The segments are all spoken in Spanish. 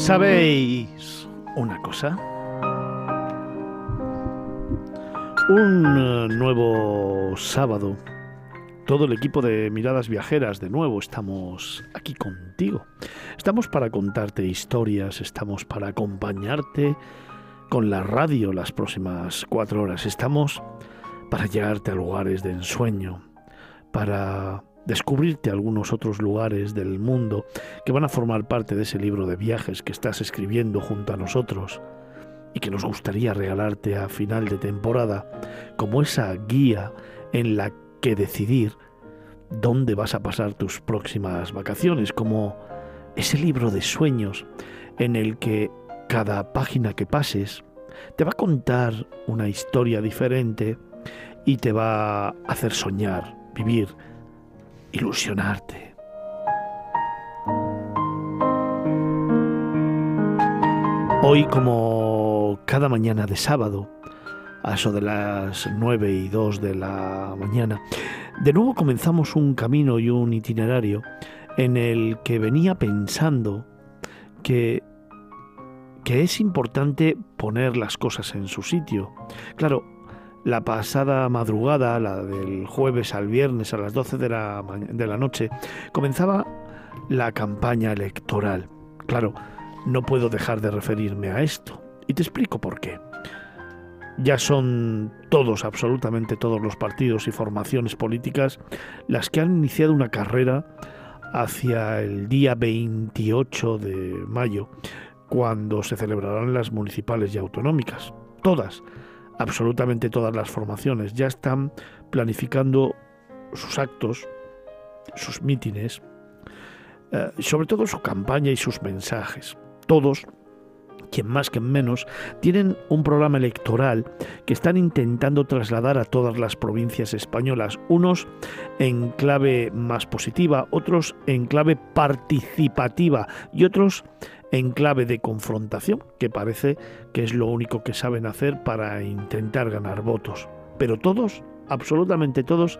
¿Sabéis una cosa? Un eh, nuevo sábado, todo el equipo de Miradas Viajeras de nuevo estamos aquí contigo. Estamos para contarte historias, estamos para acompañarte con la radio las próximas cuatro horas, estamos para llevarte a lugares de ensueño, para descubrirte algunos otros lugares del mundo que van a formar parte de ese libro de viajes que estás escribiendo junto a nosotros y que nos gustaría regalarte a final de temporada como esa guía en la que decidir dónde vas a pasar tus próximas vacaciones, como ese libro de sueños en el que cada página que pases te va a contar una historia diferente y te va a hacer soñar, vivir, ilusionarte. Hoy, como cada mañana de sábado, a eso de las 9 y 2 de la mañana, de nuevo comenzamos un camino y un itinerario en el que venía pensando que, que es importante poner las cosas en su sitio. Claro, la pasada madrugada, la del jueves al viernes a las 12 de la, de la noche, comenzaba la campaña electoral. Claro, no puedo dejar de referirme a esto. Y te explico por qué. Ya son todos, absolutamente todos los partidos y formaciones políticas las que han iniciado una carrera hacia el día 28 de mayo, cuando se celebrarán las municipales y autonómicas. Todas absolutamente todas las formaciones ya están planificando sus actos, sus mítines, eh, sobre todo su campaña y sus mensajes. Todos, quien más que menos, tienen un programa electoral que están intentando trasladar a todas las provincias españolas, unos en clave más positiva, otros en clave participativa y otros en clave de confrontación, que parece que es lo único que saben hacer para intentar ganar votos. Pero todos, absolutamente todos,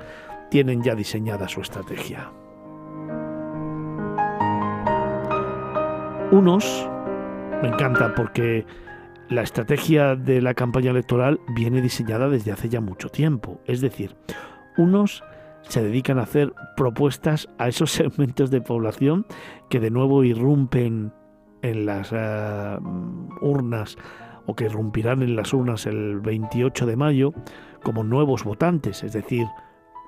tienen ya diseñada su estrategia. Unos, me encanta porque la estrategia de la campaña electoral viene diseñada desde hace ya mucho tiempo. Es decir, unos se dedican a hacer propuestas a esos segmentos de población que de nuevo irrumpen en las eh, urnas o que irrumpirán en las urnas el 28 de mayo como nuevos votantes, es decir,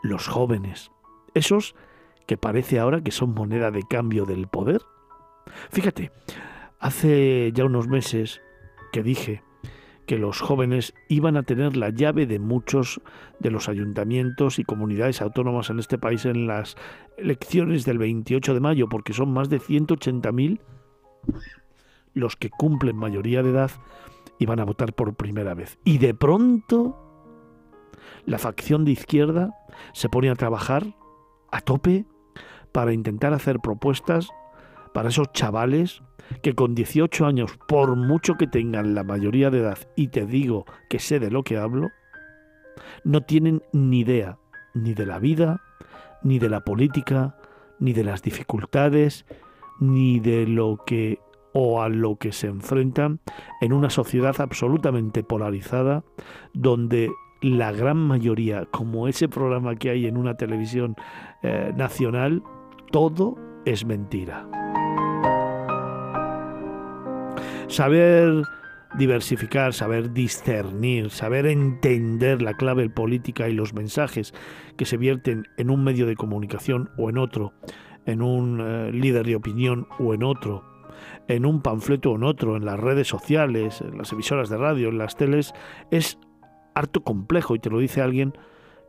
los jóvenes, esos que parece ahora que son moneda de cambio del poder. Fíjate, hace ya unos meses que dije que los jóvenes iban a tener la llave de muchos de los ayuntamientos y comunidades autónomas en este país en las elecciones del 28 de mayo, porque son más de 180.000 los que cumplen mayoría de edad y van a votar por primera vez. Y de pronto la facción de izquierda se pone a trabajar a tope para intentar hacer propuestas para esos chavales que con 18 años, por mucho que tengan la mayoría de edad, y te digo que sé de lo que hablo, no tienen ni idea ni de la vida, ni de la política, ni de las dificultades, ni de lo que o a lo que se enfrentan en una sociedad absolutamente polarizada donde la gran mayoría, como ese programa que hay en una televisión eh, nacional, todo es mentira. Saber diversificar, saber discernir, saber entender la clave política y los mensajes que se vierten en un medio de comunicación o en otro, en un eh, líder de opinión o en otro, en un panfleto o en otro, en las redes sociales, en las emisoras de radio, en las teles, es harto complejo. Y te lo dice alguien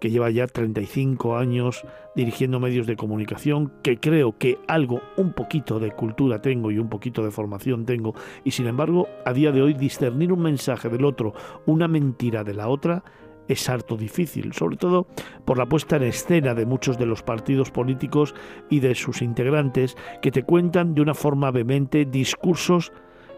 que lleva ya 35 años dirigiendo medios de comunicación, que creo que algo, un poquito de cultura tengo y un poquito de formación tengo, y sin embargo, a día de hoy discernir un mensaje del otro, una mentira de la otra, es harto difícil, sobre todo por la puesta en escena de muchos de los partidos políticos y de sus integrantes que te cuentan de una forma vehemente discursos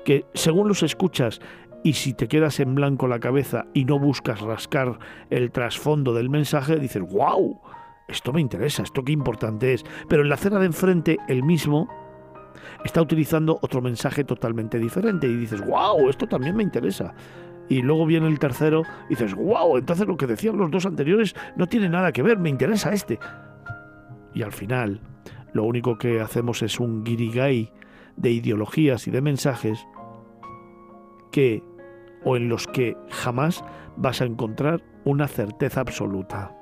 que según los escuchas y si te quedas en blanco la cabeza y no buscas rascar el trasfondo del mensaje, dices, wow, esto me interesa, esto qué importante es. Pero en la cena de enfrente, el mismo está utilizando otro mensaje totalmente diferente y dices, wow, esto también me interesa. Y luego viene el tercero y dices, wow, entonces lo que decían los dos anteriores no tiene nada que ver, me interesa este. Y al final, lo único que hacemos es un guirigay de ideologías y de mensajes que o en los que jamás vas a encontrar una certeza absoluta.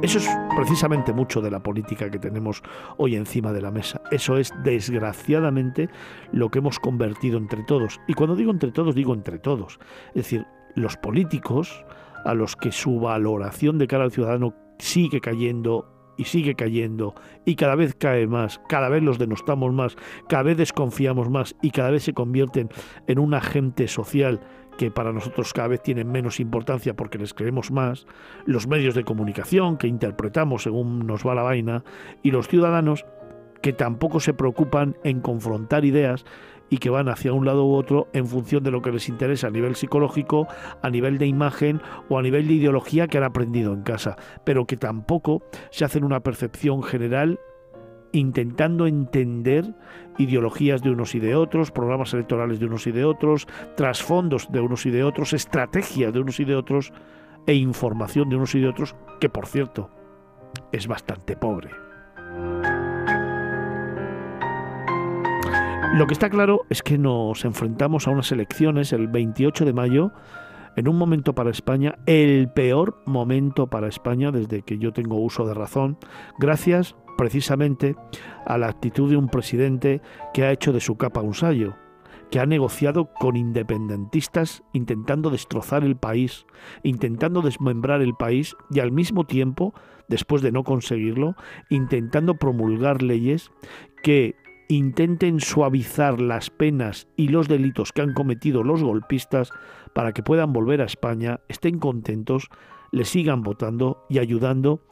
Eso es precisamente mucho de la política que tenemos hoy encima de la mesa. Eso es desgraciadamente lo que hemos convertido entre todos. Y cuando digo entre todos, digo entre todos. Es decir, los políticos a los que su valoración de cara al ciudadano sigue cayendo y sigue cayendo y cada vez cae más, cada vez los denostamos más, cada vez desconfiamos más y cada vez se convierten en un agente social que para nosotros cada vez tienen menos importancia porque les creemos más, los medios de comunicación que interpretamos según nos va la vaina y los ciudadanos que tampoco se preocupan en confrontar ideas y que van hacia un lado u otro en función de lo que les interesa a nivel psicológico, a nivel de imagen o a nivel de ideología que han aprendido en casa, pero que tampoco se hacen una percepción general intentando entender ideologías de unos y de otros, programas electorales de unos y de otros, trasfondos de unos y de otros, estrategias de unos y de otros e información de unos y de otros, que por cierto es bastante pobre. Lo que está claro es que nos enfrentamos a unas elecciones el 28 de mayo, en un momento para España, el peor momento para España desde que yo tengo uso de razón, gracias precisamente a la actitud de un presidente que ha hecho de su capa un sayo, que ha negociado con independentistas intentando destrozar el país, intentando desmembrar el país y al mismo tiempo, después de no conseguirlo, intentando promulgar leyes que intenten suavizar las penas y los delitos que han cometido los golpistas para que puedan volver a España, estén contentos, le sigan votando y ayudando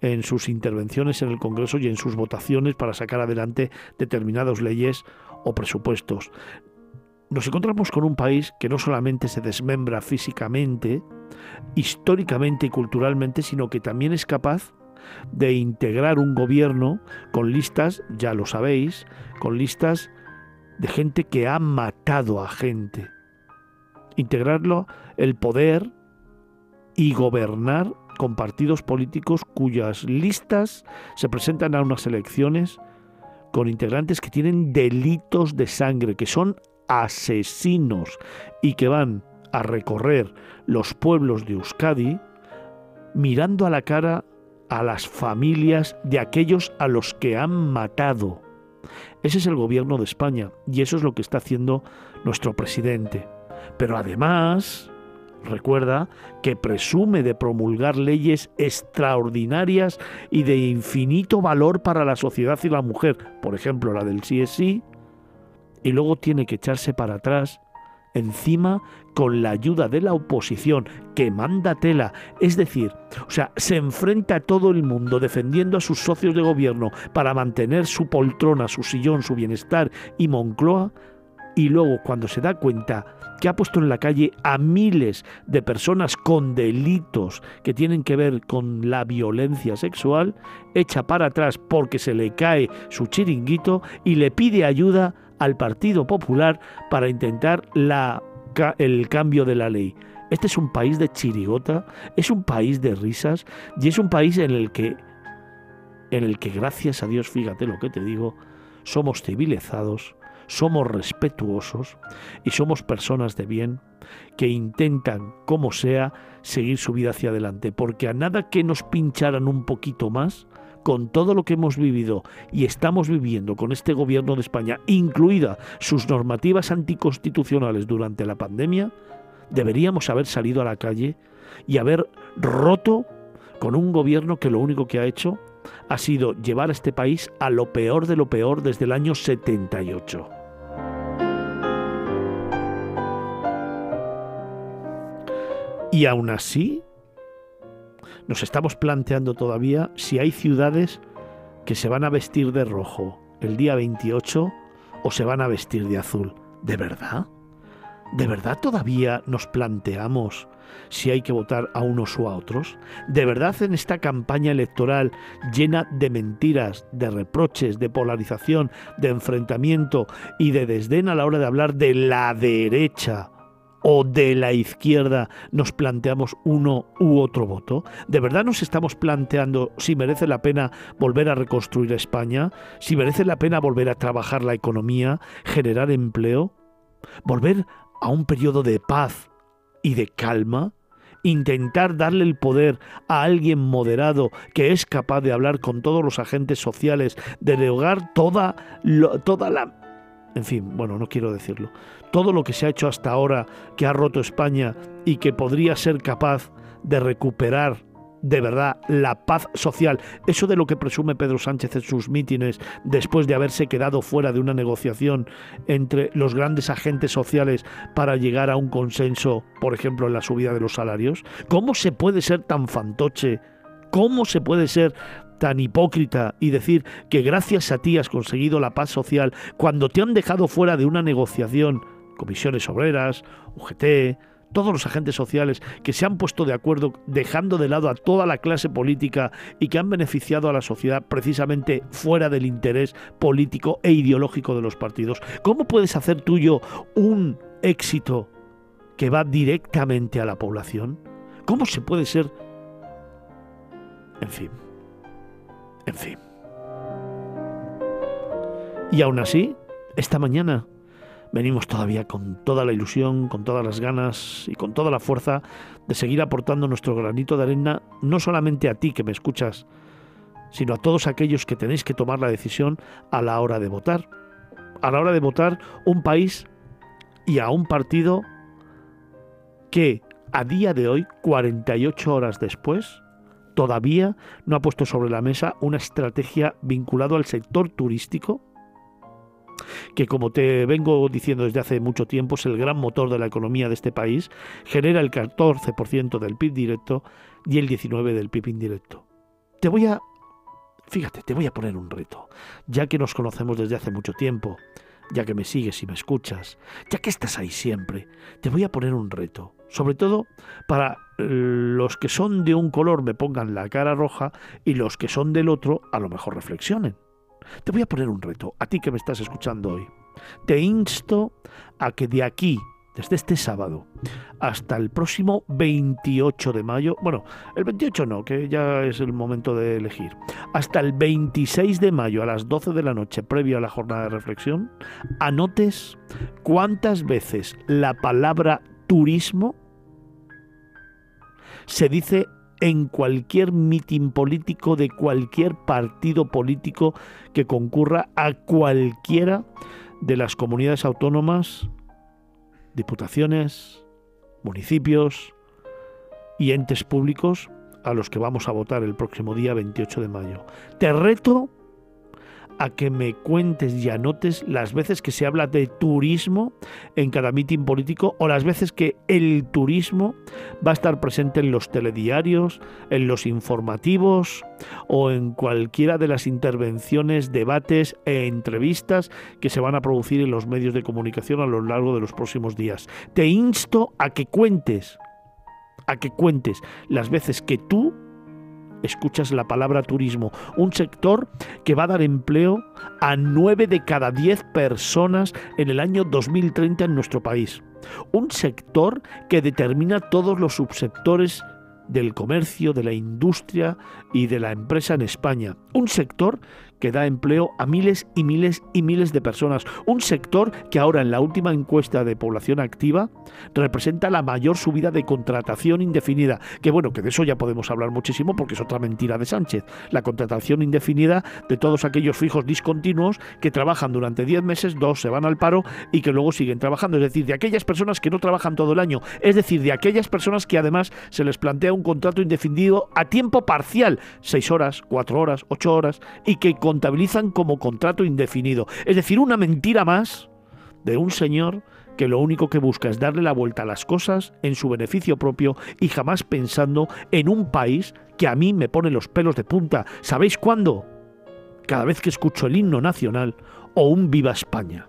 en sus intervenciones en el Congreso y en sus votaciones para sacar adelante determinadas leyes o presupuestos. Nos encontramos con un país que no solamente se desmembra físicamente, históricamente y culturalmente, sino que también es capaz de integrar un gobierno con listas, ya lo sabéis, con listas de gente que ha matado a gente. Integrarlo, el poder y gobernar con partidos políticos cuyas listas se presentan a unas elecciones con integrantes que tienen delitos de sangre, que son asesinos y que van a recorrer los pueblos de Euskadi mirando a la cara a las familias de aquellos a los que han matado. Ese es el gobierno de España y eso es lo que está haciendo nuestro presidente. Pero además, recuerda que presume de promulgar leyes extraordinarias y de infinito valor para la sociedad y la mujer, por ejemplo la del CSI, y luego tiene que echarse para atrás encima con la ayuda de la oposición que manda tela, es decir, o sea, se enfrenta a todo el mundo defendiendo a sus socios de gobierno para mantener su poltrona, su sillón, su bienestar y Moncloa, y luego cuando se da cuenta que ha puesto en la calle a miles de personas con delitos que tienen que ver con la violencia sexual, echa para atrás porque se le cae su chiringuito y le pide ayuda al Partido Popular para intentar la, el cambio de la ley. Este es un país de chirigota, es un país de risas y es un país en el que, en el que gracias a Dios, fíjate lo que te digo, somos civilizados, somos respetuosos y somos personas de bien que intentan, como sea, seguir su vida hacia adelante, porque a nada que nos pincharan un poquito más, con todo lo que hemos vivido y estamos viviendo con este gobierno de España, incluida sus normativas anticonstitucionales durante la pandemia, deberíamos haber salido a la calle y haber roto con un gobierno que lo único que ha hecho ha sido llevar a este país a lo peor de lo peor desde el año 78. Y aún así, nos estamos planteando todavía si hay ciudades que se van a vestir de rojo el día 28 o se van a vestir de azul. ¿De verdad? ¿De verdad todavía nos planteamos si hay que votar a unos o a otros? ¿De verdad en esta campaña electoral llena de mentiras, de reproches, de polarización, de enfrentamiento y de desdén a la hora de hablar de la derecha? O de la izquierda nos planteamos uno u otro voto? ¿De verdad nos estamos planteando si merece la pena volver a reconstruir España? ¿Si merece la pena volver a trabajar la economía, generar empleo? ¿Volver a un periodo de paz y de calma? intentar darle el poder a alguien moderado que es capaz de hablar con todos los agentes sociales, de derogar toda, toda la en fin, bueno, no quiero decirlo. Todo lo que se ha hecho hasta ahora que ha roto España y que podría ser capaz de recuperar de verdad la paz social, eso de lo que presume Pedro Sánchez en sus mítines después de haberse quedado fuera de una negociación entre los grandes agentes sociales para llegar a un consenso, por ejemplo, en la subida de los salarios, ¿cómo se puede ser tan fantoche? ¿Cómo se puede ser tan hipócrita y decir que gracias a ti has conseguido la paz social cuando te han dejado fuera de una negociación, comisiones obreras, UGT, todos los agentes sociales que se han puesto de acuerdo dejando de lado a toda la clase política y que han beneficiado a la sociedad precisamente fuera del interés político e ideológico de los partidos. ¿Cómo puedes hacer tuyo un éxito que va directamente a la población? ¿Cómo se puede ser... En fin. En fin. Y aún así, esta mañana venimos todavía con toda la ilusión, con todas las ganas y con toda la fuerza de seguir aportando nuestro granito de arena, no solamente a ti que me escuchas, sino a todos aquellos que tenéis que tomar la decisión a la hora de votar. A la hora de votar un país y a un partido que a día de hoy, 48 horas después, todavía no ha puesto sobre la mesa una estrategia vinculada al sector turístico, que como te vengo diciendo desde hace mucho tiempo es el gran motor de la economía de este país, genera el 14% del PIB directo y el 19% del PIB indirecto. Te voy a... Fíjate, te voy a poner un reto, ya que nos conocemos desde hace mucho tiempo, ya que me sigues y me escuchas, ya que estás ahí siempre, te voy a poner un reto sobre todo para los que son de un color me pongan la cara roja y los que son del otro a lo mejor reflexionen. Te voy a poner un reto, a ti que me estás escuchando hoy. Te insto a que de aquí, desde este sábado hasta el próximo 28 de mayo, bueno, el 28 no, que ya es el momento de elegir, hasta el 26 de mayo a las 12 de la noche, previo a la jornada de reflexión, anotes cuántas veces la palabra turismo se dice en cualquier mitin político de cualquier partido político que concurra a cualquiera de las comunidades autónomas, diputaciones, municipios y entes públicos a los que vamos a votar el próximo día 28 de mayo. Te reto a que me cuentes y anotes las veces que se habla de turismo en cada mitin político o las veces que el turismo va a estar presente en los telediarios, en los informativos o en cualquiera de las intervenciones, debates e entrevistas que se van a producir en los medios de comunicación a lo largo de los próximos días. Te insto a que cuentes, a que cuentes las veces que tú escuchas la palabra turismo, un sector que va a dar empleo a 9 de cada 10 personas en el año 2030 en nuestro país. Un sector que determina todos los subsectores del comercio, de la industria y de la empresa en España. Un sector que da empleo a miles y miles y miles de personas. Un sector que ahora en la última encuesta de población activa representa la mayor subida de contratación indefinida. Que bueno, que de eso ya podemos hablar muchísimo porque es otra mentira de Sánchez. La contratación indefinida de todos aquellos fijos discontinuos que trabajan durante 10 meses, dos se van al paro y que luego siguen trabajando. Es decir, de aquellas personas que no trabajan todo el año. Es decir, de aquellas personas que además se les plantea un contrato indefinido a tiempo parcial, 6 horas, 4 horas, 8 horas, y que contabilizan como contrato indefinido. Es decir, una mentira más de un señor que lo único que busca es darle la vuelta a las cosas en su beneficio propio y jamás pensando en un país que a mí me pone los pelos de punta. ¿Sabéis cuándo? Cada vez que escucho el himno nacional o un viva España.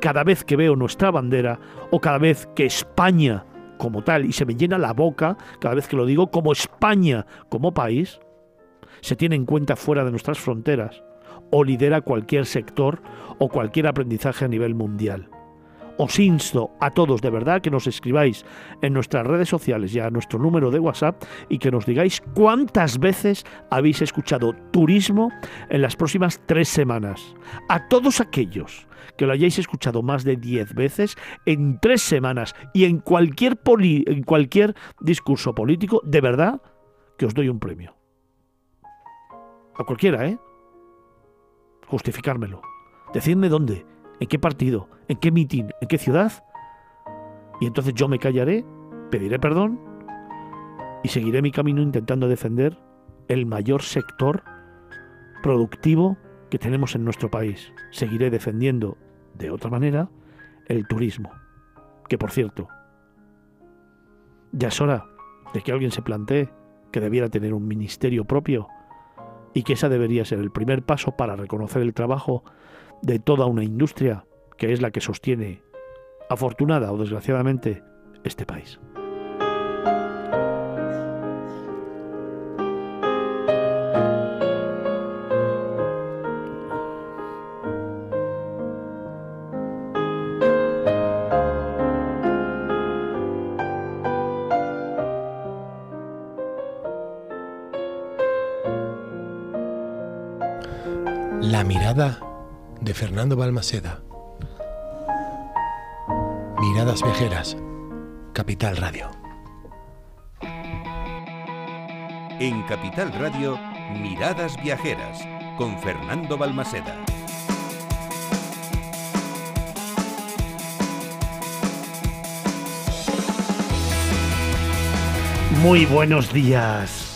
Cada vez que veo nuestra bandera o cada vez que España como tal y se me llena la boca cada vez que lo digo, como España, como país, se tiene en cuenta fuera de nuestras fronteras o lidera cualquier sector o cualquier aprendizaje a nivel mundial. Os insto a todos de verdad que nos escribáis en nuestras redes sociales y a nuestro número de WhatsApp y que nos digáis cuántas veces habéis escuchado turismo en las próximas tres semanas. A todos aquellos que lo hayáis escuchado más de diez veces en tres semanas y en cualquier, en cualquier discurso político, de verdad que os doy un premio. A cualquiera, ¿eh? Justificármelo. Decidme dónde, en qué partido, en qué mitin, en qué ciudad. Y entonces yo me callaré, pediré perdón y seguiré mi camino intentando defender el mayor sector productivo que tenemos en nuestro país. Seguiré defendiendo de otra manera el turismo. Que por cierto, ya es hora de que alguien se plantee que debiera tener un ministerio propio y que esa debería ser el primer paso para reconocer el trabajo de toda una industria que es la que sostiene, afortunada o desgraciadamente, este país. Fernando Balmaceda. Miradas Viajeras, Capital Radio. En Capital Radio, Miradas Viajeras, con Fernando Balmaceda. Muy buenos días.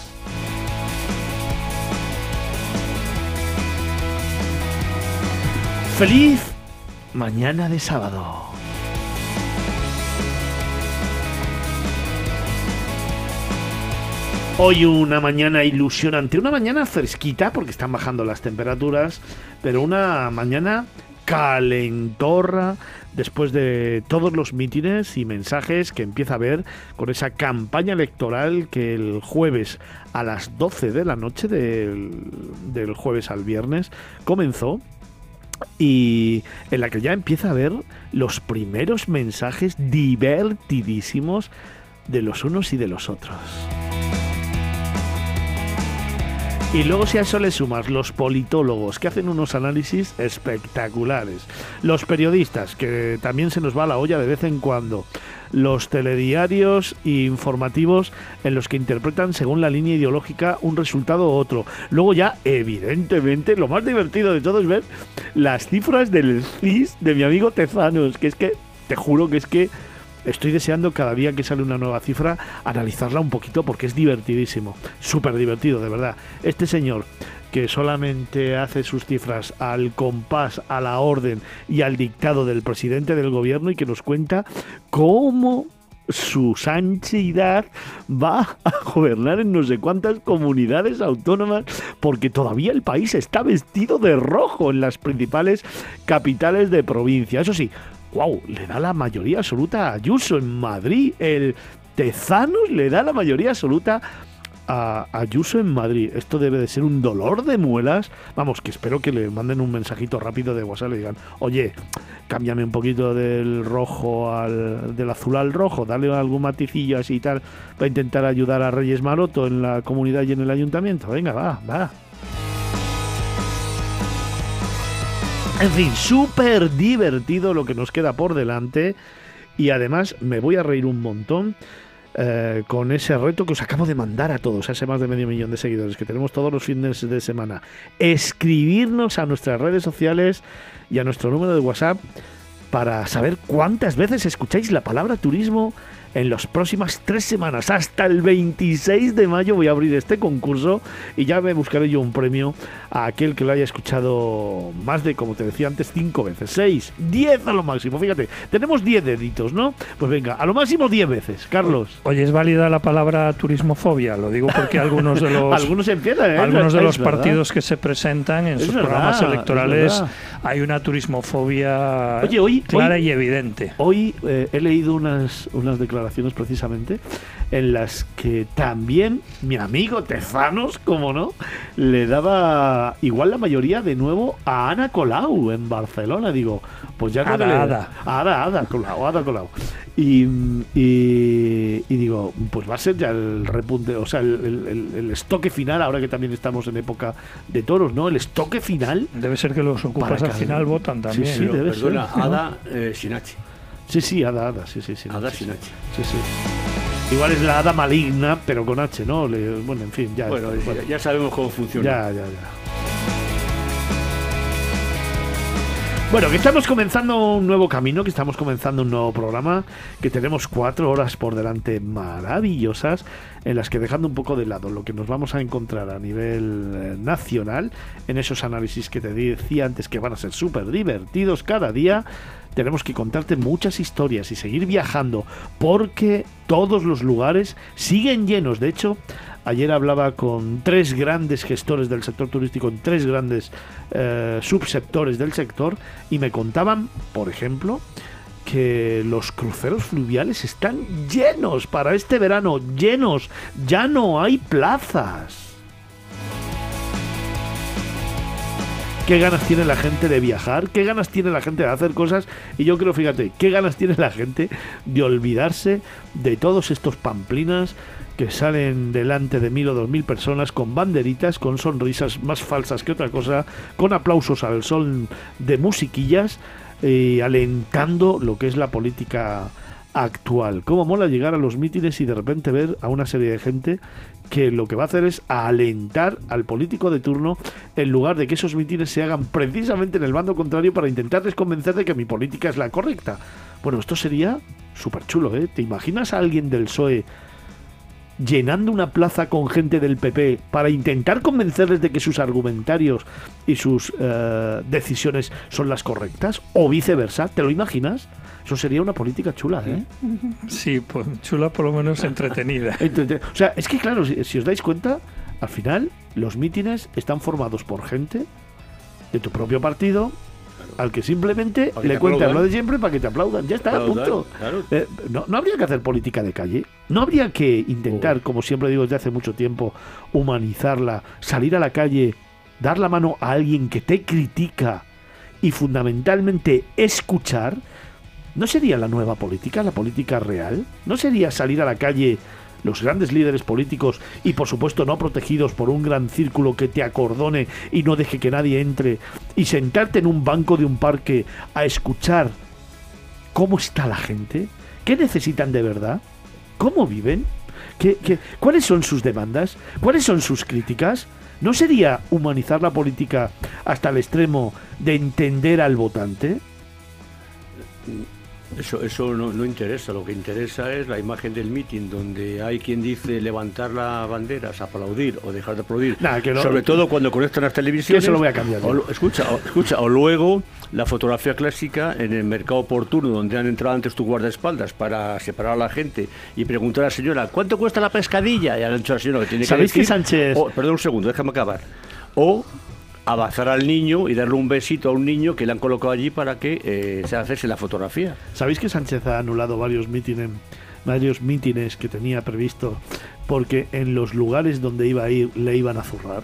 Feliz mañana de sábado. Hoy una mañana ilusionante, una mañana fresquita porque están bajando las temperaturas, pero una mañana calentorra después de todos los mítines y mensajes que empieza a ver con esa campaña electoral que el jueves a las 12 de la noche del, del jueves al viernes comenzó y en la que ya empieza a ver los primeros mensajes divertidísimos de los unos y de los otros. Y luego si a eso le sumas los politólogos que hacen unos análisis espectaculares, los periodistas que también se nos va la olla de vez en cuando, los telediarios informativos en los que interpretan según la línea ideológica un resultado u otro. Luego ya, evidentemente, lo más divertido de todo es ver las cifras del CIS de mi amigo Tezanos, que es que, te juro que es que estoy deseando cada día que sale una nueva cifra analizarla un poquito porque es divertidísimo, súper divertido, de verdad. Este señor que solamente hace sus cifras al compás, a la orden y al dictado del presidente del gobierno y que nos cuenta cómo su sanchidad va a gobernar en no sé cuántas comunidades autónomas porque todavía el país está vestido de rojo en las principales capitales de provincia. Eso sí, wow, le da la mayoría absoluta a Ayuso en Madrid. El Tezanos le da la mayoría absoluta a Ayuso en Madrid. Esto debe de ser un dolor de muelas. Vamos, que espero que le manden un mensajito rápido de WhatsApp y le digan, oye, cámbiame un poquito del rojo al del azul al rojo, dale algún maticillo así y tal, para intentar ayudar a Reyes Maroto en la comunidad y en el ayuntamiento. Venga, va, va. En fin, súper divertido lo que nos queda por delante. Y además me voy a reír un montón eh, con ese reto que os acabo de mandar a todos, a ese más de medio millón de seguidores que tenemos todos los fines de semana. Escribirnos a nuestras redes sociales y a nuestro número de WhatsApp para saber cuántas veces escucháis la palabra turismo en las próximas tres semanas. Hasta el 26 de mayo voy a abrir este concurso y ya me buscaré yo un premio a aquel que lo haya escuchado más de, como te decía antes, cinco veces. Seis, diez a lo máximo. Fíjate, tenemos diez deditos, ¿no? Pues venga, a lo máximo diez veces. Carlos. Oye, ¿es válida la palabra turismofobia? Lo digo porque algunos de los, algunos empiezan, ¿eh? algunos de los partidos que se presentan en sus programas electorales hay una turismofobia Oye, hoy, clara y evidente. Hoy eh, he leído unas, unas declaraciones declaraciones precisamente en las que también mi amigo Tezanos, como no, le daba igual la mayoría de nuevo a Ana Colau en Barcelona. Digo, pues ya no Ada, le- Ada. Ada, Ada Colau, Ada Colau. Y, y- y digo, pues va a ser ya el repunte, o sea, el, el- el- estoque final, ahora que también estamos en época de toros, ¿no? El estoque final. Debe ser que los ocupas al que- final votan también. sí, Pero, debe perdona, ser, ¿no? Ada eh, sin H. Sí, sí, Ada, Ada, sí, sí, sí. Ada sí, sin. H. Sí, sí. Igual es la hada maligna, pero con H, ¿no? Le- bueno, en fin, ya. Bueno, ya sabemos cómo funciona. ya, ya, ya. Bueno, que estamos comenzando un nuevo camino, que estamos comenzando un nuevo programa, que tenemos cuatro horas por delante maravillosas, en las que dejando un poco de lado lo que nos vamos a encontrar a nivel eh, nacional, en esos análisis que te decía antes que van a ser súper divertidos cada día, tenemos que contarte muchas historias y seguir viajando, porque todos los lugares siguen llenos. De hecho, Ayer hablaba con tres grandes gestores del sector turístico, en tres grandes eh, subsectores del sector, y me contaban, por ejemplo, que los cruceros fluviales están llenos para este verano, llenos, ya no hay plazas. Qué ganas tiene la gente de viajar, qué ganas tiene la gente de hacer cosas y yo creo, fíjate, qué ganas tiene la gente de olvidarse de todos estos pamplinas que salen delante de mil o dos mil personas con banderitas, con sonrisas más falsas que otra cosa, con aplausos al sol de musiquillas, y alentando lo que es la política actual. Cómo mola llegar a los mítines y de repente ver a una serie de gente que lo que va a hacer es alentar al político de turno en lugar de que esos mítines se hagan precisamente en el bando contrario para intentarles convencer de que mi política es la correcta. Bueno, esto sería súper chulo, ¿eh? ¿Te imaginas a alguien del PSOE llenando una plaza con gente del PP para intentar convencerles de que sus argumentarios y sus eh, decisiones son las correctas? ¿O viceversa? ¿Te lo imaginas? Eso sería una política chula, ¿eh? Sí, pues chula por lo menos entretenida. O sea, es que claro, si, si os dais cuenta, al final los mítines están formados por gente de tu propio partido al que simplemente que le aplaudan. lo de siempre para que te aplaudan. Ya está, Aplaudan, punto. claro. Eh, no, no habría que hacer política de calle. No habría que intentar, como siempre digo desde hace mucho tiempo, humanizarla, salir a la calle, dar la mano a alguien que te critica y fundamentalmente escuchar. ¿No sería la nueva política, la política real? ¿No sería salir a la calle los grandes líderes políticos y por supuesto no protegidos por un gran círculo que te acordone y no deje que nadie entre y sentarte en un banco de un parque a escuchar cómo está la gente? ¿Qué necesitan de verdad? ¿Cómo viven? ¿Qué, qué- cuáles son sus demandas? ¿Cuáles son sus críticas? ¿No sería humanizar la política hasta el extremo de entender al votante? Eso, eso no, no interesa, lo que interesa es la imagen del mitin, donde hay quien dice levantar las banderas, aplaudir o dejar de aplaudir. Nah, que no- Sobre todo cuando conectan las televisiones. Que eso lo voy a cambiar. O escucha, o, escucha, o luego la fotografía clásica en el mercado oportuno, donde han entrado antes tu guardaespaldas para separar a la gente y preguntar a la señora, ¿cuánto cuesta la pescadilla? Y han dicho a la señora que tiene que ¿Sabéis que decir, Sánchez- o- perdón un segundo, déjame acabar. O abrazar al niño y darle un besito a un niño que le han colocado allí para que eh, se hacerse la fotografía. ¿Sabéis que Sánchez ha anulado varios mítines, varios mítines que tenía previsto porque en los lugares donde iba a ir le iban a zurrar?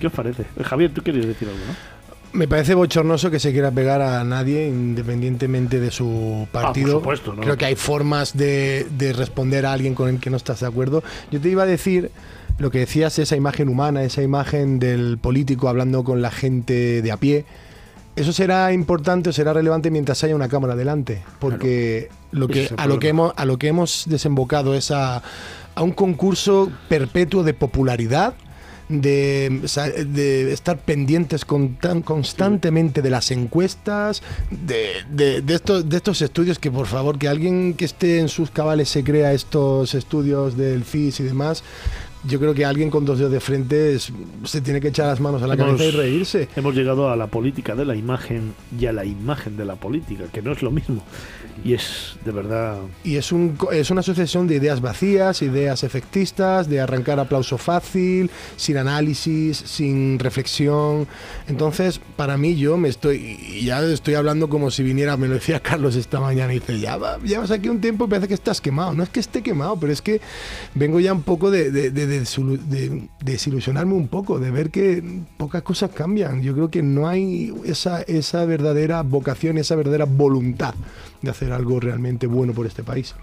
¿Qué os parece? Eh, Javier, tú querías decir algo, ¿no? Me parece bochornoso que se quiera pegar a nadie independientemente de su partido. supuesto, ¿no? Creo que hay formas de, de responder a alguien con el que no estás de acuerdo. Yo te iba a decir lo que decías, esa imagen humana, esa imagen del político hablando con la gente de a pie. Eso será importante o será relevante mientras haya una cámara delante, porque lo que, a, lo que hemos, a lo que hemos desembocado es a, a un concurso perpetuo de popularidad, de, estar pendientes con tan constantemente de las encuestas, de, de- de estos, de estos estudios que por favor, que alguien que esté en sus cabales se crea estos estudios del CIS y demás, yo creo que alguien con dos dedos de frente se tiene que echar las manos a la cabeza y reírse. Hemos llegado a la política de la imagen y a la imagen de la política, que no es lo mismo. Y es de verdad. Y es, un, es una sucesión de ideas vacías, ideas efectistas, de arrancar aplauso fácil, sin análisis, sin reflexión. Entonces, para mí, yo me estoy. Ya estoy hablando como si viniera, me lo decía Carlos esta mañana, y dice: Ya llevas aquí un tiempo y parece que estás quemado. No es que esté quemado, pero es que vengo ya un poco de, de, de, desilusionarme un poco, de ver que pocas cosas cambian. Yo creo que no hay esa, esa verdadera vocación, esa verdadera voluntad de hacer algo realmente bueno por este país.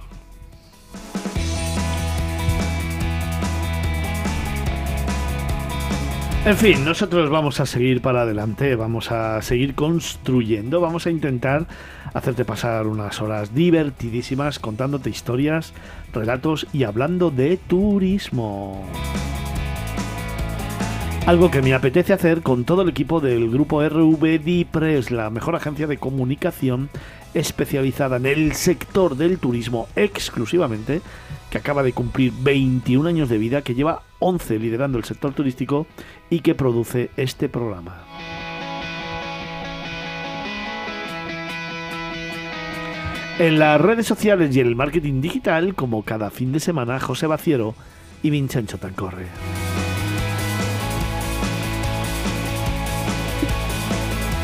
En fin, nosotros vamos a seguir para adelante, vamos a seguir construyendo, vamos a intentar hacerte pasar unas horas divertidísimas contándote historias, relatos y hablando de turismo. Algo que me apetece hacer con todo el equipo del grupo RV Dipres, la mejor agencia de comunicación especializada en el sector del turismo exclusivamente, que acaba de cumplir 21 años de vida, que lleva 11 liderando el sector turístico y que produce este programa. En las redes sociales y en el marketing digital, como cada fin de semana, José Baciero y Vincenzo Tancorre.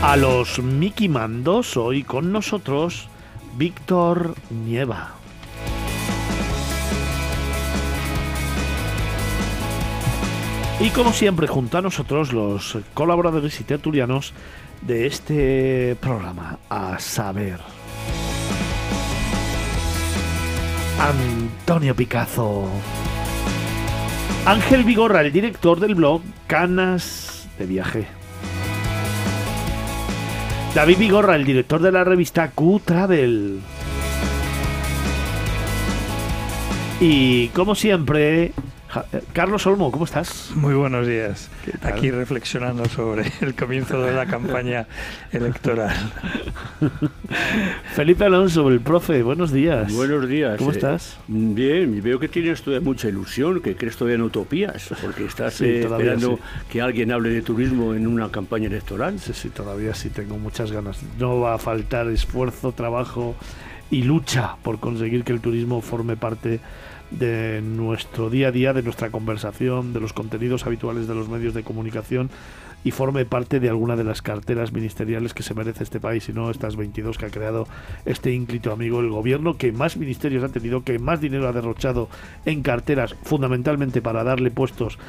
A los Mickey Mandos, hoy con nosotros, Víctor Nieva. Y como siempre, junto a nosotros, los colaboradores y tertulianos de este programa, a saber. Antonio Picazo. Ángel Vigorra, el director del blog Canas de Viaje. David Vigorra, el director de la revista Q Travel. Y como siempre, eh, Carlos Olmo, ¿cómo estás? Muy buenos días. Aquí reflexionando sobre el comienzo de la campaña electoral. Felipe Alonso, el profe, buenos días. Buenos días. ¿Cómo eh, estás? Bien, veo que tienes todavía mucha ilusión, que crees todavía en utopías, porque estás eh, esperando que alguien hable de turismo en una campaña electoral. Sí, sí, todavía sí tengo muchas ganas. No va a faltar esfuerzo, trabajo y lucha por conseguir que el turismo forme parte de nuestro día a día, de nuestra conversación, de los contenidos habituales de los medios de comunicación y forme parte de alguna de las carteras ministeriales que se merece este país. Y no estas 22 que ha creado este ínclito amigo el gobierno que más ministerios ha tenido, que más dinero ha derrochado en carteras fundamentalmente para darle puestos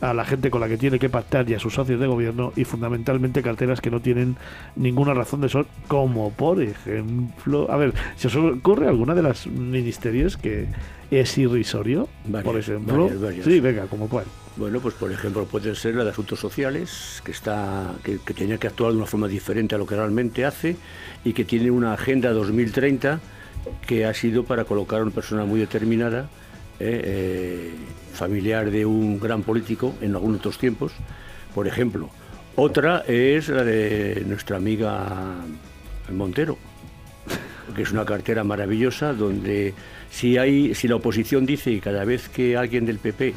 a la gente con la que tiene que pactar y a sus socios de gobierno y fundamentalmente carteras que no tienen ninguna razón de ser como por ejemplo, a ver, si os ocurre alguna de las ministerios que es irrisorio, por ejemplo. Sí, venga, como cuál. Bueno, pues por ejemplo puede ser la de asuntos sociales, que está, que, que tiene que actuar de una forma diferente a lo que realmente hace y que tiene una agenda 2030 que ha sido para colocar a una persona muy determinada, eh, eh, familiar de un gran político en algunos otros tiempos, por ejemplo. Otra es la de nuestra amiga Montero, que es una cartera maravillosa donde si, hay, si la oposición dice que cada vez que alguien del PP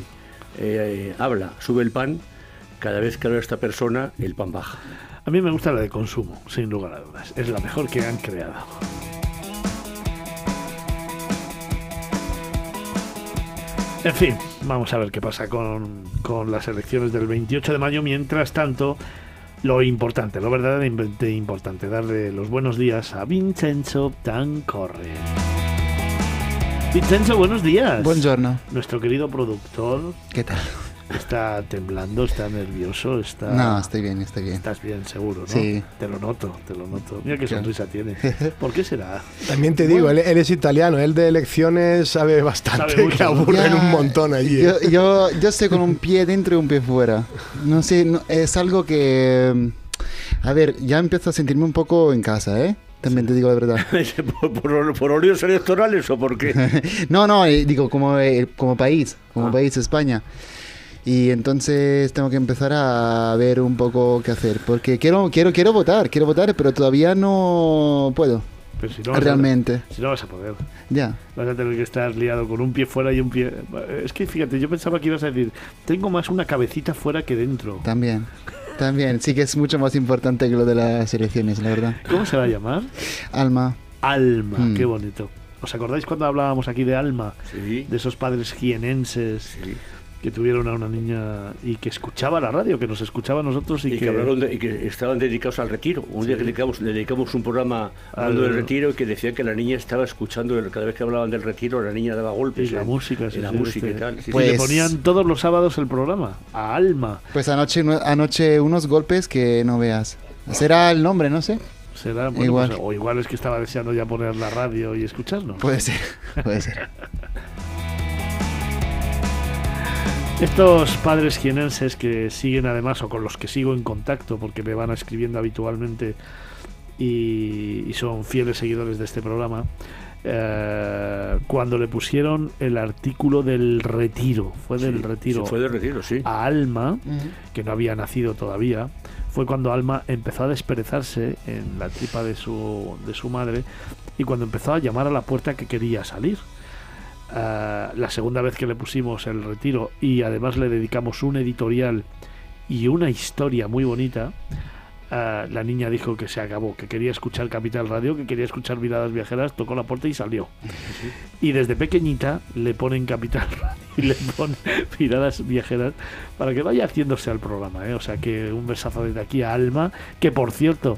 eh, habla, sube el pan, cada vez que habla esta persona, el pan baja. A mí me gusta la de consumo, sin lugar a dudas. Es la mejor que han creado. En fin, vamos a ver qué pasa con, con, las elecciones del 28 de mayo. Mientras tanto, lo importante, lo verdaderamente importante, darle los buenos días a Vincenzo Tancorre. Vincenzo, buenos días. Buongiorno. Nuestro querido productor. ¿Qué tal? Está temblando, está nervioso, está... No, estoy bien, estoy bien. Estás bien, seguro, ¿no? Sí. Te lo noto, te lo noto. Mira qué sonrisa tiene. ¿Por qué será? También te digo, él, es italiano, él de elecciones sabe bastante, sabe que aburren un montón allí. Yo, yo, yo, estoy con un pie dentro y un pie fuera. No sé, es algo que... A ver, ya empiezo a sentirme un poco en casa, ¿eh? También te digo la verdad. ¿Por, por, electorales o por qué? no, no, eh, digo como, eh, como país, como ah. país España. Y entonces tengo que empezar a ver un poco qué hacer. Porque quiero, quiero, quiero votar, quiero votar, pero todavía no puedo. Pero si no vas a- Realmente. si no vas a poder. Ya. Vas a tener que estar liado con un pie fuera y un pie. Es que fíjate, yo pensaba que ibas a decir, tengo más una cabecita fuera que dentro. También. También. Sí que es mucho más importante que lo de las elecciones, la verdad. ¿Cómo se va a llamar? Alma. Alma, Hmm. qué bonito. ¿Os acordáis cuando hablábamos aquí de Alma? Sí, De esos padres jienenses sí. Que tuvieron a una niña y que escuchaba la radio, que nos escuchaba a nosotros y, Y, que, hablaron de- y que estaban dedicados al retiro. Un día que dedicamos, le dedicamos un programa hablando Al- del retiro y que decía que la niña estaba escuchando, el- cada vez que hablaban del retiro, la niña daba golpes. y la en- música. sí, la sí, música este. y tal. sí, Y Pues- le ponían todos los sábados el programa, a Alma. Pues anoche, anoche unos golpes que no veas. Será el nombre, no sé. Será, bueno, Igual. pues, o igual es que estaba deseando ya poner la radio y escucharnos. Puede ser. Puede ser. Estos padres jienenses que siguen además, o con los que sigo en contacto, porque me van escribiendo habitualmente y, y son fieles seguidores de este programa, eh, cuando le pusieron el artículo del retiro, fue del Sí, retiro sí, fue del retiro, sí. a Alma, que no había nacido todavía, fue cuando Alma empezó a desperezarse en la tripa de su, de su madre y cuando empezó a llamar a la puerta que quería salir. Ah, la segunda vez que le pusimos el retiro y además le dedicamos un editorial y una historia muy bonita, ah, la niña dijo que se acabó, que quería escuchar Capital Radio, que quería escuchar Miradas Viajeras, tocó la puerta y salió. Y desde pequeñita le ponen Capital Radio y le ponen Miradas Viajeras para que vaya haciéndose al programa. ¿eh? O sea que un besazo desde aquí a Alma, que por cierto,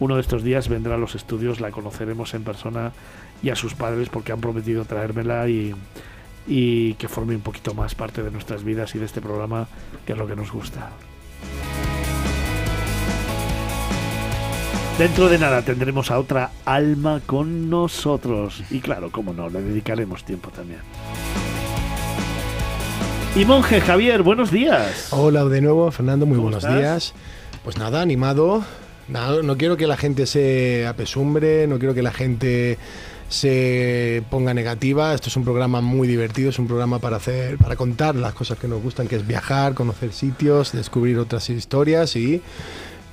uno de estos días vendrá a los estudios, la conoceremos en persona y a sus padres porque han prometido traérmela y, y que forme un poquito más parte de nuestras vidas y de este programa, que es lo que nos gusta. Dentro de nada tendremos a otra alma con nosotros. Y claro, como no, le dedicaremos tiempo también. Y monje Javier, buenos días. Hola de nuevo, Fernando, muy ¿Cómo buenos estás? días. Pues nada, animado. Nada, no quiero que la gente se apesumbre, no quiero que la gente se ponga negativa. Esto es un programa muy divertido, es un programa para hacer, para contar las cosas que nos gustan, que es viajar, conocer sitios, descubrir otras historias y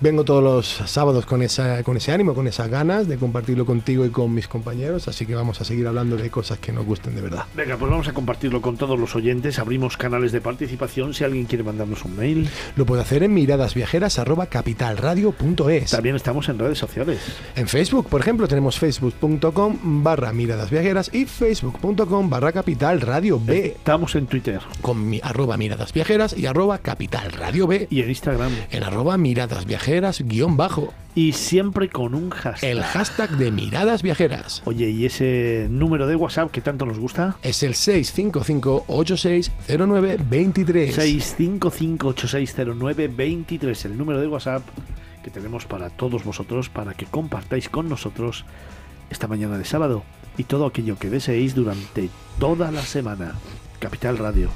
vengo todos los sábados con esa, con ese ánimo, con esas ganas de compartirlo contigo y con mis compañeros. Así que vamos a seguir hablando de cosas que nos gusten de verdad. Venga, pues vamos a compartirlo con todos los oyentes. Abrimos canales de participación. Si alguien quiere mandarnos un mail, Lo puede hacer en miradasviajeras.capitalradio.es. también estamos en redes sociales. En Facebook, por ejemplo, tenemos facebook.com barra miradas viajeras y facebook.com barra capital radio B Estamos en Twitter con mi, arroba miradas viajeras y arroba capital radio B y en Instagram. en arroba miradas viajeras guion bajo Y siempre con un hashtag. el hashtag de miradas viajeras. Oye, ¿y ese número de WhatsApp que tanto nos gusta? Es el 655-8609-23. 655860923, el número de WhatsApp que tenemos para todos vosotros, para que compartáis con nosotros esta mañana de sábado y todo aquello que deseéis durante toda la semana. Capital Radio,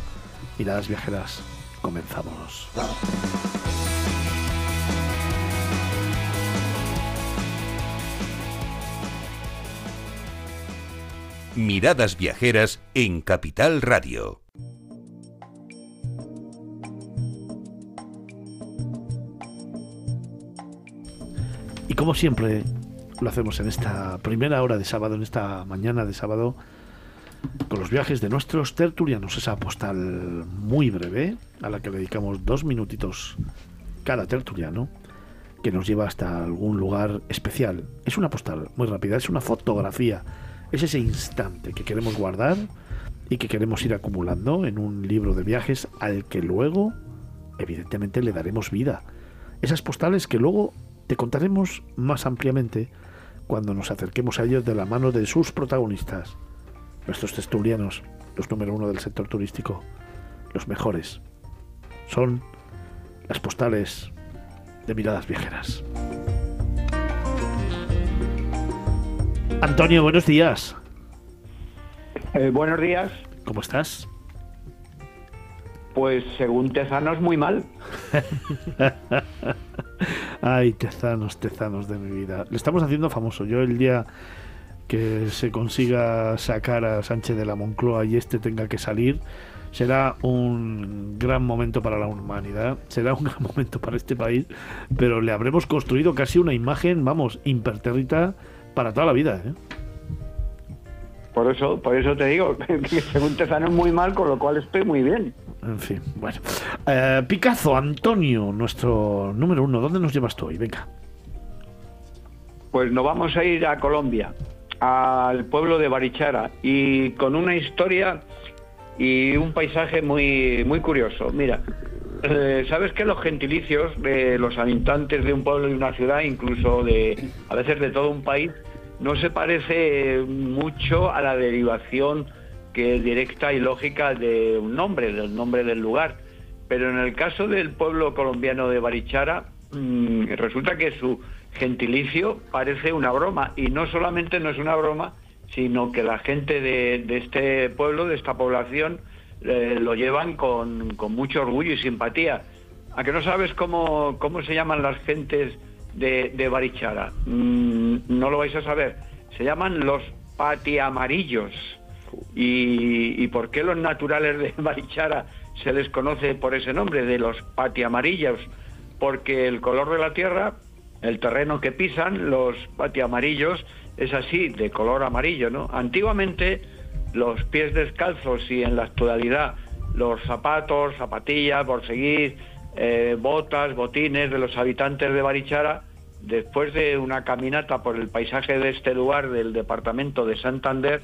miradas viajeras, comenzamos. Miradas Viajeras en Capital Radio. Y como siempre lo hacemos en esta primera hora de sábado, en esta mañana de sábado, con los viajes de nuestros tertulianos, esa postal muy breve, a la que dedicamos dos minutitos cada tertuliano, que nos lleva hasta algún lugar especial. Es una postal muy rápida, es una fotografía, es ese instante que queremos guardar y que queremos ir acumulando en un libro de viajes al que luego, evidentemente, le daremos vida. Esas postales que luego te contaremos más ampliamente cuando nos acerquemos a ellos de la mano de sus protagonistas, nuestros tertulianos, los número uno del sector turístico, los mejores. Son las postales de miradas viajeras. Antonio, buenos días. Eh, buenos días. ¿Cómo estás? Pues según Tezanos, muy mal. Ay, tezanos, tezanos de mi vida. Le estamos haciendo famoso. Yo el día que se consiga sacar a Sánchez de la Moncloa y este tenga que salir, será un gran momento para la humanidad, será un gran momento para este país, pero le habremos construido casi una imagen, vamos, impertérrita para toda la vida, ¿eh? Por eso, por eso te digo que según te salen muy mal, con lo cual estoy muy bien. En fin, bueno. Eh, Picazo, Antonio, nuestro número uno, ¿dónde nos llevas tú hoy? Venga. Pues nos vamos a ir a Colombia, al pueblo de Barichara, y con una historia y un paisaje muy, muy curioso. Mira, eh, sabes que los gentilicios de los habitantes de un pueblo y una ciudad, incluso de a veces de todo un país, no se parece mucho a la derivación que es directa y lógica de un nombre, del nombre del lugar. Pero en el caso del pueblo colombiano de Barichara, mm, resulta que su gentilicio parece una broma. Y no solamente no es una broma, sino que la gente de, de este pueblo, de esta población, eh, lo llevan con, con, mucho orgullo y simpatía. ¿A que no sabes cómo, cómo se llaman las gentes de, de Barichara? Mm, no lo vais a saber. Se llaman los patiamarillos. ¿Y, ¿Y por qué los naturales de Barichara se les conoce por ese nombre, de los patiamarillos? Porque el color de la tierra, el terreno que pisan, los patiamarillos, es así, de color amarillo, ¿no? Antiguamente los pies descalzos y en la actualidad los zapatos, zapatillas, por seguir, eh, botas, botines de los habitantes de Barichara, después de una caminata por el paisaje de este lugar del departamento de Santander,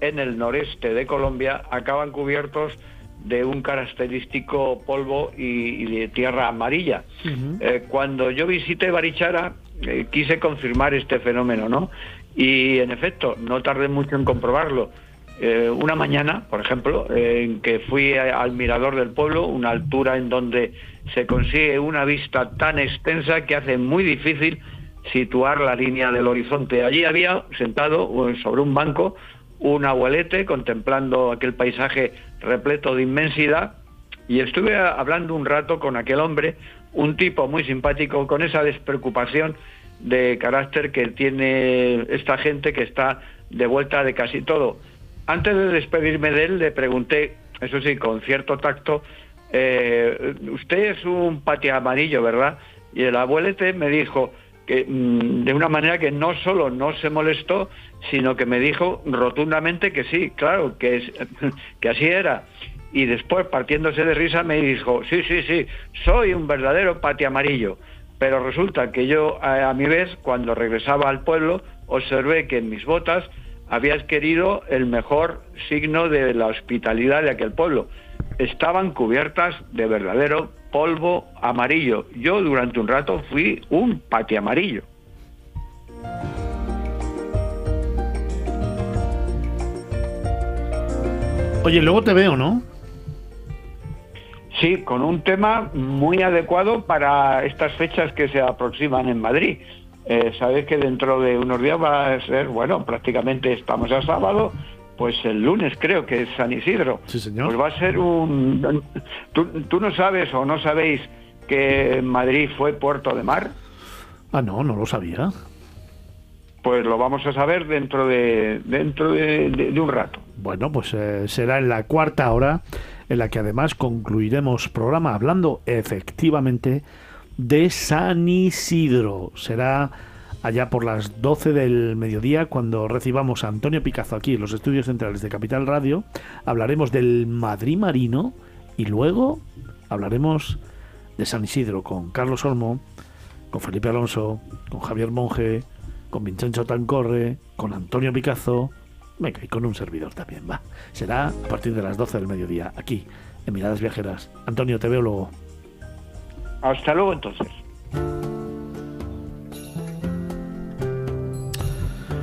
en el noreste de Colombia, acaban cubiertos de un característico polvo y, y de tierra amarilla. Uh -huh. eh, cuando yo visité Barichara, eh, quise confirmar este fenómeno, ¿no? Y en efecto, no tardé mucho en comprobarlo. Eh, una mañana, por ejemplo, eh, en que fui al mirador del pueblo, una altura en donde se consigue una vista tan extensa que hace muy difícil situar la línea del horizonte. Allí había sentado sobre un banco un abuelete contemplando aquel paisaje repleto de inmensidad y estuve hablando un rato con aquel hombre, un tipo muy simpático, con esa despreocupación de carácter que tiene esta gente que está de vuelta de casi todo. Antes de despedirme de él, le pregunté, eso sí, con cierto tacto, eh, usted es un patia amarillo, ¿verdad? Y el abuelete me dijo que mmm, de una manera que no solo no se molestó, sino que me dijo rotundamente que sí, claro, que, es, que así era. Y después, partiéndose de risa, me dijo, sí, sí, sí, soy un verdadero patia amarillo. Pero resulta que yo, a, a mi vez, cuando regresaba al pueblo, observé que en mis botas había adquirido el mejor signo de la hospitalidad de aquel pueblo. Estaban cubiertas de verdadero polvo amarillo. Yo durante un rato fui un pati amarillo. Oye, luego te veo, ¿no? Sí, con un tema muy adecuado para estas fechas que se aproximan en Madrid. Eh, sabes que dentro de unos días va a ser, bueno, prácticamente estamos a sábado, pues el lunes creo que es San Isidro. Sí, señor. Pues va a ser un... ¿Tú, tú no sabes o no sabéis que Madrid fue puerto de mar? Ah, no, no lo sabía. Pues lo vamos a saber dentro de dentro de, de, de un rato. Bueno, pues eh, será en la cuarta hora en la que además concluiremos programa hablando efectivamente de San Isidro. Será allá por las 12 del mediodía cuando recibamos a Antonio Picazo aquí en los estudios centrales de Capital Radio. Hablaremos del Madrid Marino y luego hablaremos de San Isidro con Carlos Olmo, con Felipe Alonso, con Javier Monge, con Vincenzo Tancorre, con Antonio Picazo, venga, y con un servidor también, va. Será a partir de las 12 del mediodía, aquí, en Miradas Viajeras. Antonio, te veo luego. Hasta luego entonces.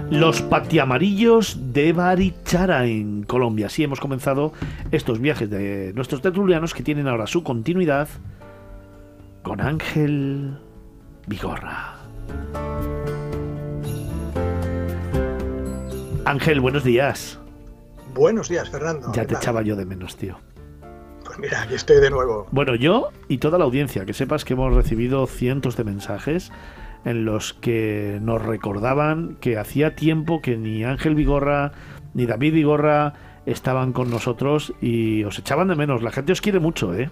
Los patiamarillos de Barichara en Colombia. Así hemos comenzado estos viajes de nuestros tertulianos que tienen ahora su continuidad con Ángel Vigorra. Ángel, buenos días. Buenos días, Fernando. Ya te echaba yo de menos, tío. Pues mira, aquí estoy de nuevo. Bueno, yo y toda la audiencia, que sepas que hemos recibido cientos de mensajes en los que nos recordaban que hacía tiempo que ni Ángel Vigorra ni David Vigorra estaban con nosotros y os echaban de menos. La gente os quiere mucho, ¿eh?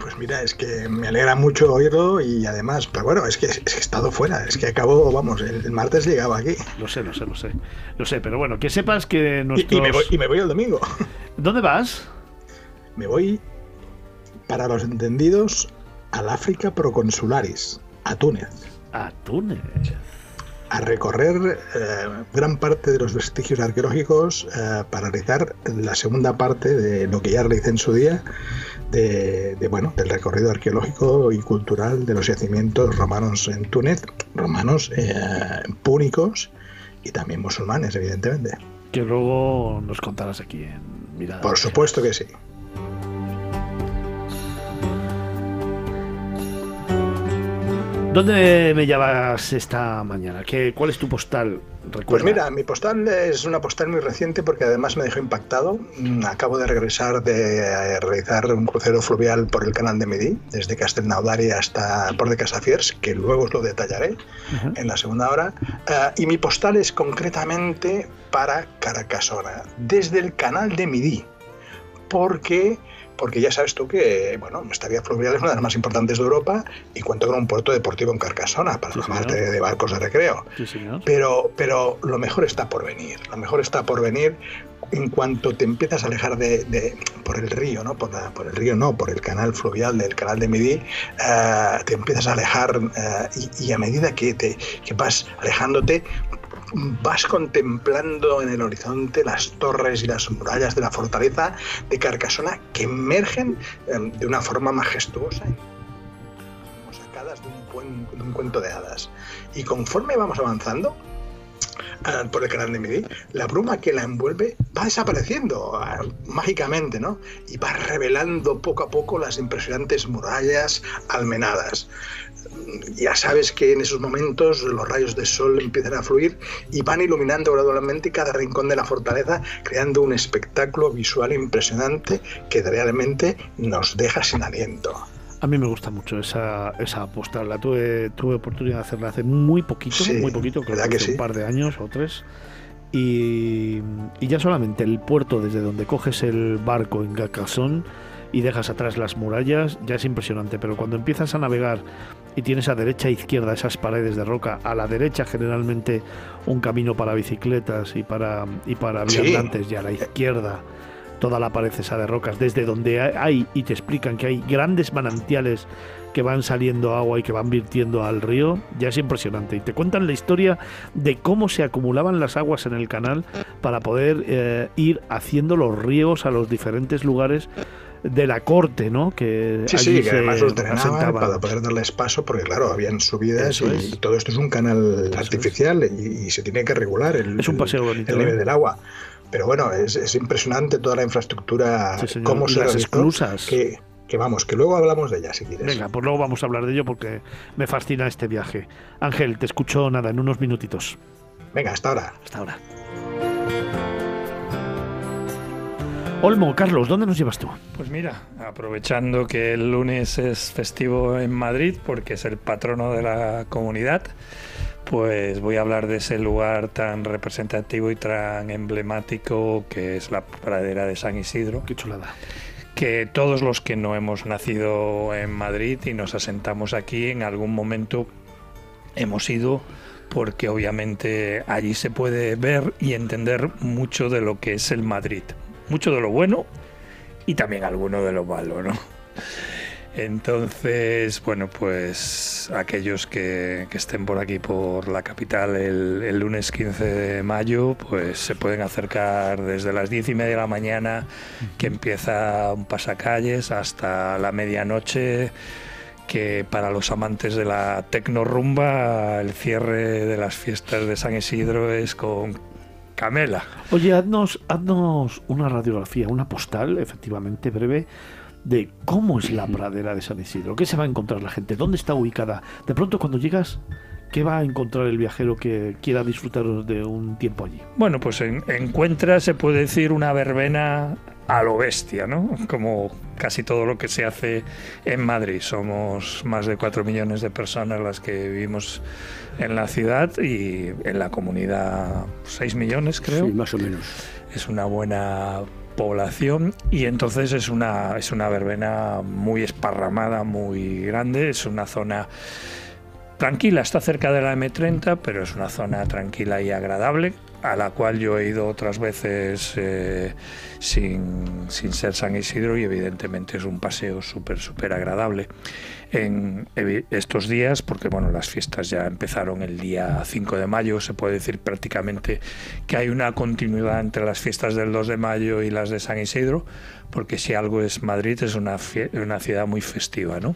Pues mira, es que me alegra mucho oírlo y además, pero bueno, es que, es que he estado fuera, es que acabo, vamos, el, el martes llegaba aquí. Lo sé, lo sé, lo sé. Lo sé, pero bueno, que sepas que Y, nuestros... y me voy, y me voy el domingo. ¿Dónde vas? Me voy, para los entendidos, al África Proconsularis, a Túnez, A Túnez. a recorrer eh, gran parte de los vestigios arqueológicos eh, para realizar la segunda parte de lo que ya realicé en su día, de, de, bueno, del recorrido arqueológico y cultural de los yacimientos romanos en Túnez, romanos eh, púnicos y también musulmanes, evidentemente. Que luego nos contarás aquí en Mirada. Por supuesto que sí. ¿Dónde me llevas esta mañana? ¿Qué, ¿Cuál es tu postal? Recuerda. Pues mira, mi postal es una postal muy reciente porque además me dejó impactado. Mm, Acabo de regresar de eh, realizar un crucero fluvial por el canal de Midi, desde Castelnaudari hasta Port de Casafiers, que luego os lo detallaré en la segunda hora. Eh, y mi postal es concretamente para Caracasona, desde el canal de Midi, porque porque ya sabes tú que bueno, nuestra vía fluvial es una de las más importantes de Europa y cuenta con un puerto deportivo en Carcasona para Sí, la parte de barcos de recreo. Sí. Pero, pero lo mejor está por venir. Lo mejor está por venir en cuanto te empiezas a alejar de, de- por el río, ¿no? Por, la- por el río no, por el canal fluvial del canal de Midi, eh, te empiezas a alejar eh, y, y a medida que, te, que vas alejándote, vas contemplando en el horizonte las torres y las murallas de la fortaleza de Carcasona que emergen eh, de una forma majestuosa como sacadas de un, cuen- de un cuento de hadas. Y conforme vamos avanzando ah, por el canal de Midi, la bruma que la envuelve va desapareciendo ah, mágicamente, ¿no? Y va revelando poco a poco las impresionantes murallas almenadas. Ya sabes que en esos momentos los rayos de sol empiezan a fluir y van iluminando gradualmente cada rincón de la fortaleza, creando un espectáculo visual impresionante que realmente nos deja sin aliento. A mí me gusta mucho esa, esa postal. La tuve, tuve oportunidad de hacerla hace muy poquito, Sí, muy poquito, creo ¿verdad que sí? un par de años o tres. Y, y ya solamente el puerto desde donde coges el barco en Gacasón y dejas atrás las murallas ya es impresionante. Pero cuando empiezas a navegar y tienes a derecha e izquierda esas paredes de roca, a la derecha generalmente un camino para bicicletas y para, y para Sí. viandantes y a la izquierda toda la pared esa de rocas, desde donde hay y te explican que hay grandes manantiales que van saliendo agua y que van virtiendo al río, ya es impresionante. Y te cuentan la historia de cómo se acumulaban las aguas en el canal para poder eh, ir haciendo los riegos a los diferentes lugares de la corte, ¿no? Que Sí, sí, que además los drenaban para poder darles paso, porque claro, habían subidas y es. todo esto es un canal Eso artificial y, y se tiene que regular el, Es un el- paseo bonito, el nivel ¿eh? del agua. Pero bueno, es, es impresionante toda la infraestructura, Sí, cómo se las esclusas. Que, que vamos, que luego hablamos de ella si quieres. Venga, pues luego vamos a hablar de ello porque me fascina este viaje. Ángel, te escucho nada en unos minutitos. Venga, hasta ahora. Hasta ahora. Olmo, Carlos, ¿dónde nos llevas tú? Pues mira, aprovechando que el lunes es festivo en Madrid porque es el patrono de la comunidad, pues voy a hablar de ese lugar tan representativo y tan emblemático que es la pradera de San Isidro, Qué chulada. que todos los que no hemos nacido en Madrid y nos asentamos aquí en algún momento hemos ido porque obviamente allí se puede ver y entender mucho de lo que es el Madrid, mucho de lo bueno y también alguno de lo malo, ¿no? Entonces, bueno, pues aquellos que, estén por aquí, por la capital, el, el lunes 15 de mayo, pues se pueden acercar desde las 10 y media de la mañana, que empieza un pasacalles, hasta la medianoche, que para los amantes de la tecnorumba, el cierre de las fiestas de San Isidro es con Camela. Oye, haznos, haznos una radiografía, una postal, efectivamente breve, de cómo es la pradera de San Isidro. ¿Qué se va a encontrar la gente? ¿Dónde está ubicada? De pronto, cuando llegas, ¿qué va a encontrar el viajero que quiera disfrutar de un tiempo allí? Bueno, pues en- encuentra, se puede decir, una verbena a lo bestia, ¿no? Como casi todo lo que se hace en Madrid. Somos más de 4 millones de personas las que vivimos en la ciudad y en la comunidad 6 millones, creo. Sí, más o menos. Es una buena población y entonces es una, es una verbena muy esparramada, muy grande, es una zona tranquila, está cerca de la M30, pero es una zona tranquila y agradable, a la cual yo he ido otras veces eh, sin, sin, ser San Isidro y evidentemente es un paseo súper, súper agradable. En estos días, porque bueno, las fiestas ya empezaron el día 5 de mayo, se puede decir prácticamente que hay una continuidad entre las fiestas del 2 de mayo y las de San Isidro, porque si algo es Madrid es una, una ciudad muy festiva, ¿no?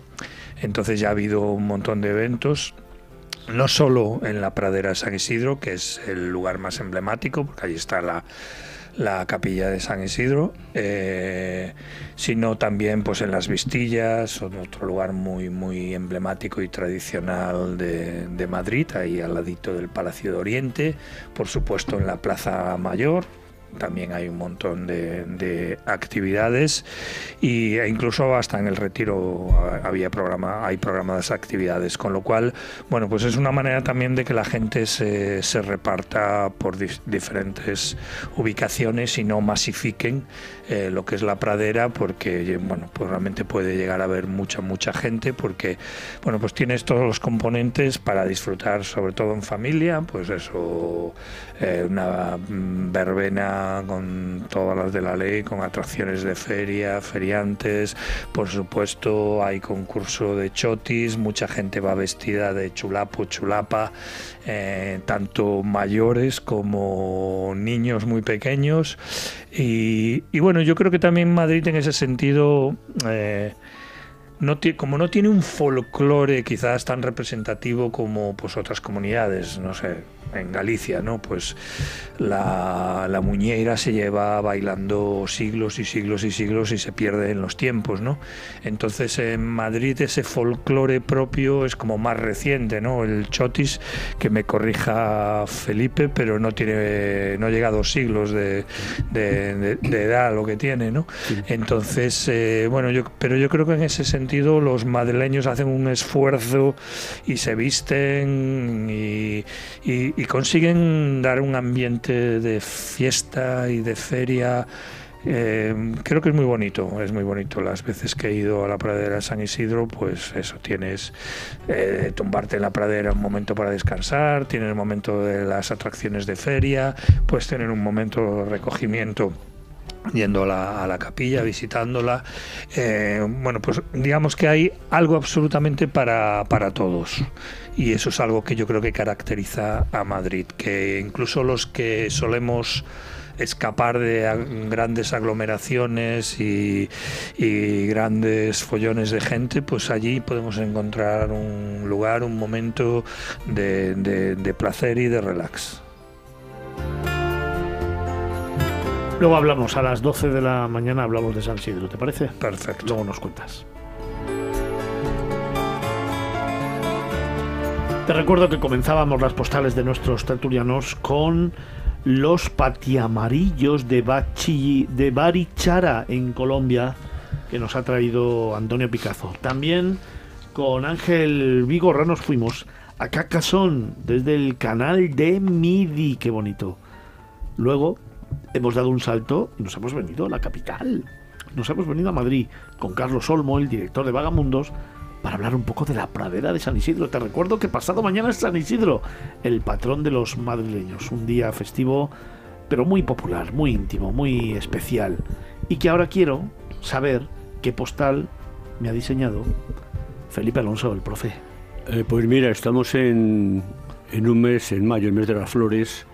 Entonces ya ha habido un montón de eventos, no solo en la pradera de San Isidro, que es el lugar más emblemático, porque allí está la, la capilla de San Isidro, eh, sino también pues en las Vistillas, otro lugar muy muy emblemático y tradicional de, de Madrid, ahí al ladito del Palacio de Oriente, por supuesto en la Plaza Mayor, también hay un montón de, actividades y, e incluso hasta en el retiro había programa, hay programadas actividades, con lo cual, bueno, pues es una manera también de que la gente se, se reparta por diferentes ubicaciones y no masifiquen eh, lo que es la pradera porque, bueno, pues realmente puede llegar a haber mucha, mucha gente porque, bueno, pues tienes todos los componentes para disfrutar, sobre todo en familia, pues eso, eh, una mm, verbena con todas las de la ley, con atracciones de feria, feriantes, por supuesto hay concurso de chotis, mucha gente va vestida de chulapo, chulapa, eh, tanto mayores como niños muy pequeños. Y, bueno, yo creo que también Madrid en ese sentido... Eh, no como no tiene un folclore quizás tan representativo como pues otras comunidades, no sé, en Galicia, ¿no? Pues la, la, muñeira se lleva bailando siglos y siglos y siglos y se pierde en los tiempos, ¿no? Entonces en Madrid ese folclore propio es como más reciente, ¿no? El chotis, que me corrija Felipe, pero no tiene, no llega a dos siglos de, de, edad lo que tiene, ¿no? Entonces, eh, bueno, yo, pero yo creo que en ese sentido los madrileños hacen un esfuerzo y se visten y, y consiguen dar un ambiente de fiesta y de feria. Eh, creo que es muy bonito, es muy bonito. Las veces que he ido a la pradera de San Isidro, pues eso, tienes eh, tumbarte en la pradera un momento para descansar, tienes el momento de las atracciones de feria, puedes tener un momento de recogimiento yendo a la, capilla, visitándola. Eh, bueno, pues digamos que hay algo absolutamente para, para todos. Y eso es algo que yo creo que caracteriza a Madrid, que incluso los que solemos escapar de grandes aglomeraciones y, grandes follones de gente, pues allí podemos encontrar un lugar, un momento de placer y de relax. Luego hablamos, a las 12 de la mañana hablamos de San Isidro, ¿te parece? Perfecto. Luego nos cuentas. Te recuerdo que comenzábamos las postales de nuestros tertulianos con los patiamarillos de, Bachi, de Barichara en Colombia, que nos ha traído Antonio Picazo. También con Ángel Vigorra nos fuimos a Cacasón, desde el canal de Midi, qué bonito. Luego hemos dado un salto y nos hemos venido a la capital. Nos hemos venido a Madrid con Carlos Olmo, el director de Vagamundos, para hablar un poco de la pradera de San Isidro. Te recuerdo que pasado mañana es San Isidro, el patrón de los madrileños. Un día festivo, pero muy popular, muy íntimo, muy especial. Y que ahora quiero saber qué postal me ha diseñado Felipe Alonso, el profe. Eh, pues mira, estamos en, en un mes, en mayo, el mes de las flores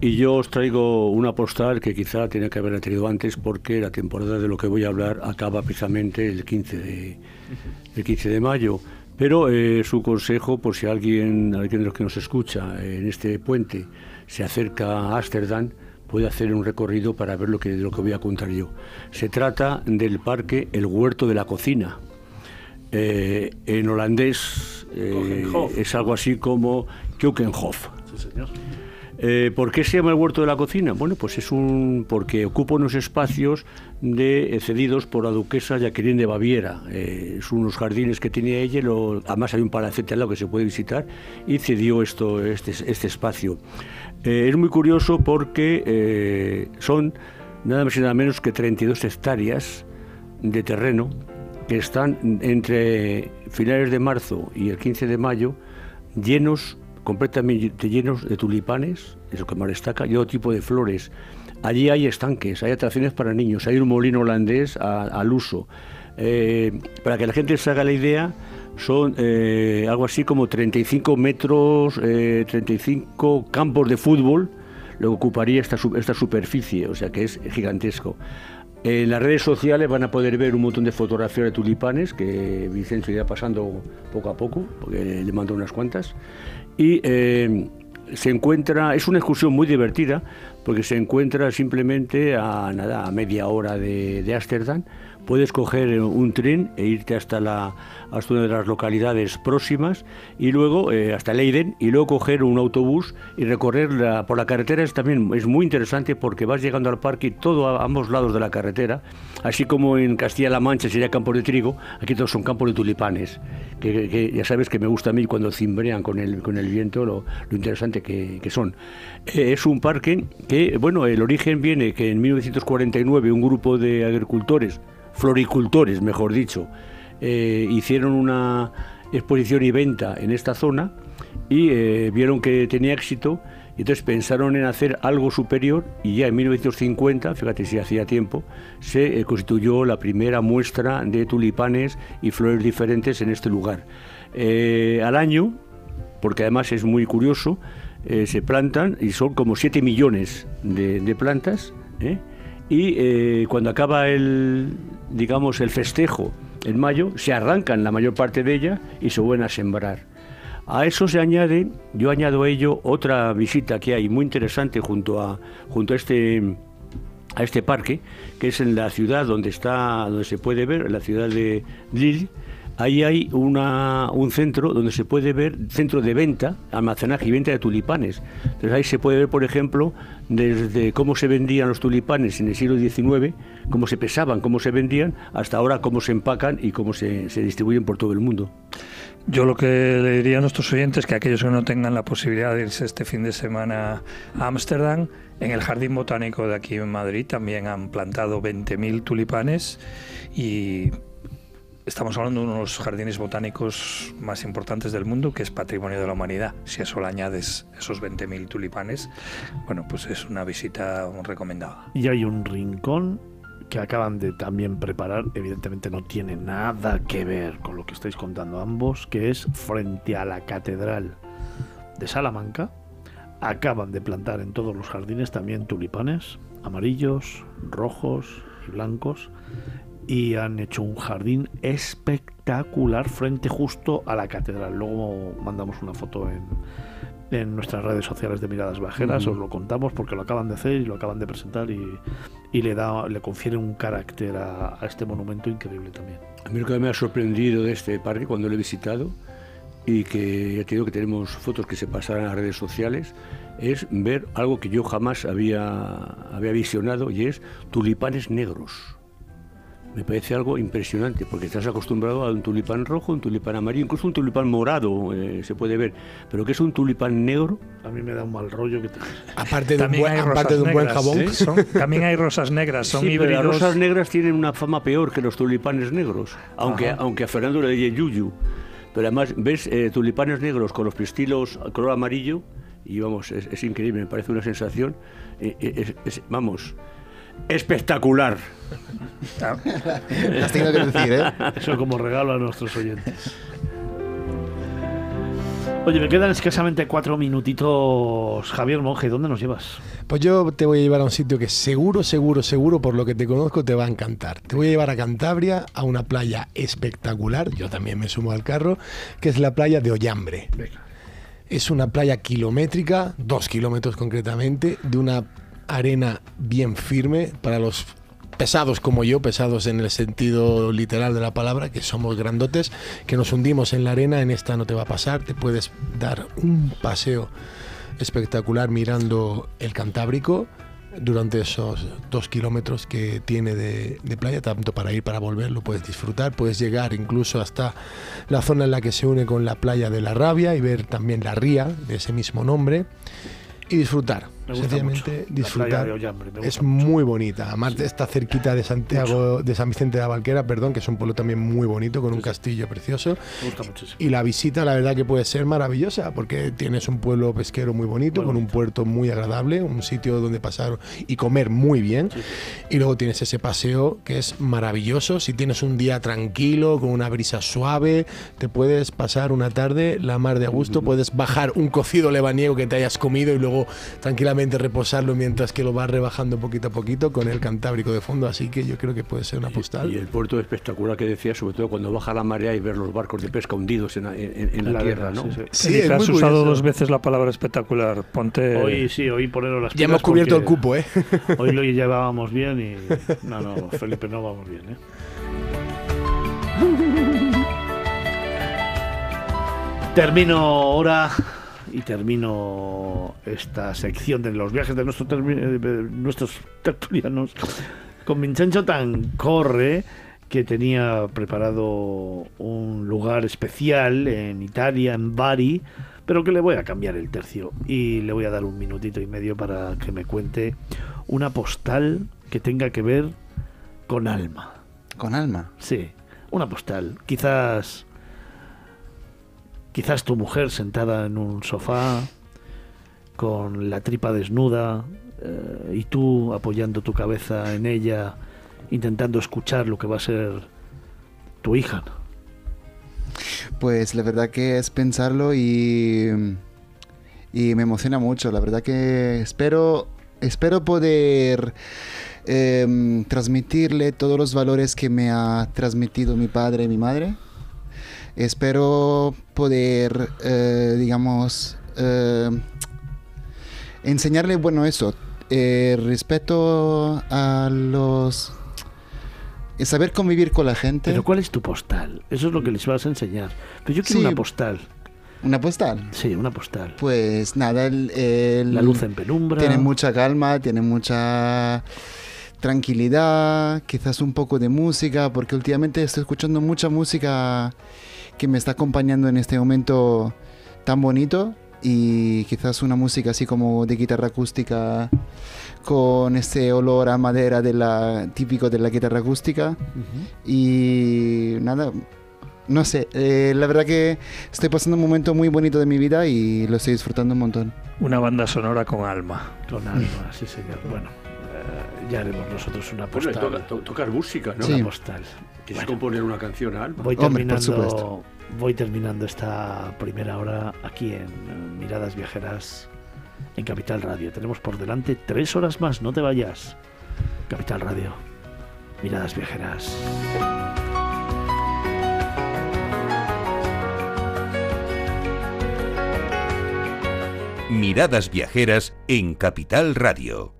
y yo os traigo una postal que quizá tenía que haber tenido antes porque la temporada de lo que voy a hablar acaba precisamente el 15 de, el 15 de mayo. Pero eh, su consejo, por si alguien, alguien de los que nos escucha en este puente se acerca a Ámsterdam, puede hacer un recorrido para ver lo que, lo que voy a contar yo. Se trata del parque El Huerto de la Cocina. Eh, en holandés eh, es algo así como Keukenhof. Sí, señor. Eh, ¿Por qué se llama el huerto de la cocina? Bueno, pues es un porque ocupa unos espacios de, eh, cedidos por la duquesa Jacqueline de Baviera. Eh, son unos jardines que tenía ella, además hay un palacete al lado que se puede visitar y cedió este, este espacio. es muy curioso porque son nada más y nada menos que 32 hectáreas de terreno que están entre finales de marzo y el 15 de mayo llenos, completamente llenos de tulipanes, es lo que más destaca, y otro tipo de flores. Allí hay estanques, hay atracciones para niños, hay un molino holandés al uso. Eh, para que la gente se haga la idea, son eh, algo así como 35 metros, 35 eh, campos de fútbol, lo que ocuparía esta, esta superficie, o sea que es gigantesco. En las redes sociales van a poder ver un montón de fotografías de tulipanes que Vicencio irá pasando poco a poco, porque le mando unas cuantas. Y se encuentra, es una excursión muy divertida, porque se encuentra simplemente a, nada, a media hora de Ámsterdam puedes coger un tren e irte hasta, la, hasta una de las localidades próximas y luego eh, hasta Leiden y luego coger un autobús y recorrer por la carretera es también es muy interesante porque vas llegando al parque y todo a ambos lados de la carretera, así como en Castilla-La Mancha sería campo de trigo, aquí todos son campos de tulipanes, que, ya sabes que me gusta a mí cuando cimbrean con el, con el viento lo, interesante que, son. Eh, es un parque que, bueno, el origen viene que en 1949 un grupo de agricultores floricultores, mejor dicho, eh, hicieron una exposición y venta en esta zona y eh, vieron que tenía éxito y entonces pensaron en hacer algo superior y ya en 1950, fíjate si hacía tiempo, se eh, constituyó la primera muestra de tulipanes y flores diferentes en este lugar. al año, porque además es muy curioso, se plantan y son como 7 millones de, plantas y cuando acaba el, digamos, el festejo en mayo, se arrancan la mayor parte de ella y se vuelven a sembrar. A eso se añade, yo añado a ello otra visita que hay muy interesante junto a, junto a este a este parque, que es en la ciudad donde está, donde se puede ver, en la ciudad de Lille, ahí hay un centro donde se puede ver, centro de venta, almacenaje y venta de tulipanes. Entonces ahí se puede ver, por ejemplo, desde cómo se vendían los tulipanes en el siglo XIX, cómo se pesaban, cómo se vendían, hasta ahora cómo se empacan y cómo se, se distribuyen por todo el mundo. Yo lo que le diría a nuestros oyentes que aquellos que no tengan la posibilidad de irse este fin de semana a Ámsterdam, en el Jardín Botánico de aquí en Madrid también han plantado 20.000 tulipanes y estamos hablando de uno de los jardines botánicos más importantes del mundo, que es patrimonio de la humanidad. Si a eso le añades esos 20.000 tulipanes, bueno, pues es una visita recomendada. Y hay un rincón que acaban de también preparar, evidentemente no tiene nada que ver con lo que estáis contando ambos, que es frente a la Catedral de Salamanca. Acaban de plantar en todos los jardines también tulipanes amarillos, rojos y blancos y han hecho un jardín espectacular frente justo a la catedral. Luego mandamos una foto en, en nuestras redes sociales de Miradas Bajeras, os lo contamos porque lo acaban de hacer y lo acaban de presentar y, y le da le confiere un carácter a, este monumento increíble también. A mí lo que me ha sorprendido de este parque cuando lo he visitado y que ya te digo que tenemos fotos que se pasaron a las redes sociales, es ver algo que yo jamás había, había visionado y es tulipanes negros me parece algo impresionante, porque estás acostumbrado a un tulipán rojo, un tulipán amarillo, incluso un tulipán morado, eh, se puede ver. Pero que es un tulipán negro. A mí me da un mal rollo que Aparte de un buen, aparte de un buen jabón. también hay rosas negras, son sí, Pero las rosas negras tienen una fama peor que los tulipanes negros, aunque, aunque a Fernando le dice yuyu. Pero además, ves eh, tulipanes negros con los pistilos color amarillo, y vamos, es, increíble, me parece una sensación. Eh, vamos espectacular. Las tengo que decir, ¿eh? Eso como regalo a nuestros oyentes. Oye, me quedan escasamente cuatro minutitos. Javier Monge, ¿dónde nos llevas? Pues yo te voy a llevar a un sitio que seguro, seguro, seguro, por lo que te conozco, te va a encantar. Te voy a llevar a Cantabria, a una playa espectacular, yo también me sumo al carro, que es la playa de Ollambre. Es una playa kilométrica, dos kilómetros concretamente, de una arena bien firme para los pesados como yo, pesados en el sentido literal de la palabra, que somos grandotes, que nos hundimos en la arena, en esta no te va a pasar, te puedes dar un paseo espectacular mirando el Cantábrico durante esos dos kilómetros que tiene de, de, playa, tanto para ir para volver, lo puedes disfrutar, puedes llegar incluso hasta la zona en la que se une con la playa de la Rabia y ver también la ría de ese mismo nombre y disfrutar Me gusta sencillamente mucho. La disfrutar. playa de Ollambre, me gusta Es mucho. muy bonita. Además está cerquita de Santiago, de San Vicente de la Valquera, perdón, que es un pueblo también muy bonito, con un castillo precioso. Me gusta muchísimo. Y la visita, la verdad que puede ser maravillosa, porque tienes un pueblo pesquero muy bonito, Muy con un puerto muy agradable, un sitio donde pasar y comer muy bien. Sí, sí. Y luego tienes ese paseo que es maravilloso. Si tienes un día tranquilo, con una brisa suave, te puedes pasar una tarde la mar de a gusto. Puedes bajar un cocido lebaniego que te hayas comido y luego tranquilamente reposarlo mientras que lo vas rebajando poquito a poquito con el Cantábrico de fondo. Así que yo creo que puede ser una postal. Y el puerto espectacular que decía, sobre todo cuando baja la marea y ver los barcos de pesca hundidos en, la- en- en la, La tierra, ¿no? sí, sí. Sí, es has muy usado curioso. dos veces la palabra espectacular. Ponte. Hoy sí, hoy poneros las Ya hemos cubierto el cupo, ¿eh? Hoy lo llevábamos bien y. No, no, Felipe, no vamos bien, ¿eh? Termino ahora y termino esta sección de los viajes de, nuestro eh, de nuestros tertulianos con Vincenzo Tancorre, que tenía preparado un lugar especial en Italia, en Bari, pero que le voy a cambiar el tercio y le voy a dar un minutito y medio para que me cuente una postal que tenga que ver con alma. Con alma. Sí, una postal. Quizás. Quizás tu mujer sentada en un sofá con la tripa desnuda eh, y tú apoyando tu cabeza en ella, intentando escuchar lo que va a ser tu hija. Pues la verdad que es pensarlo y, y me emociona mucho. La verdad que espero, espero poder em, transmitirle todos los valores que me ha transmitido mi padre y mi madre. Espero poder, eh, digamos, eh, enseñarle, bueno, eso, eh, respeto a los... eh, Saber convivir con la gente. Pero ¿cuál es tu postal? Eso es lo que les vas a enseñar. Pero yo quiero Sí. una postal. ¿Una postal? Sí, una postal. Pues nada, el, el- La luz en penumbra. tiene mucha calma, tiene mucha tranquilidad, quizás un poco de música, porque últimamente estoy escuchando mucha música que me está acompañando en este momento tan bonito y quizás una música así como de guitarra acústica con ese olor a madera de la típico de la guitarra acústica Ujú. y nada no sé eh, la verdad que estoy pasando un momento muy bonito de mi vida y lo estoy disfrutando un montón Una banda sonora con alma. Con alma, sí señor. Bueno, eh, ya haremos nosotros una Bueno, postal. toca- to- tocas música, ¿no? Sí. Una postal. Quieres Bueno. componer una canción a Alma. Voy Hombre, por terminando, voy terminando esta primera hora aquí en Miradas Viajeras en Capital Radio. Tenemos por delante tres horas más, no te vayas. Capital Radio, Miradas Viajeras. Miradas Viajeras en Capital Radio.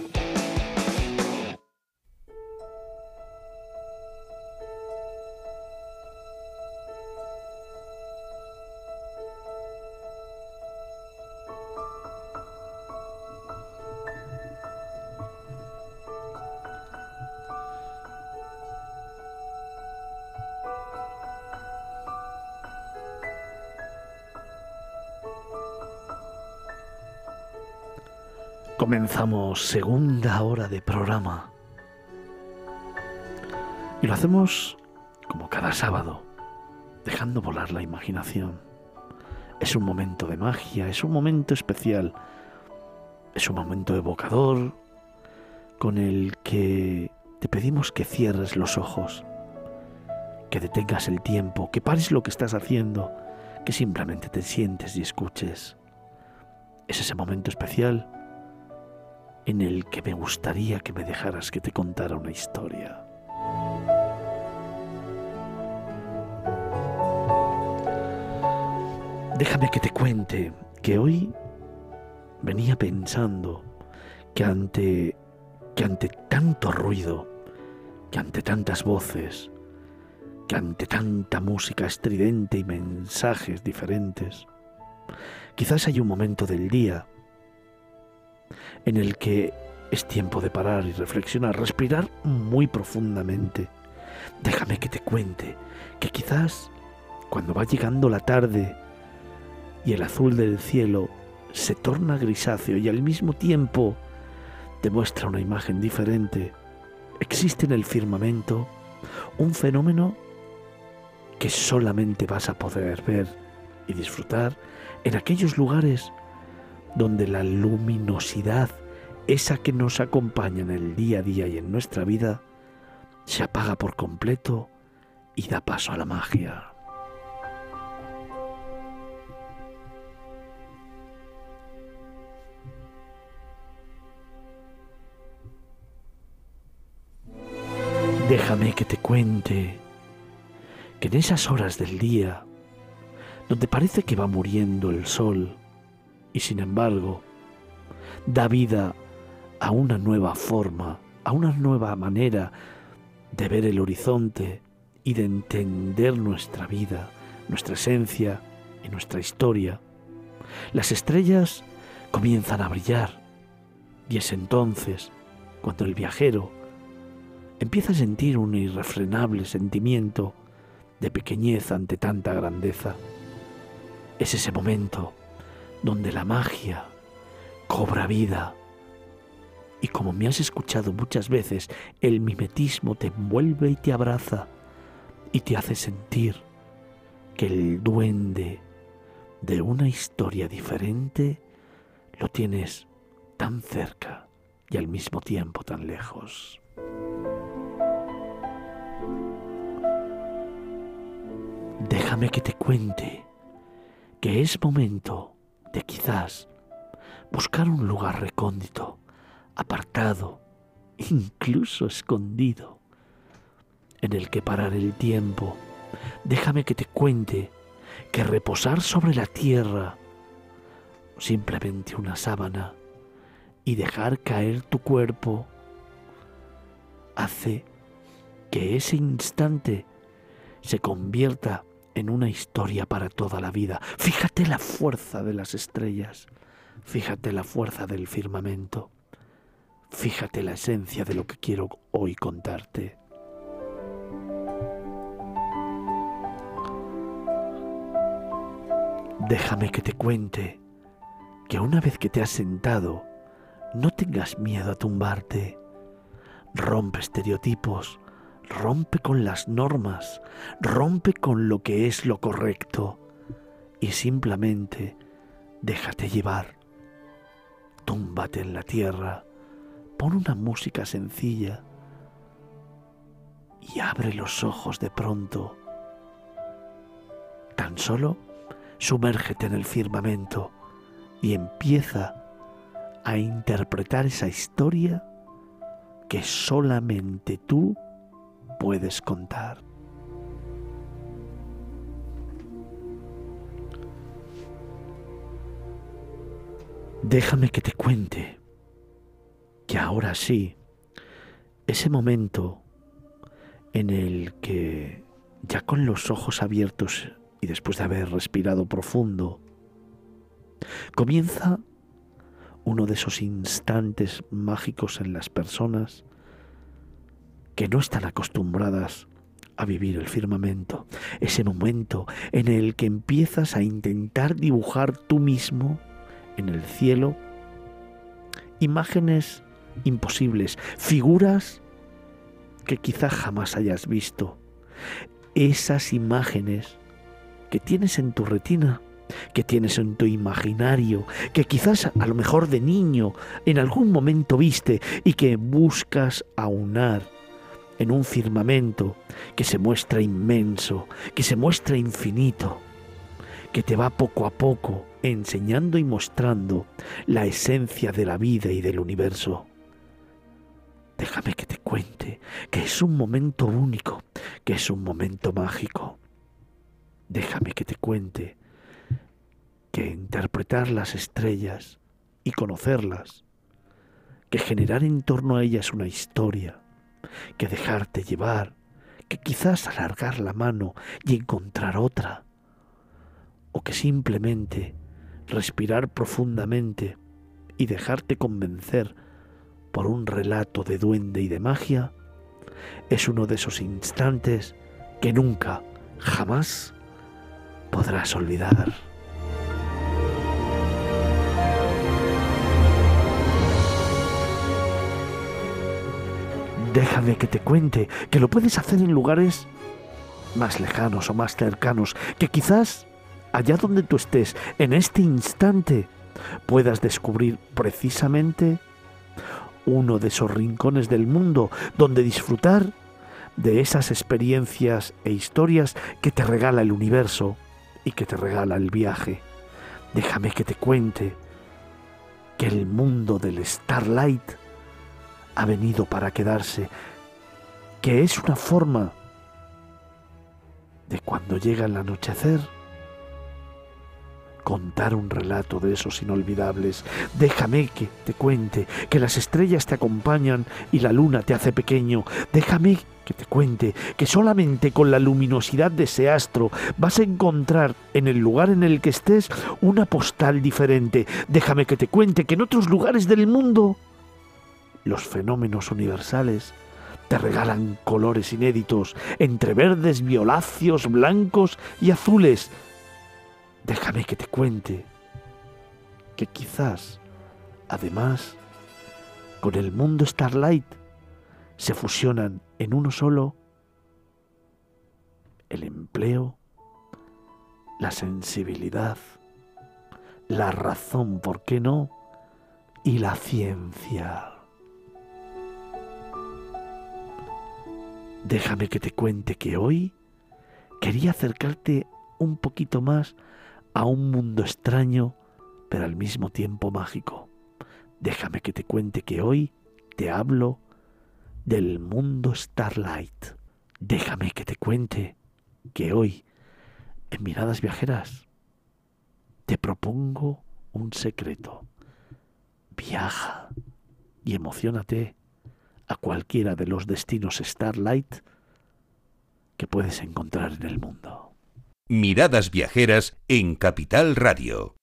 Comenzamos segunda hora de programa. Y lo hacemos como cada sábado, dejando volar la imaginación. Es un momento de magia, es un momento especial, es un momento evocador con el que te pedimos que cierres los ojos, que detengas el tiempo, que pares lo que estás haciendo, que simplemente te sientes y escuches. Es ese momento especial en el que me gustaría que me dejaras que te contara una historia. Déjame que te cuente que hoy venía pensando que ante que ante tanto ruido, que ante tantas voces, que ante tanta música estridente y mensajes diferentes, quizás hay un momento del día en el que es tiempo de parar y reflexionar, respirar muy profundamente. Déjame que te cuente que quizás cuando va llegando la tarde y el azul del cielo se torna grisáceo y al mismo tiempo te muestra una imagen diferente, existe en el firmamento un fenómeno que solamente vas a poder ver y disfrutar en aquellos lugares donde la luminosidad, esa que nos acompaña en el día a día y en nuestra vida, se apaga por completo y da paso a la magia. Déjame que te cuente que en esas horas del día, donde parece que va muriendo el sol, y sin embargo da vida a una nueva forma, a una nueva manera de ver el horizonte y de entender nuestra vida, nuestra esencia y nuestra historia. Las estrellas comienzan a brillar y es entonces cuando el viajero empieza a sentir un irrefrenable sentimiento de pequeñez ante tanta grandeza. Es ese momento donde la magia cobra vida. Y como me has escuchado muchas veces, el mimetismo te envuelve y te abraza y te hace sentir que el duende de una historia diferente lo tienes tan cerca y al mismo tiempo tan lejos. Déjame que te cuente que es momento de quizás buscar un lugar recóndito, apartado, incluso escondido, en el que parar el tiempo. Déjame que te cuente que reposar sobre la tierra, simplemente una sábana, y dejar caer tu cuerpo, hace que ese instante se convierta en una historia para toda la vida. Fíjate la fuerza de las estrellas, fíjate la fuerza del firmamento, fíjate la esencia de lo que quiero hoy contarte. Déjame que te cuente que una vez que te has sentado, no tengas miedo a tumbarte. Rompe estereotipos, rompe con las normas, rompe con lo que es lo correcto y simplemente déjate llevar. Túmbate en la tierra, pon una música sencilla y abre los ojos de pronto. Tan solo sumérgete en el firmamento y empieza a interpretar esa historia que solamente tú puedes contar. Déjame que te cuente que ahora sí, ese momento en el que ya con los ojos abiertos y después de haber respirado profundo, comienza uno de esos instantes mágicos en las personas que no están acostumbradas a vivir el firmamento, ese momento en el que empiezas a intentar dibujar tú mismo en el cielo imágenes imposibles, figuras que quizá jamás hayas visto, esas imágenes que tienes en tu retina, que tienes en tu imaginario, que quizás a lo mejor de niño en algún momento viste y que buscas aunar en un firmamento que se muestra inmenso, que se muestra infinito, que te va poco a poco enseñando y mostrando la esencia de la vida y del universo. Déjame que te cuente que es un momento único, que es un momento mágico. Déjame que te cuente que interpretar las estrellas y conocerlas, que generar en torno a ellas una historia, que dejarte llevar, que quizás alargar la mano y encontrar otra, o que simplemente respirar profundamente y dejarte convencer por un relato de duende y de magia, es uno de esos instantes que nunca, jamás podrás olvidar. Déjame que te cuente que lo puedes hacer en lugares más lejanos o más cercanos, que quizás allá donde tú estés, en este instante, puedas descubrir precisamente uno de esos rincones del mundo donde disfrutar de esas experiencias e historias que te regala el universo y que te regala el viaje. Déjame que te cuente que el mundo del Starlight ha venido para quedarse, que es una forma de cuando llega el anochecer, contar un relato de esos inolvidables. Déjame que te cuente que las estrellas te acompañan y la luna te hace pequeño. Déjame que te cuente que solamente con la luminosidad de ese astro vas a encontrar en el lugar en el que estés una postal diferente. Déjame que te cuente que en otros lugares del mundo los fenómenos universales te regalan colores inéditos entre verdes, violáceos, blancos y azules. Déjame que te cuente que quizás, además, con el mundo Starlight se fusionan en uno solo el empleo, la sensibilidad, la razón, ¿por qué no? Y la ciencia. Déjame que te cuente que hoy quería acercarte un poquito más a un mundo extraño, pero al mismo tiempo mágico. Déjame que te cuente que hoy te hablo del mundo Starlight. Déjame que te cuente que hoy, en Miradas Viajeras, te propongo un secreto. Viaja y emocionate a cualquiera de los destinos Starlight que puedes encontrar en el mundo. Miradas Viajeras en Capital Radio.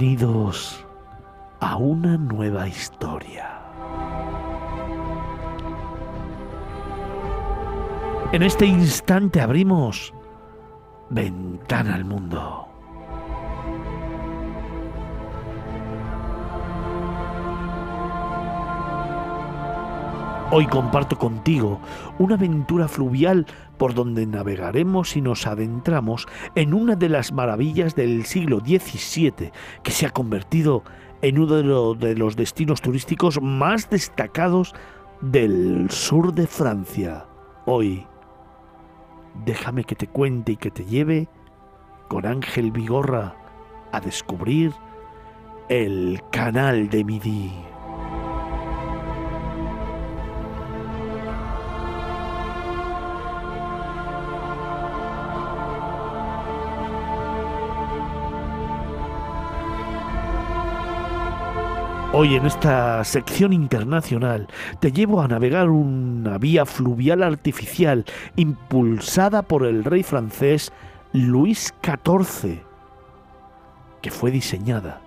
Bienvenidos a una nueva historia. En este instante abrimos Ventana al Mundo. Hoy comparto contigo una aventura fluvial por donde navegaremos y nos adentramos en una de las maravillas del siglo XVII que se ha convertido en uno de los destinos turísticos más destacados del sur de Francia. Hoy, déjame que te cuente y que te lleve con Ángel Vigorra a descubrir el canal de Midi. Hoy en esta sección internacional te llevo a navegar una vía fluvial artificial impulsada por el rey francés Luis XIV, que fue diseñada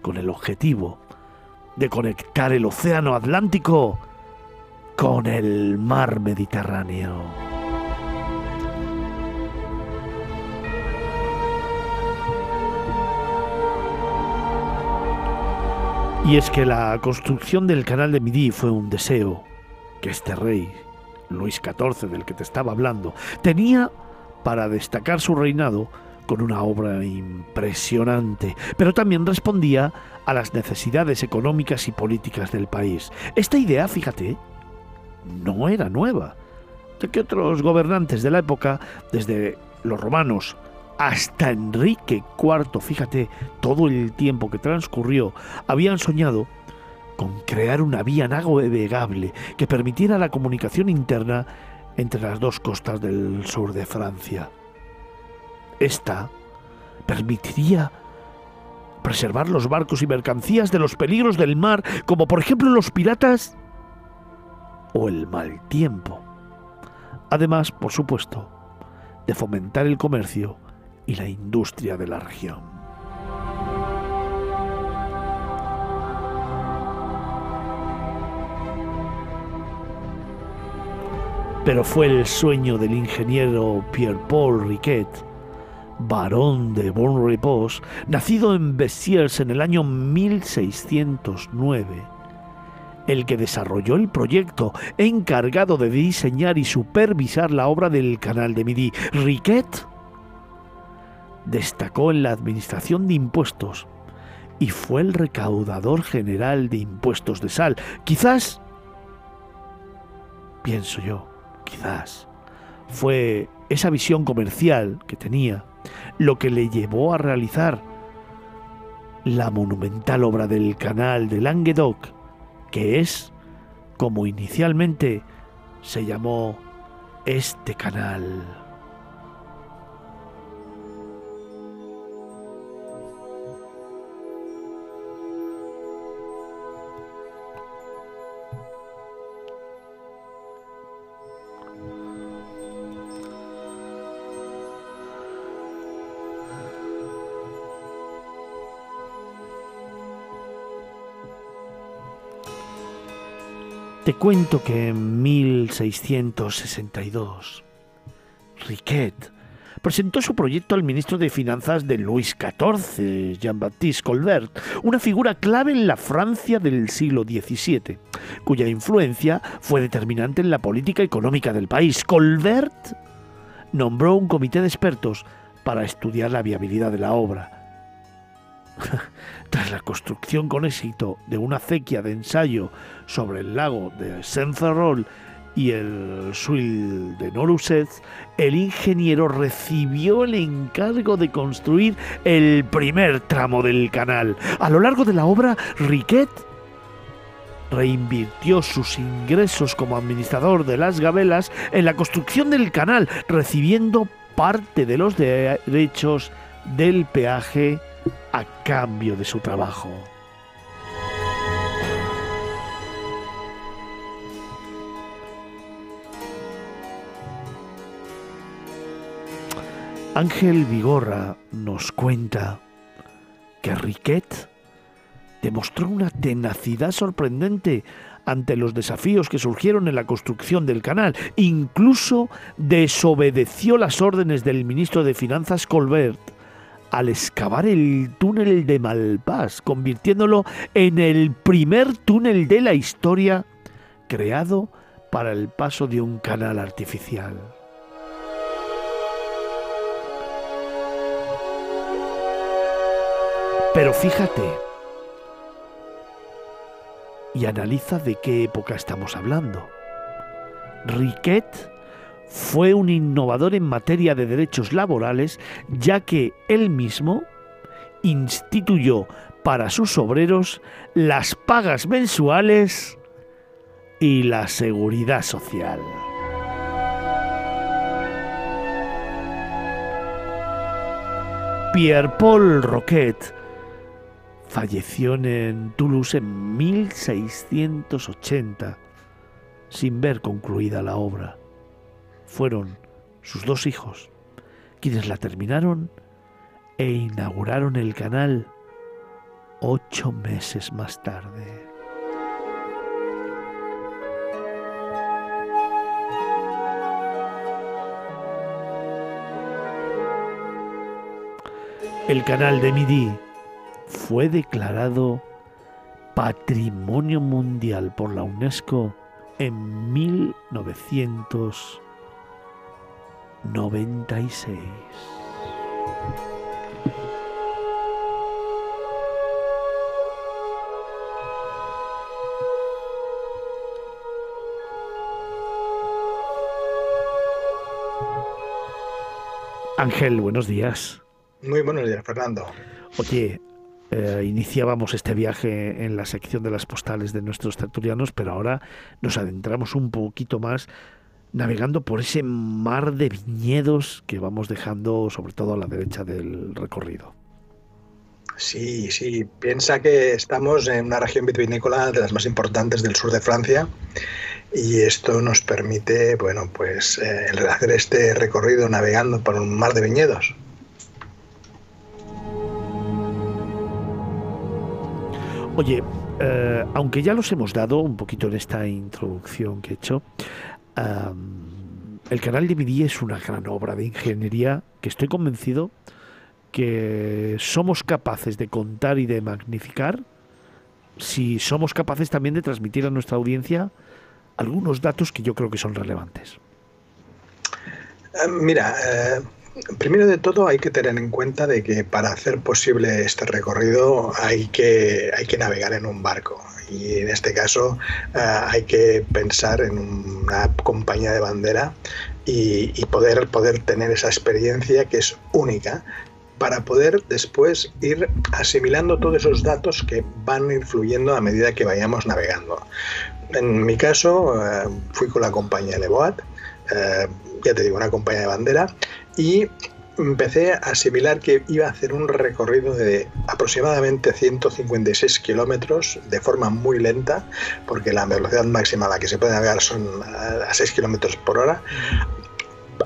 con el objetivo de conectar el Océano Atlántico con el mar Mediterráneo. Y es que la construcción del canal de Midi fue un deseo que este rey, Luis XIV, del que te estaba hablando, tenía para destacar su reinado con una obra impresionante, pero también respondía a las necesidades económicas y políticas del país. Esta idea, fíjate, no era nueva, ya que otros gobernantes de la época, desde los romanos hasta Enrique IV, fíjate todo el tiempo que transcurrió, habían soñado con crear una vía navegable que permitiera la comunicación interna entre las dos costas del sur de Francia. Esta permitiría preservar los barcos y mercancías de los peligros del mar, como por ejemplo los piratas o el mal tiempo. Además, por supuesto, de fomentar el comercio y la industria de la región. Pero fue el sueño del ingeniero Pierre-Paul Riquet, barón de Bon-Repos, nacido en Bessiers en el año 1609, el que desarrolló el proyecto encargado de diseñar y supervisar la obra del canal de Midi. Riquet destacó en la administración de impuestos y fue el recaudador general de impuestos de sal. Quizás, pienso yo, quizás, fue esa visión comercial que tenía lo que le llevó a realizar la monumental obra del canal de Languedoc, que es como inicialmente se llamó este canal. Te cuento que en 1662 Riquet presentó su proyecto al ministro de Finanzas de Luis XIV, Jean-Baptiste Colbert, una figura clave en la Francia del siglo XVII, cuya influencia fue determinante en la política económica del país. Colbert nombró un comité de expertos para estudiar la viabilidad de la obra. Tras la construcción con éxito de una acequia de ensayo sobre el lago de Saint-Ferrol y el Suil de Noruset, el ingeniero recibió el encargo de construir el primer tramo del canal. A lo largo de la obra, Riquet reinvirtió sus ingresos como administrador de las gabelas en la construcción del canal, recibiendo parte de los derechos del peaje a cambio de su trabajo. Ángel Vigorra nos cuenta que Riquet demostró una tenacidad sorprendente ante los desafíos que surgieron en la construcción del canal. Incluso desobedeció las órdenes del ministro de Finanzas Colbert al excavar el túnel de Malpas, convirtiéndolo en el primer túnel de la historia creado para el paso de un canal artificial. Pero fíjate y analiza de qué época estamos hablando. Riquet fue un innovador en materia de derechos laborales, ya que él mismo instituyó para sus obreros las pagas mensuales y la seguridad social. Pierre-Paul Roquet falleció en Toulouse en 1680 sin ver concluida la obra. Fueron sus dos hijos quienes la terminaron e inauguraron el canal ocho meses más tarde. El canal de Midi fue declarado Patrimonio Mundial por la UNESCO en 1996. Ángel, buenos días. Muy buenos días, Fernando. Oye, eh, iniciábamos este viaje en la sección de las postales de nuestros tertulianos, pero ahora nos adentramos un poquito más navegando por ese mar de viñedos que vamos dejando sobre todo a la derecha del recorrido. Sí, sí, piensa que estamos en una región vitivinícola de las más importantes del sur de Francia y esto nos permite, bueno, pues eh, hacer este recorrido navegando por un mar de viñedos. Oye, eh, aunque ya los hemos dado un poquito en esta introducción que he hecho, el canal Midi es una gran obra de ingeniería que estoy convencido que somos capaces de contar y de magnificar si somos capaces también de transmitir a nuestra audiencia algunos datos que yo creo que son relevantes. Eh, mira, eh, primero de todo hay que tener en cuenta de que para hacer posible este recorrido hay que, hay que navegar en un barco. Y en este caso eh, hay que pensar en una compañía de bandera y, poder, poder tener esa experiencia que es única para poder después ir asimilando todos esos datos que van influyendo a medida que vayamos navegando. En mi caso, eh, fui con la compañía Leboat, eh, ya te digo, una compañía de bandera, y empecé a asimilar que iba a hacer un recorrido de aproximadamente 156 kilómetros de forma muy lenta, porque la velocidad máxima a la que se puede navegar son a 6 kilómetros por hora,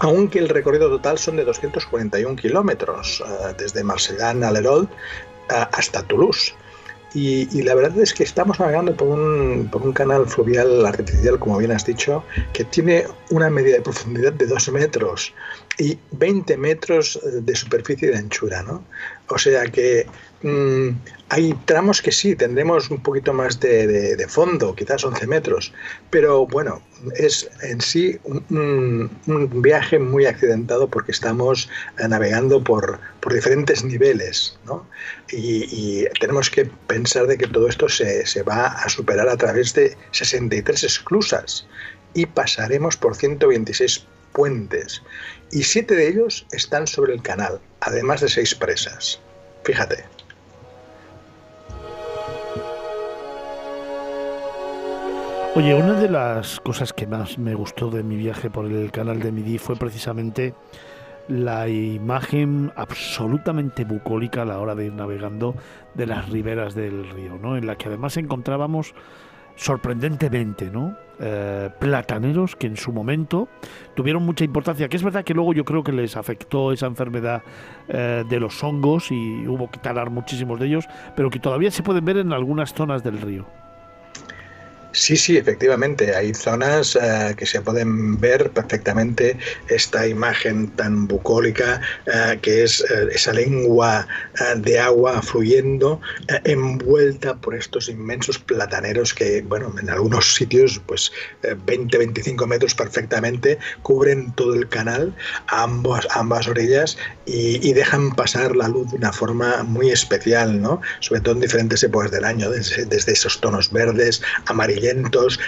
aunque el recorrido total son de 241 kilómetros, eh, desde Marseillán a Lerold hasta Toulouse. Y, la verdad es que estamos navegando por un, por un, canal fluvial artificial, como bien has dicho, que tiene una medida de profundidad de 2 metros y 20 metros de superficie de anchura. ¿no? O sea que mm, hay tramos que sí, tendremos un poquito más de, fondo, quizás 11 metros, pero bueno, es en sí un, viaje muy accidentado porque estamos navegando por, por diferentes niveles, ¿no? Y, y, tenemos que pensar de que todo esto se, se va a superar a través de 63 esclusas y pasaremos por 126 puentes y siete de ellos están sobre el canal, además de seis presas. Fíjate. Oye, una de las cosas que más me gustó de mi viaje por el canal de Midi fue precisamente la imagen absolutamente bucólica a la hora de ir navegando de las riberas del río, ¿no? En la que además encontrábamos sorprendentemente, ¿no? Eh, plataneros que en su momento tuvieron mucha importancia, que es verdad que luego yo creo que les afectó esa enfermedad eh, de los hongos y hubo que talar muchísimos de ellos, pero que todavía se pueden ver en algunas zonas del río. Sí, sí, efectivamente. Hay zonas uh, que se pueden ver perfectamente esta imagen tan bucólica uh, que es uh, esa lengua de agua fluyendo envuelta por estos inmensos plataneros que, bueno, en algunos sitios, pues 20-25 metros perfectamente cubren todo el canal a ambas, ambas orillas y, y, dejan pasar la luz de una forma muy especial, ¿no? Sobre todo en diferentes épocas del año, desde, desde esos tonos verdes, amarillos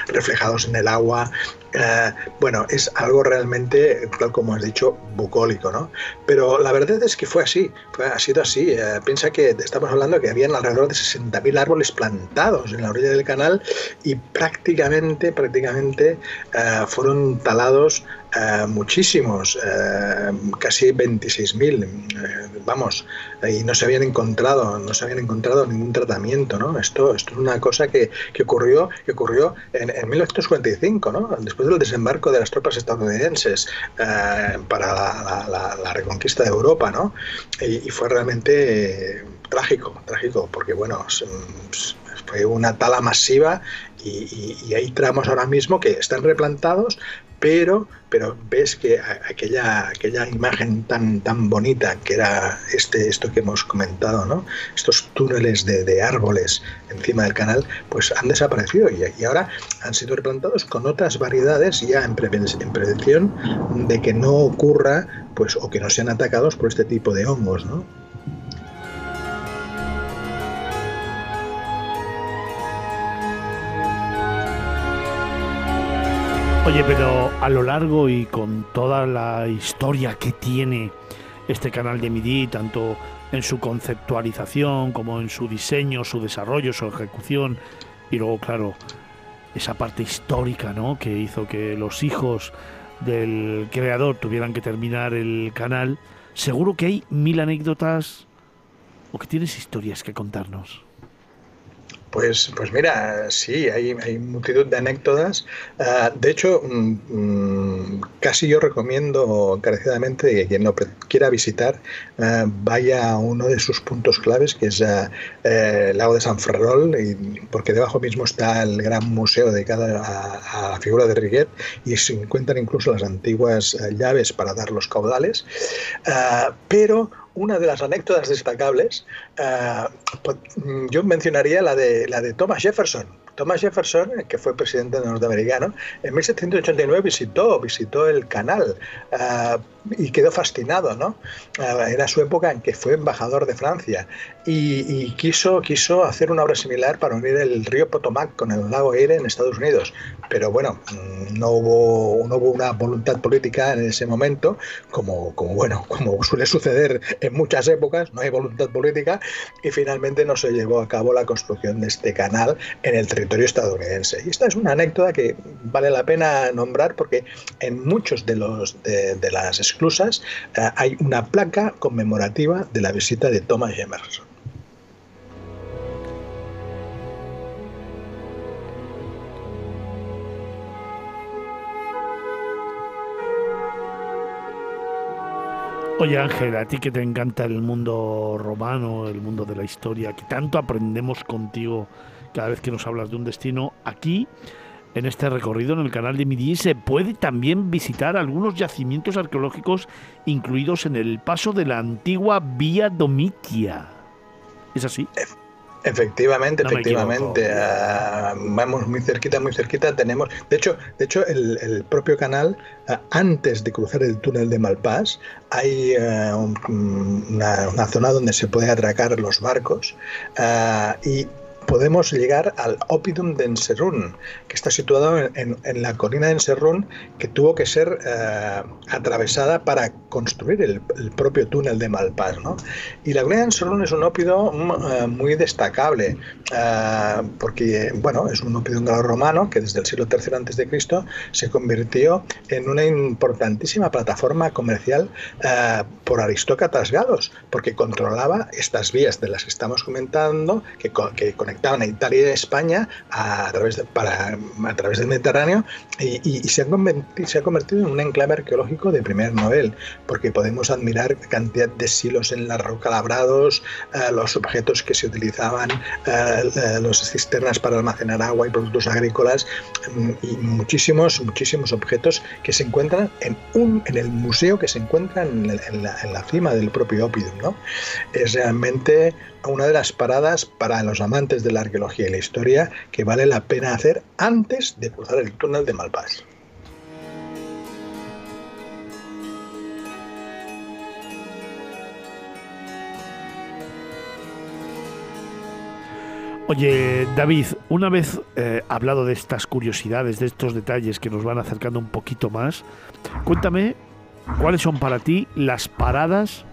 reflejados en el agua. Eh, bueno, es algo realmente, tal como has dicho, bucólico, ¿no? Pero la verdad es que fue así, ha sido así. Eh, piensa que estamos hablando que habían alrededor de 60.000 árboles plantados en la orilla del canal y prácticamente, prácticamente eh, fueron talados Uh, muchísimos, uh, casi 26.000, uh, vamos, y no se habían encontrado, no se habían encontrado ningún tratamiento, ¿no? Esto, esto es una cosa que, que ocurrió, que ocurrió en, en, 1945, ¿no? Después del desembarco de las tropas estadounidenses para la, reconquista de Europa, ¿no? Y, fue realmente trágico, trágico, porque bueno, fue una tala masiva y, y, hay tramos ahora mismo que están replantados, pero, pero ves que aquella, aquella imagen tan, tan bonita que era este, esto que hemos comentado, ¿no? estos túneles de, árboles encima del canal, pues han desaparecido y, ahora han sido replantados con otras variedades ya en, en prevención de que no ocurra pues o que no sean atacados por este tipo de hongos, ¿no? Oye, pero a lo largo y con toda la historia que tiene este canal de MIDI, tanto en su conceptualización como en su diseño, su desarrollo, su ejecución, y luego, claro, esa parte histórica, ¿no? Que hizo que los hijos del creador tuvieran que terminar el canal, seguro que hay mil anécdotas o que tienes historias que contarnos. Pues, pues mira, sí, hay, hay multitud de anécdotas. Uh, de hecho, um, casi yo recomiendo encarecidamente que quien lo quiera visitar uh, vaya a uno de sus puntos claves, que es uh, el lago de San Ferrol, y, porque debajo mismo está el gran museo dedicado a, a la figura de Riguet y se encuentran incluso las antiguas llaves para dar los caudales. pero una de las anécdotas destacables, uh, yo mencionaría la de, la de Thomas Jefferson. Thomas Jefferson, que fue presidente norteamericano, en 1789 visitó, visitó el canal uh, y quedó fascinado, ¿no? Uh, era su época en que fue embajador de Francia y, y, quiso, quiso hacer una obra similar para unir el río Potomac con el lago Erie en Estados Unidos. Pero bueno, mm, no hubo, no hubo una voluntad política en ese momento, como, como, bueno, como suele suceder en muchas épocas, no hay voluntad política y finalmente no se llevó a cabo la construcción de este canal en el territorio estadounidense. Y esta es una anécdota que vale la pena nombrar porque en muchos de, los, de, las esclusas uh, hay una placa conmemorativa de la visita de Thomas Jefferson. Oye Ángel, a ti que te encanta el mundo romano, el mundo de la historia, que tanto aprendemos contigo cada vez que nos hablas de un destino, aquí en este recorrido en el canal de Midi se puede también visitar algunos yacimientos arqueológicos incluidos en el paso de la antigua Vía Domitia. ¿Es así? Efectivamente, no efectivamente. Uh, vamos muy cerquita, muy cerquita. Tenemos, de hecho, de hecho, el, el propio canal, uh, antes de cruzar el túnel de Malpás, hay un, una, una, zona donde se pueden atracar los barcos y podemos llegar al Oppidum de Enserrún, que está situado en, en, en, la colina de Enserrún, que tuvo que ser eh, atravesada para construir el, el, propio túnel de Malpás. ¿no? Y la colina de Enserrún es un ópido uh, muy destacable, uh, porque bueno, es un ópido romano que desde el siglo III a.C. se convirtió en una importantísima plataforma comercial uh, por aristócratas galos, porque controlaba estas vías de las que estamos comentando, que, que conectaban conectaban a Italia y España a, través, para, a través del Mediterráneo y, y, se, ha se, ha convertido en un enclave arqueológico de primer nivel, porque podemos admirar cantidad de silos en la roca labrados, uh, los objetos que se utilizaban, uh, los cisternas para almacenar agua y productos agrícolas um, y muchísimos, muchísimos objetos que se encuentran en, un, en el museo que se encuentra en, en, la, en la, cima del propio Opidum. ¿no? Es realmente una de las paradas para los amantes de la arqueología y la historia que vale la pena hacer antes de cruzar el túnel de Malpás. Oye, David, una vez eh, hablado de estas curiosidades, de estos detalles que nos van acercando un poquito más, cuéntame cuáles son para ti las paradas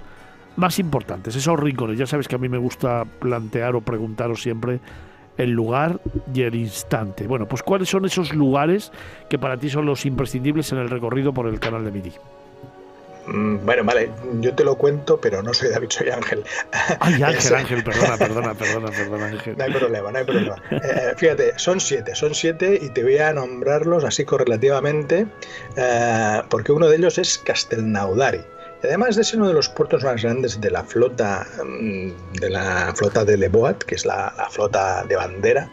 más importantes, esos rincones. Ya sabes que a mí me gusta plantear o preguntaros siempre el lugar y el instante. Bueno, pues ¿cuáles son esos lugares que para ti son los imprescindibles en el recorrido por el canal de Midi? Mm, bueno, vale, yo te lo cuento, pero no soy David, soy Ángel. Ay, Ángel, Ángel, perdona, perdona, perdona, perdona, Ángel. No hay problema, no hay problema. Eh, fíjate, son siete, son siete y te voy a nombrarlos así correlativamente, eh, porque uno de ellos es Castelnaudari. Además de ser uno de los puertos más grandes de la flota de la flota de Leboat, que es la, flota de bandera,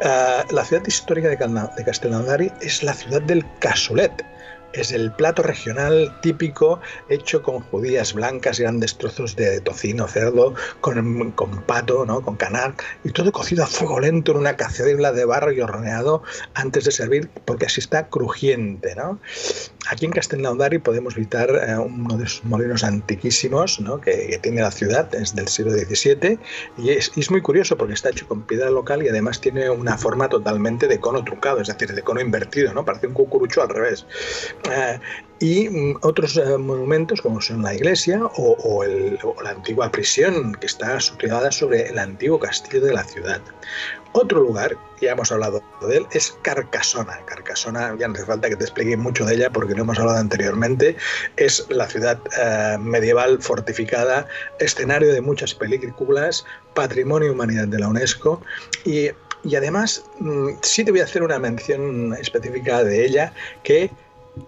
uh, la ciudad histórica de, Castelnaudari es la ciudad del Casolet, es el plato regional típico hecho con judías blancas, grandes trozos de tocino, cerdo, con, con pato, ¿no? con canal, y todo cocido a fuego lento en una cacerola de barro y horneado antes de servir, porque así está crujiente. ¿no? Aquí en Castellnaudari podemos visitar eh, uno de esos molinos antiquísimos ¿no? que, tiene la ciudad, es del siglo XVII, y es, y es muy curioso porque está hecho con piedra local y además tiene una forma totalmente de cono trucado, es decir, de cono invertido, ¿no? parece un cucurucho al revés. Eh, y mm, otros eh, monumentos como son la iglesia o, la antigua prisión que está situada sobre el antiguo castillo de la ciudad. Otro lugar, ya hemos hablado de él, es Carcasona. Carcasona, ya no hace falta que te explique mucho de ella porque lo hemos hablado anteriormente, es la ciudad eh, medieval fortificada, escenario de muchas películas, patrimonio humanidad de la UNESCO y, y además mm, sí te voy a hacer una mención específica de ella que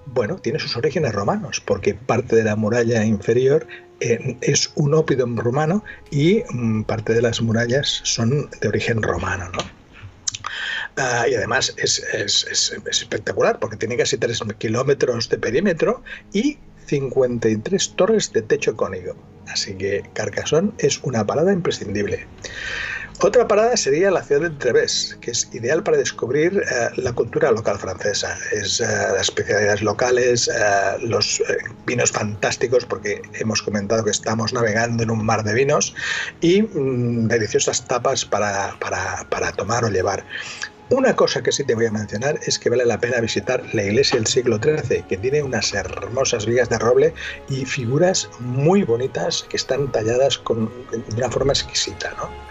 bueno, tiene sus orígenes romanos, porque parte de la muralla inferior eh, es un ópidum romano y mm, parte de las murallas son de origen romano, ¿no? Ah, y además es, espectacular porque tiene casi 3 kilómetros de perímetro y 53 torres de techo cónico. Así que Carcassonne es una parada imprescindible. Otra parada sería la ciudad de Treves, que es ideal para descubrir eh, la cultura local francesa. Es eh, las especialidades locales, eh, los vinos fantásticos, porque hemos comentado que estamos navegando en un mar de vinos, y mm, deliciosas tapas para, para tomar o llevar. Una cosa que sí te voy a mencionar es que vale la pena visitar la iglesia del siglo XIII, que tiene unas hermosas vigas de roble y figuras muy bonitas que están talladas con, de una forma exquisita. ¿no?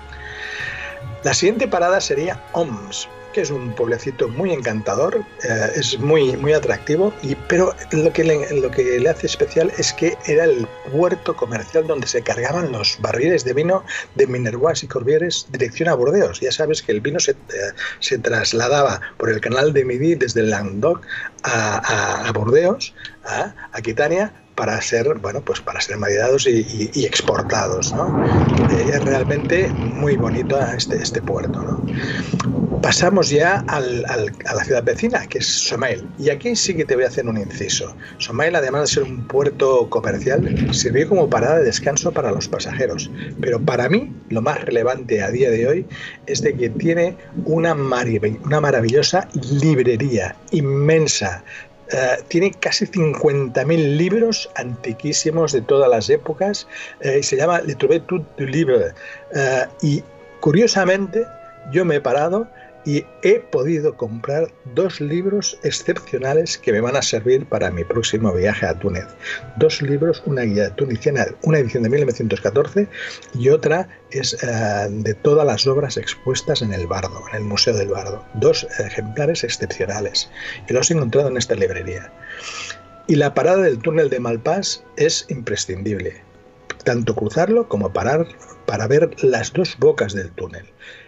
La siguiente parada sería Oms, que es un pueblecito muy encantador, eh, es muy, muy atractivo, y, pero lo que, le, lo que le hace especial es que era el puerto comercial donde se cargaban los barriles de vino de Minervois y Corbieres dirección a Burdeos. Ya sabes que el vino se, eh, se trasladaba por el canal de Midi desde Languedoc a, a, a Burdeos, a Aquitania, para ser, bueno, pues para ser maridados y, exportados, ¿no? Eh, es realmente muy bonito este, este puerto, ¿no? Pasamos ya al, a la ciudad vecina, que es Somail. Y aquí sí que te voy a hacer un inciso. Somail, además de ser un puerto comercial, sirvió como parada de descanso para los pasajeros. Pero para mí, lo más relevante a día de hoy es de que tiene una, una maravillosa librería inmensa, eh, tiene casi 50.000 libros antiquísimos de todas las épocas eh, y se llama Le Trouvé tout du livre. Y curiosamente, yo me he parado y he podido comprar dos libros excepcionales que me van a servir para mi próximo viaje a Túnez. Dos libros, una guía tuniciana, una edición de 1914 y otra es eh, de todas las obras expuestas en el Bardo, en el Museo del Bardo. Dos ejemplares excepcionales y los he encontrado en esta librería. Y la parada del túnel de Malpás es imprescindible, tanto cruzarlo como parar para ver las dos bocas del túnel.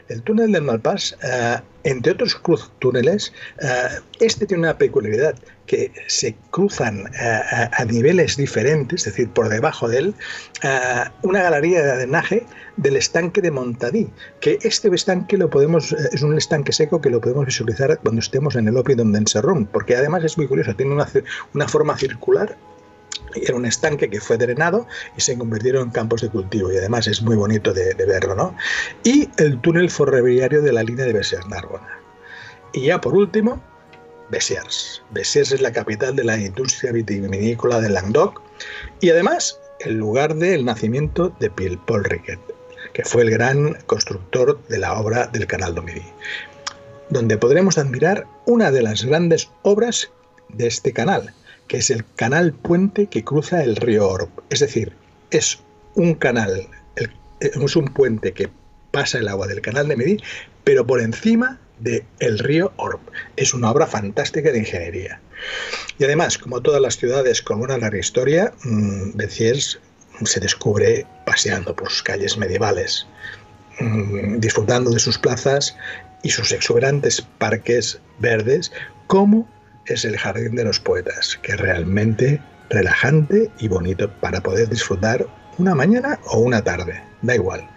El túnel del Malpás, eh, entre otros túneles, eh, este tiene una peculiaridad que se cruzan eh, a niveles diferentes, es decir, por debajo de él, una galería de drenaje del estanque de Montadí, que este estanque lo podemos, es un estanque seco que lo podemos visualizar cuando estemos en el Opidum de Enserrón, porque además es muy curioso, tiene una, una forma circular era un estanque que fue drenado y se convirtieron en campos de cultivo y además es muy bonito de, verlo, ¿no? Y el túnel ferroviario de la línea de Besiers-Narbona. Y ya por último, Besiers. Besiers es la capital de la industria vitivinícola de Languedoc y además el lugar del nacimiento de Paul Riquet, que fue el gran constructor de la obra del Canal do Midi, donde podremos admirar una de las grandes obras de este canal, que es el canal puente que cruza el río Orb. Es decir, es un canal, es un puente que pasa el agua del canal de Medí, pero por encima del río Orb. Es una obra fantástica de ingeniería. Y además, como todas las ciudades con una larga historia, Béziers se descubre paseando por sus calles medievales, mmm, disfrutando de sus plazas y sus exuberantes parques verdes, como es el jardín de los poetas, que es realmente relajante y bonito para poder disfrutar una mañana o una tarde, da igual.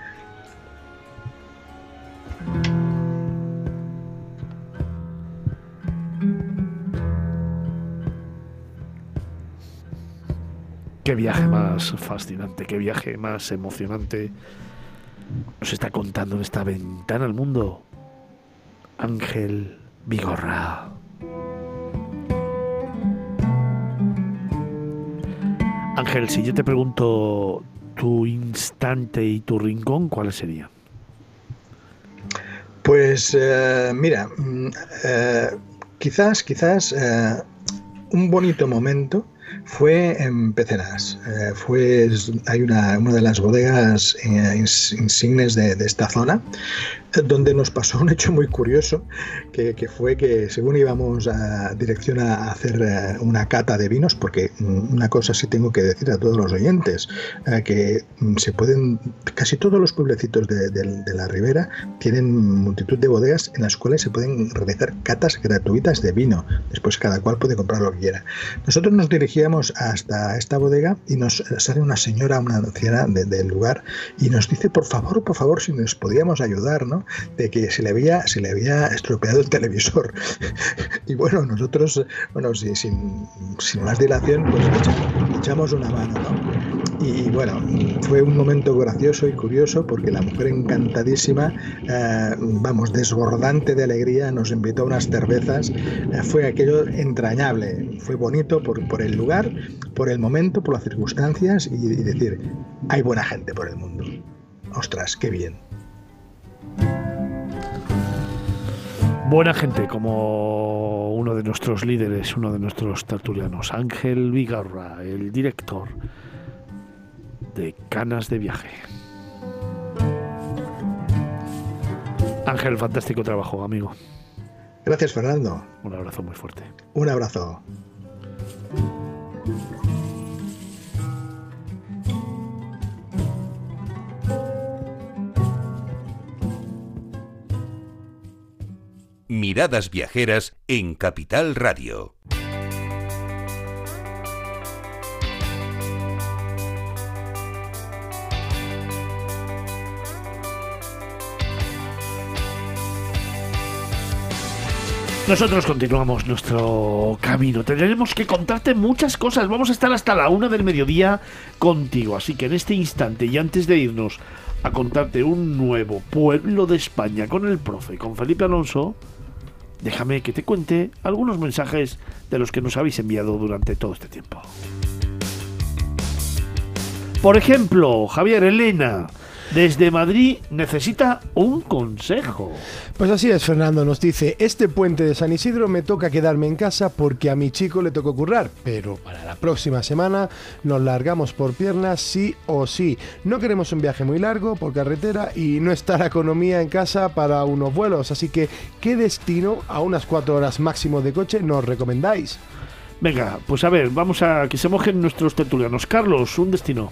Qué viaje más fascinante, qué viaje más emocionante nos está contando en esta ventana al mundo Ángel Vigorra. Ángel, si yo te pregunto tu instante y tu rincón, ¿cuáles serían? Pues eh, mira, mm, eh, quizás, quizás eh, un bonito momento fue en Pecenas. fue, hay una, una, de las bodegas insignes de, esta zona donde nos pasó un hecho muy curioso, que, fue que según íbamos a dirección a hacer eh, una cata de vinos, porque mm, una cosa sí tengo que decir a todos los oyentes, eh, que mm, se pueden, casi todos los pueblecitos de, la ribera tienen multitud de bodegas en las cuales se pueden realizar catas gratuitas de vino, después cada cual puede comprar lo que quiera. Nosotros nos dirigíamos hasta esta bodega y nos sale una señora, una anciana del lugar, y nos dice, por favor, por favor, si nos podíamos ayudar, ¿no? De que se le había, se le había estropeado el televisor. y bueno, nosotros, bueno, sin, sin más dilación, pues echamos una mano, ¿no? Y, bueno, fue un momento gracioso y curioso porque la mujer encantadísima, eh, vamos, desbordante de alegría, nos invitó a unas cervezas. Eh, fue aquello entrañable, fue bonito por, por, el lugar, por el momento, por las circunstancias y, y decir, hay buena gente por el mundo. Ostras, qué bien. Buena gente, como uno de nuestros líderes, uno de nuestros tertulianos, Ángel Vigarra, el director de Canas de Viaje. Ángel, fantástico trabajo, amigo. Gracias, Fernando. Un abrazo muy fuerte. Un abrazo. Miradas Viajeras en Capital Radio. Nosotros continuamos nuestro camino. Tendremos que contarte muchas cosas. Vamos a estar hasta la una del mediodía contigo. Así que en este instante y antes de irnos a contarte un nuevo pueblo de España con el profe, con Felipe Alonso, déjame que te cuente algunos mensajes de los que nos habéis enviado durante todo este tiempo. Por ejemplo, Javier Elena, desde Madrid necesita un consejo. Pues así es, Fernando. Nos dice, este puente de San Isidro me toca quedarme en casa porque a mi chico le tocó currar, pero para la próxima semana nos largamos por piernas sí o sí. No queremos un viaje muy largo por carretera y no está la economía en casa para unos vuelos, así que ¿qué destino a unas cuatro horas máximo de coche nos recomendáis? Venga, pues a ver, vamos a que se mojen nuestros tertulianos. Carlos, un destino.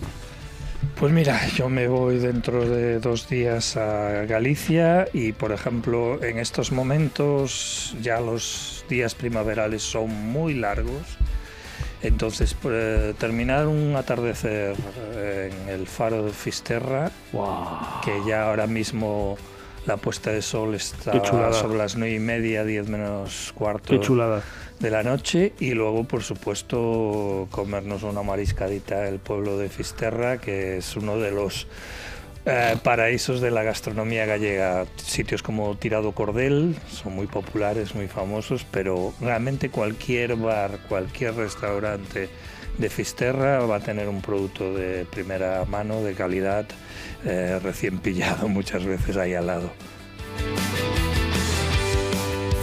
Pues mira, yo me voy dentro de dos días a Galicia y, por ejemplo, en estos momentos ya los días primaverales son muy largos. Entonces, pues, terminar un atardecer en el faro de Fisterra, que ya ahora mismo la puesta de sol está sobre las nueve y media, diez menos cuarto. De la noche y luego, por supuesto, comernos una mariscadita el pueblo de Fisterra, que es uno de los eh, paraísos de la gastronomía gallega. Sitios como Tirado Cordel son muy populares, muy famosos, pero realmente cualquier bar, cualquier restaurante de Fisterra va a tener un producto de primera mano, de calidad, eh, recién pillado muchas veces ahí al lado.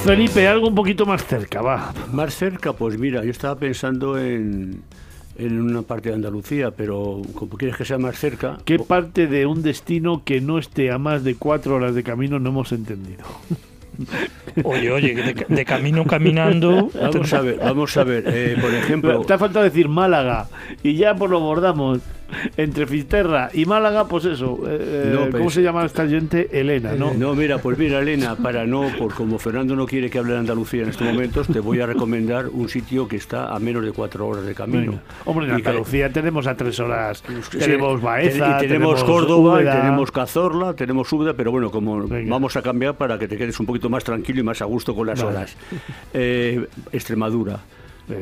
Felipe, algo un poquito más cerca, va. Más cerca, pues mira, yo estaba pensando en, en una parte de Andalucía, pero como quieres que sea más cerca... ¿Qué parte de un destino que no esté a más de cuatro horas de camino no hemos entendido? Oye, oye, de, camino caminando. Vamos a ver, vamos a ver. Eh, por ejemplo. Te ha faltado decir Málaga y ya por lo bordamos entre Fisterra y Málaga, pues eso, eh, eh, ¿cómo se llama esta gente? Elena, ¿no? No, mira, pues mira, Elena, para no, por como Fernando no quiere que hable de Andalucía en estos momentos, te voy a recomendar un sitio que está a menos de cuatro horas de camino. Hombre, en Andalucía tenemos a tres horas, tenemos Baeza, tenemos, Córdoba, tenemos Cazorla, tenemos Úbeda, pero bueno, como vamos a cambiar para que te quedes un poquito más tranquilo y más a gusto con las horas. Eh, Extremadura.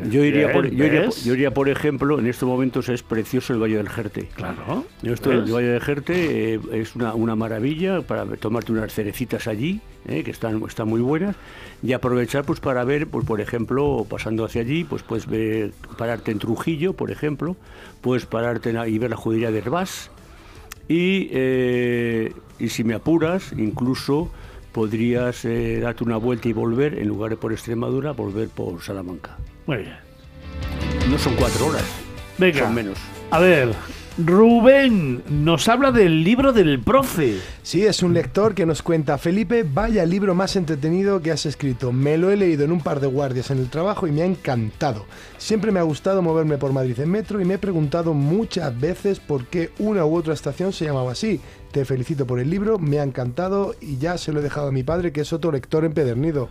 Yo iría, por, Bien, yo, iría, ¿ves? yo iría, por ejemplo, en estos momentos es precioso el Valle del Jerte. Claro. Del Valle del Jerte eh, es una, una maravilla para tomarte unas cerecitas allí, eh, que están, están muy buenas, y aprovechar pues para ver, pues por ejemplo, pasando hacia allí, pues puedes ver, pararte en Trujillo, por ejemplo, puedes pararte en- y ver la judería de Herbás, y, eh, y si me apuras, incluso podrías eh, darte una vuelta y volver, en lugar de por Extremadura, volver por Salamanca. Muy bien. No son cuatro horas, Venga. son menos. A ver, Rubén nos habla del libro del profe. Sí, es un lector que nos cuenta, Felipe, vaya libro más entretenido que has escrito. Me lo he leído en un par de guardias en el trabajo y me ha encantado. Siempre me ha gustado moverme por Madrid en metro y me he preguntado muchas veces por qué una u otra estación se llamaba así. Te felicito por el libro, me ha encantado y ya se lo he dejado a mi padre que es otro lector empedernido.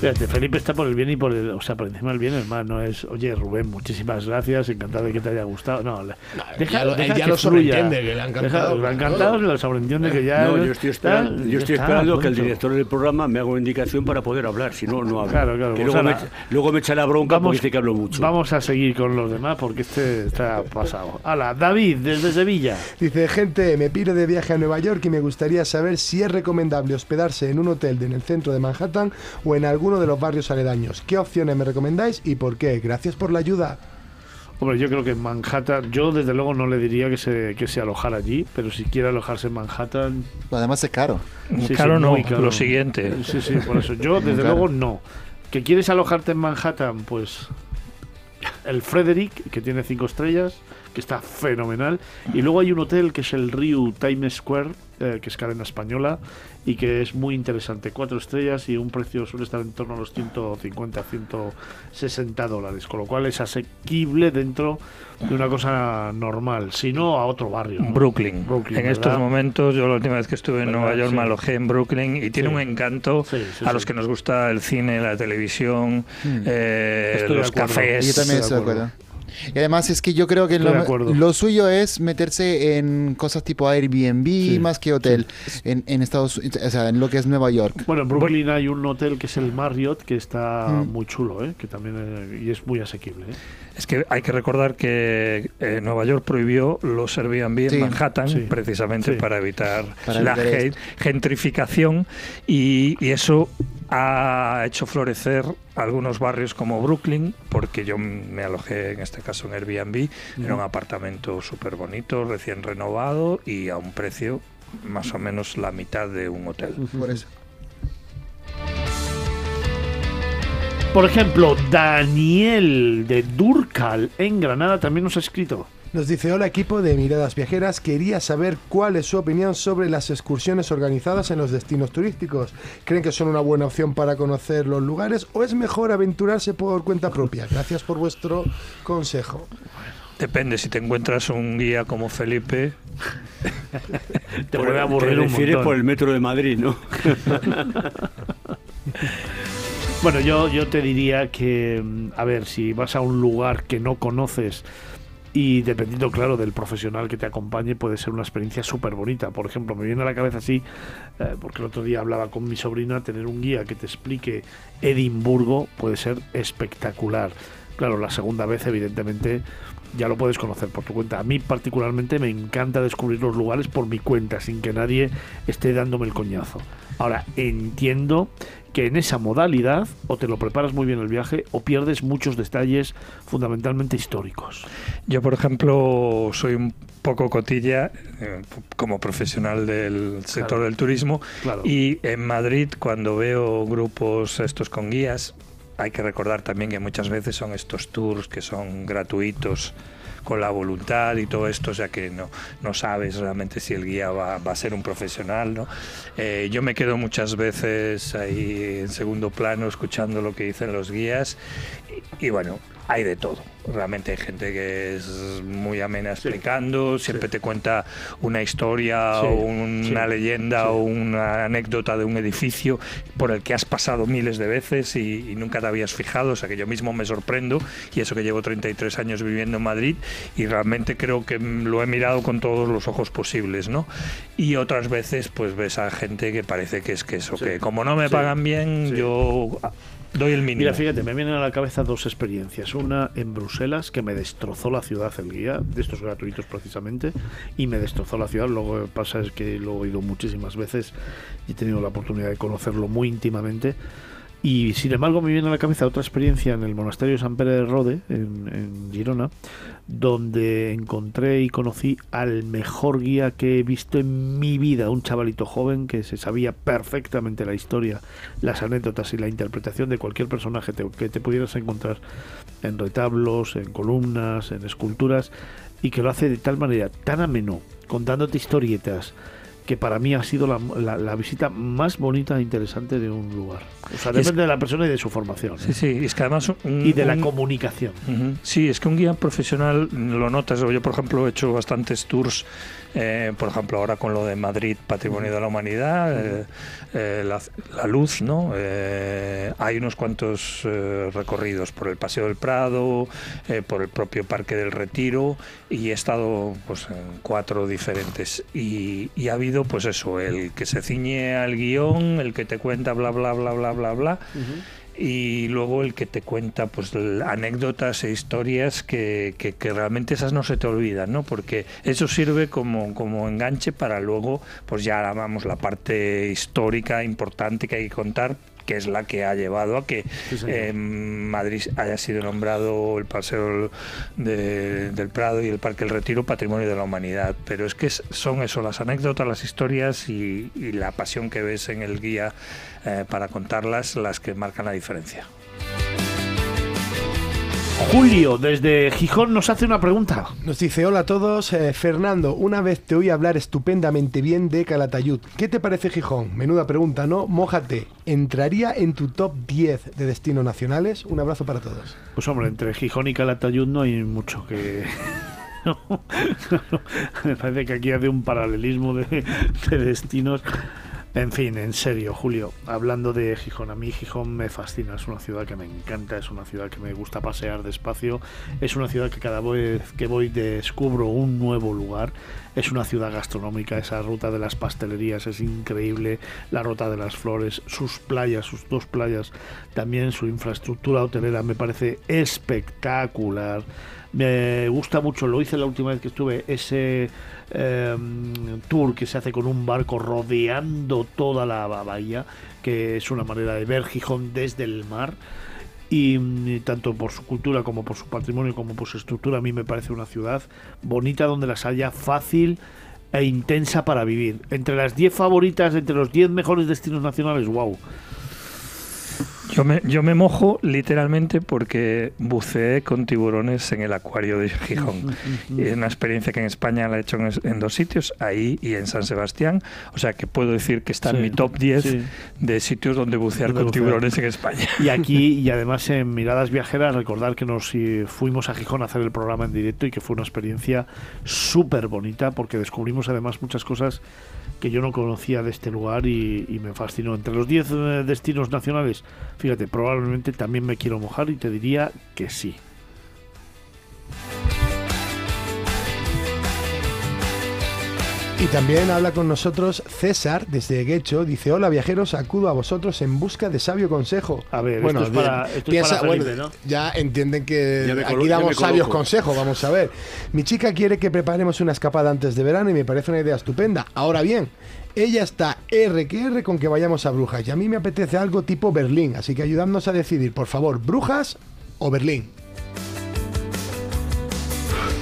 Fíjate, Felipe está por el bien y por el. O sea, por encima del bien, hermano. Es, oye, Rubén, muchísimas gracias. Encantado de que te haya gustado. No, deja, ya lo- deja ya que lo fluya. sobreentiende, que le ha encantado. Deja- le ha encantado, lo sobreentiende que ya. No, yo estoy esperando, tal, yo estoy está, esperando que el director del programa me haga una indicación para poder hablar, si no, no hablo. Claro, claro, Que pues luego, me, luego me echa la bronca Vamos- porque dice que hablo mucho. Vamos a seguir con los demás porque este está pasado. Hala, David, desde Sevilla. Dice, gente, me piro de viaje a Nueva York y me gustaría saber si es recomendable hospedarse en un hotel en el centro de Manhattan o en alguno de los barrios aledaños. ¿Qué opciones me recomendáis y por qué? Gracias por la ayuda. Hombre, yo creo que en Manhattan, yo desde luego no le diría que se, que se alojara allí, pero si quiere alojarse en Manhattan, Además es caro. Sí, Caro sí, no, caro. lo siguiente. Sí, sí, por eso. Yo, desde Claro. luego, no. ¿Que quieres alojarte en Manhattan? Pues el Frederick, que tiene cinco estrellas, que está fenomenal. Y luego hay un hotel que es el Riu Times Square, eh, que es cadena española, y que es muy interesante. Cuatro estrellas y un precio suele estar en torno a los 150, 160 dólares. Con lo cual es asequible dentro de una cosa normal. Si no, a otro barrio. ¿no? Brooklyn. Brooklyn, en ¿verdad? estos momentos, yo la última vez que estuve en ¿Verdad? Nueva York Sí. me alojé en Brooklyn y tiene Sí. un encanto Sí, sí, a sí. los que nos gusta el cine, la televisión, eh, Estoy de los cafés. Yo también estoy de acuerdo. Y además es que yo creo que lo, lo suyo es meterse en cosas tipo Airbnb más que hotel en, en Estados Unidos, o sea, en lo que es Nueva York. Bueno, en Brooklyn hay un hotel que es el Marriott, que está Mm. muy chulo, ¿eh? que también eh, y es muy asequible. ¿eh? Es que hay que recordar que eh, Nueva York prohibió los Airbnb Sí, en Manhattan sí. precisamente Sí. para evitar Para la evitar gen- gentrificación y, y eso ha hecho florecer algunos barrios como Brooklyn, porque yo me alojé en este caso en Airbnb, era un apartamento súper bonito, recién renovado y a un precio más o menos la mitad de un hotel. Por eso. Por ejemplo, Daniel de Durcal en Granada también nos ha escrito. Nos dice, hola equipo de Miradas Viajeras, quería saber cuál es su opinión sobre las excursiones organizadas en los destinos turísticos. ¿Creen que son una buena opción para conocer los lugares o es mejor aventurarse por cuenta propia? Gracias por vuestro consejo. Depende, si te encuentras un guía como Felipe, Te Por- puede aburrir te un refieres montón. por el metro de Madrid, ¿no? Bueno, yo, yo te diría que, mm, a ver, si vas a un lugar que no conoces y dependiendo, claro, del profesional que te acompañe, puede ser una experiencia súper bonita. Por ejemplo, me viene a la cabeza así, eh, porque el otro día hablaba con mi sobrina, tener un guía que te explique Edimburgo puede ser espectacular. Claro, la segunda vez, evidentemente, ya lo puedes conocer por tu cuenta. A mí particularmente me encanta descubrir los lugares por mi cuenta, sin que nadie esté dándome el coñazo. Ahora, entiendo que en esa modalidad o te lo preparas muy bien el viaje o pierdes muchos detalles fundamentalmente históricos. Yo, por ejemplo, soy un poco cotilla eh, como profesional del sector Claro. del turismo Claro. y en Madrid cuando veo grupos estos con guías, hay que recordar también que muchas veces son estos tours que son gratuitos con la voluntad y todo esto, o sea que no, no sabes realmente si el guía va, va a ser un profesional. ¿no? Eh, yo me quedo muchas veces ahí en segundo plano escuchando lo que dicen los guías y, y bueno, hay de todo. Realmente hay gente que es muy amena explicando, siempre te cuenta una historia Sí, o una leyenda o una anécdota de un edificio por el que has pasado miles de veces y, y nunca te habías fijado. O sea que yo mismo me sorprendo y eso que llevo 33 años viviendo en Madrid y realmente creo que lo he mirado con todos los ojos posibles, ¿no? Y otras veces pues ves a gente que parece que es que eso, que como no me pagan bien, yo Doy el mínimo. Mira, fíjate, me vienen a la cabeza dos experiencias. Una en Bruselas, que me destrozó la ciudad el guía, de estos gratuitos precisamente, y me destrozó la ciudad. Lo que pasa es que lo he ido muchísimas veces y he tenido la oportunidad de conocerlo muy íntimamente. Y sin embargo me viene a la cabeza otra experiencia en el monasterio de San Pere de Rode, en Girona, donde encontré y conocí al mejor guía que he visto en mi vida, un chavalito joven que se sabía perfectamente la historia, las anécdotas y la interpretación de cualquier personaje que te pudieras encontrar en retablos, en columnas, en esculturas, y que lo hace de tal manera, tan ameno, contándote historietas, que para mí ha sido la, la- la visita más bonita e interesante de un lugar. O sea, es- depende de la persona y de su formación. ¿eh? Sí, sí, es que además un- Y de la un- comunicación. Sí, es que un guía profesional lo notas. Yo, por ejemplo, he hecho bastantes tours, eh, por ejemplo, ahora con lo de Madrid, Patrimonio de la Humanidad, eh, eh, la, la luz, ¿no? Eh, hay unos cuantos recorridos por el Paseo del Prado, por el propio Parque del Retiro, y he estado pues, en cuatro diferentes. Y, y ha habido, pues eso, el que se ciñe al guion, el que te cuenta bla, bla, bla, bla, bla, bla y luego el que te cuenta pues anécdotas e historias que, que- que realmente esas no se te olvidan, ¿no? Porque eso sirve como, como enganche para luego, pues ya vamos, la parte histórica importante que hay que contar que es la que ha llevado a que Sí, eh, Madrid haya sido nombrado el Paseo de- del Prado y el Parque del Retiro Patrimonio de la Humanidad. Pero es que son eso, las anécdotas, las historias y, y la pasión que ves en el guía eh, para contarlas las que marcan la diferencia. Julio, desde Gijón, nos hace una pregunta. Nos dice, hola a todos, eh, Fernando, una vez te oí hablar estupendamente bien de Calatayud. ¿Qué te parece Gijón? Menuda pregunta, ¿no? Mójate. ¿Entraría en tu top 10 de destinos nacionales? Un abrazo para todos. Pues hombre, entre Gijón y Calatayud no hay mucho que... Me parece que aquí hace un paralelismo de, de destinos. En fin, en serio, Julio, hablando de Gijón, a mí Gijón me fascina, es una ciudad que me encanta, es una ciudad que me gusta pasear despacio, es una ciudad que cada vez que voy descubro un nuevo lugar, es una ciudad gastronómica, esa ruta de las pastelerías es increíble, la ruta de las flores, sus playas, sus dos playas, también su infraestructura hotelera me parece espectacular. Me gusta mucho, lo hice la última vez que estuve, ese eh, tour que se hace con un barco rodeando toda la bahía, que es una manera de ver Gijón desde el mar. Y mm, tanto por su cultura como por su patrimonio como por su estructura, a mí me parece una ciudad bonita donde las haya fácil e intensa para vivir. Entre las 10 favoritas, entre los 10 mejores destinos nacionales, wow. Yo me, yo me mojo literalmente porque buceé con tiburones en el acuario de Gijón. Y es una experiencia que en España la he hecho en, en dos sitios, ahí y en San Sebastián. O sea que puedo decir que está Sí, en mi top 10 sí. de sitios donde bucear Donde con bucear. tiburones en España. Y aquí, y además en Miradas Viajeras, recordar que nos eh, fuimos a Gijón a hacer el programa en directo y que fue una experiencia súper bonita porque descubrimos además muchas cosas que yo no conocía de este lugar y, me fascinó. Entre los 10 eh, destinos nacionales, fíjate, probablemente también me quiero mojar y te diría que sí. Y también habla con nosotros César desde Guecho. Dice, hola viajeros, acudo a vosotros en busca de sabio consejo. A ver, bueno, esto es para, bien, esto es piensa- para Felipe, bueno, ¿no? ya entienden que Ya aquí damos sabios consejos, vamos a ver. Mi chica quiere que preparemos una escapada antes de verano y me parece una idea estupenda. Ahora bien, ella está R que R con que vayamos a Brujas y a mí me apetece algo tipo Berlín, así que ayudadnos a decidir, por favor, Brujas o Berlín.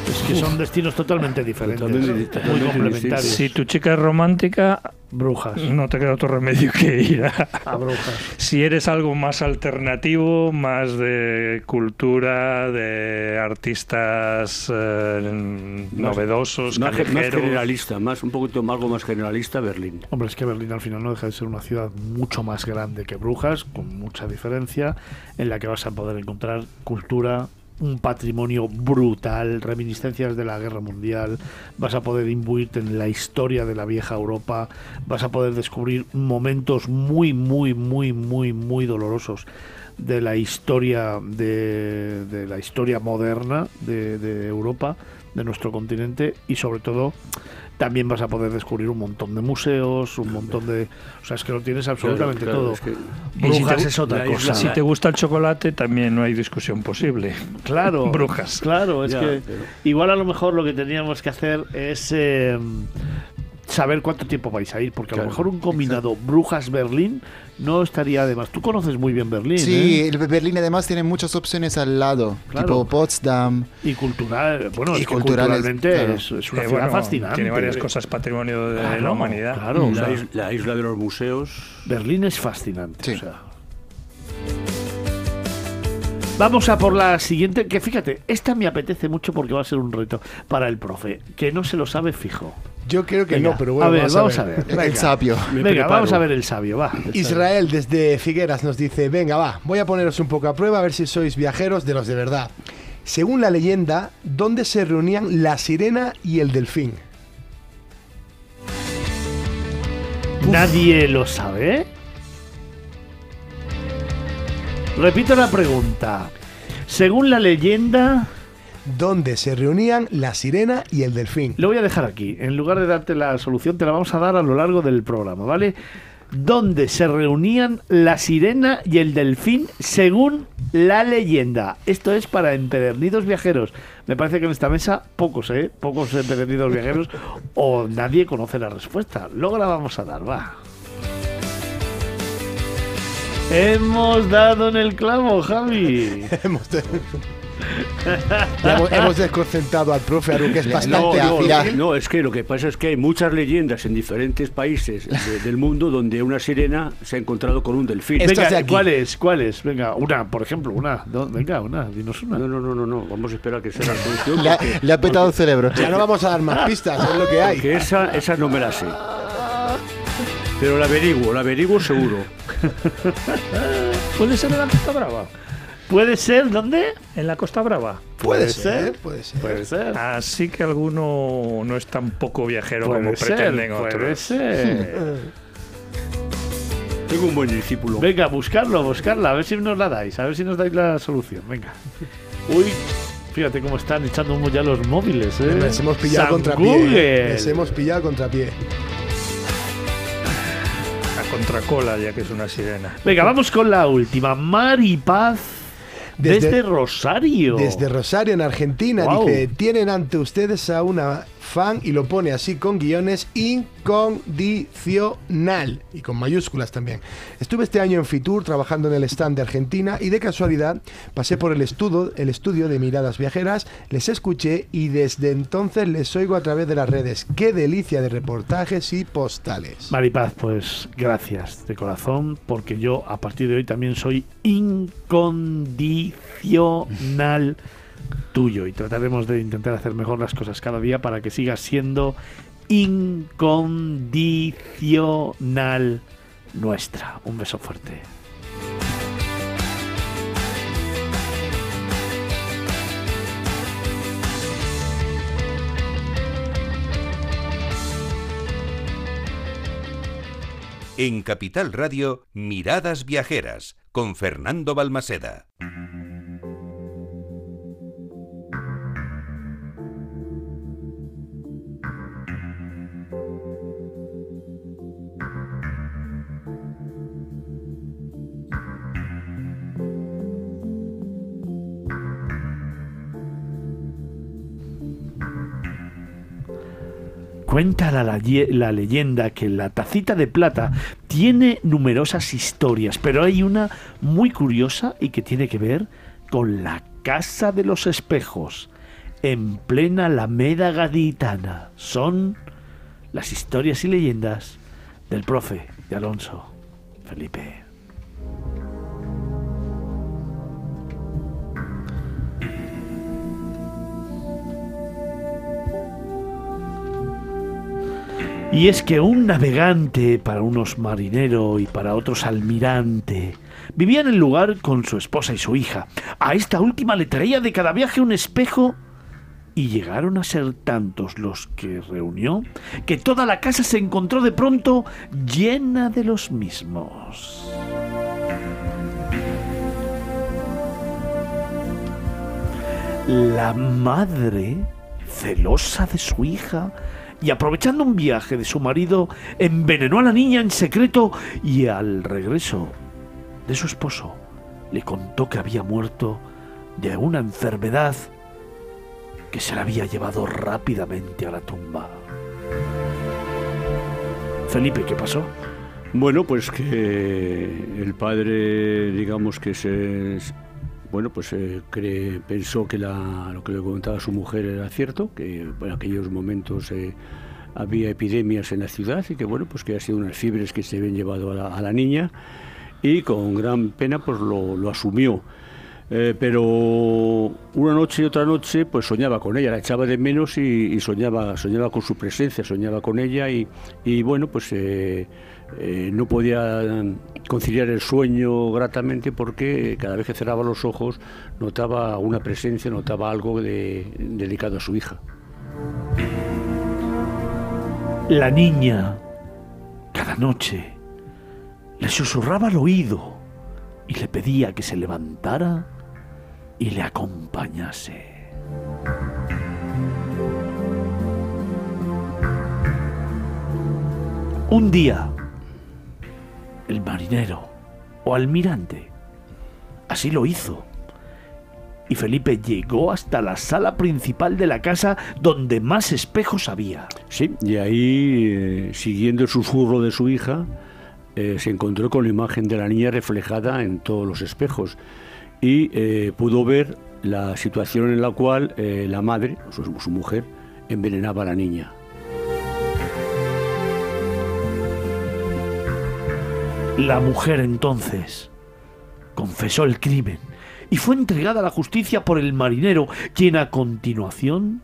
Es que son destinos totalmente diferentes, Totalmente- muy totalmente complementarios. Si tu chica es romántica, Brujas, no te queda otro remedio que ir a, a Brujas. Si eres algo más alternativo, más de cultura, de artistas eh, novedosos, Más, generalista, más, un poquito más- algo más generalista, Berlín. Hombre, es que Berlín al final no deja de ser una ciudad mucho más grande que Brujas, con mucha diferencia, en la que vas a poder encontrar cultura, un patrimonio brutal, reminiscencias de la guerra mundial, vas a poder imbuirte en la historia de la vieja Europa, vas a poder descubrir momentos muy, muy, muy, muy, muy dolorosos de la historia de, de la historia moderna de, de Europa, de nuestro continente y sobre todo también vas a poder descubrir un montón de museos, un montón de... O sea, es que lo tienes absolutamente Claro, claro, todo. es que- Y si Brujas te- es otra cosa. isla- Si te gusta el chocolate, también no hay discusión posible. Claro. Brujas. Claro, es Ya, que pero- igual a lo mejor lo que teníamos que hacer es eh, saber cuánto tiempo vais a ir, porque a lo Claro, mejor un combinado Brujas-Berlín no estaría de más. Tú conoces muy bien Berlín, Sí, ¿eh? el Berlín además tiene muchas opciones al lado, Claro. tipo Potsdam. Y cultural, bueno, Y es que culturales, culturalmente claro. es, es una Eh, ciudad bueno, fascinante. Tiene varias cosas patrimonio de Claro, la humanidad. Claro, o la, sea, is- la isla de los museos. Berlín es fascinante. Sí. o sea. Vamos a por la siguiente, que fíjate, esta me apetece mucho porque va a ser un reto para el profe, que no se lo sabe fijo. Yo creo que Venga, no, pero bueno, a ver, vamos, vamos a a ver. ver. El sabio. Venga, preparo. vamos a ver el sabio, va. Israel desde Figueras nos dice, venga, va, voy a poneros un poco a prueba a ver si sois viajeros de los de verdad. Según la leyenda, ¿dónde se reunían la sirena y el delfín? Nadie lo sabe. Repito la pregunta. Según la leyenda, ¿Dónde se reunían la sirena y el delfín? lo voy a dejar aquí. En lugar de darte la solución, te la vamos a dar a lo largo del programa, ¿vale? Donde se reunían la sirena y el delfín según la leyenda. Esto es para empedernidos viajeros. Me parece que en esta mesa pocos, ¿eh? Pocos empedernidos viajeros o nadie conoce la respuesta. Luego la vamos a dar, va. Hemos dado en el clavo, Javi. hemos, hemos, hemos desconcentrado al profe Aru, que es No, bastante no, ágil. ya. No, es que lo que pasa es que hay muchas leyendas en diferentes países de- del mundo donde una sirena se ha encontrado con un delfín. Venga, aquí. ¿cuál es? ¿Cuál es? Venga, una, por ejemplo, una. No, venga, una, dinos una. No, no, no, no, no, vamos a esperar a que sea la solución. Le ha, le ha petado el cerebro. Ya no vamos a dar más pistas, es lo que hay. porque esa, esa no me la sé. Pero la averiguo, la averiguo seguro. ¿Puede ser en la Costa Brava? ¿Puede ser? ¿Dónde? ¿En la Costa Brava? Puede puede ser, ser. puede ser. Puede ser. Así que alguno no es tan poco viajero como Puede ser, pretenden puede otros. ser. Tengo un buen discípulo. Venga, buscarlo, buscarla, a ver si nos la dais, a ver si nos dais la solución. Venga. Uy, fíjate cómo están echando humo ya los móviles, ¿eh? Les hemos pillado San contra pie. Google. Les hemos pillado contra pie. Contracola, ya que es una sirena. Venga, vamos con la última. Maripaz desde, Desde- Rosario. Desde Rosario, en Argentina, dice: Tienen ante ustedes a una fan y lo pone así con guiones incondicional y con mayúsculas también. Estuve este año en Fitur trabajando en el stand de Argentina y de casualidad pasé por el estudio, el estudio de miradas viajeras, les escuché y desde entonces les oigo a través de las redes. Qué delicia de reportajes y postales. Maripaz, pues gracias de corazón, porque yo a partir de hoy también soy incondicional tuyo y trataremos de intentar hacer mejor las cosas cada día para que sigas siendo incondicional nuestra. Un beso fuerte. En Capital Radio, Miradas Viajeras, con Fernando Balmaseda. Cuenta la, leyenda que la tacita de plata tiene numerosas historias, pero hay una muy curiosa y que tiene que ver con la Casa de los Espejos, en plena Alameda Gaditana. Son las historias y leyendas del profe de Alonso Felipe. Y es que un navegante, para unos marinero y para otros almirante, vivía en el lugar con su esposa y su hija. A esta última le traía de cada viaje un espejo y llegaron a ser tantos los que reunió que toda la casa se encontró de pronto llena de los mismos. La madre, celosa de su hija, y aprovechando un viaje de su marido, envenenó a la niña en secreto y al regreso de su esposo le contó que había muerto de una enfermedad que se la había llevado rápidamente a la tumba. Felipe, ¿qué pasó? Bueno, pues que el padre, digamos que se, bueno, pues eh, pensó que lo que le contaba su mujer era cierto, que en aquellos momentos eh, había epidemias en la ciudad y que bueno, pues que ha sido unas fibres que se habían llevado a la, niña y con gran pena pues lo, asumió. Eh, pero una noche y otra noche pues soñaba con ella, la echaba de menos y, soñaba, soñaba con su presencia, soñaba con ella y, y bueno, pues eh, no podía conciliar el sueño gratamente porque cada vez que cerraba los ojos notaba una presencia, notaba algo de, delicado a su hija. La niña, cada noche, le susurraba al oído y le pedía que se levantara y le acompañase. Un día, el marinero o almirante. Así lo hizo. Y Felipe llegó hasta la sala principal de la casa donde más espejos había. Sí, y ahí, eh, siguiendo el susurro de su hija, eh, se encontró con la imagen de la niña reflejada en todos los espejos y eh, pudo ver la situación en la cual la madre, su mujer, envenenaba a la niña. La mujer entonces confesó el crimen y fue entregada a la justicia por el marinero, quien a continuación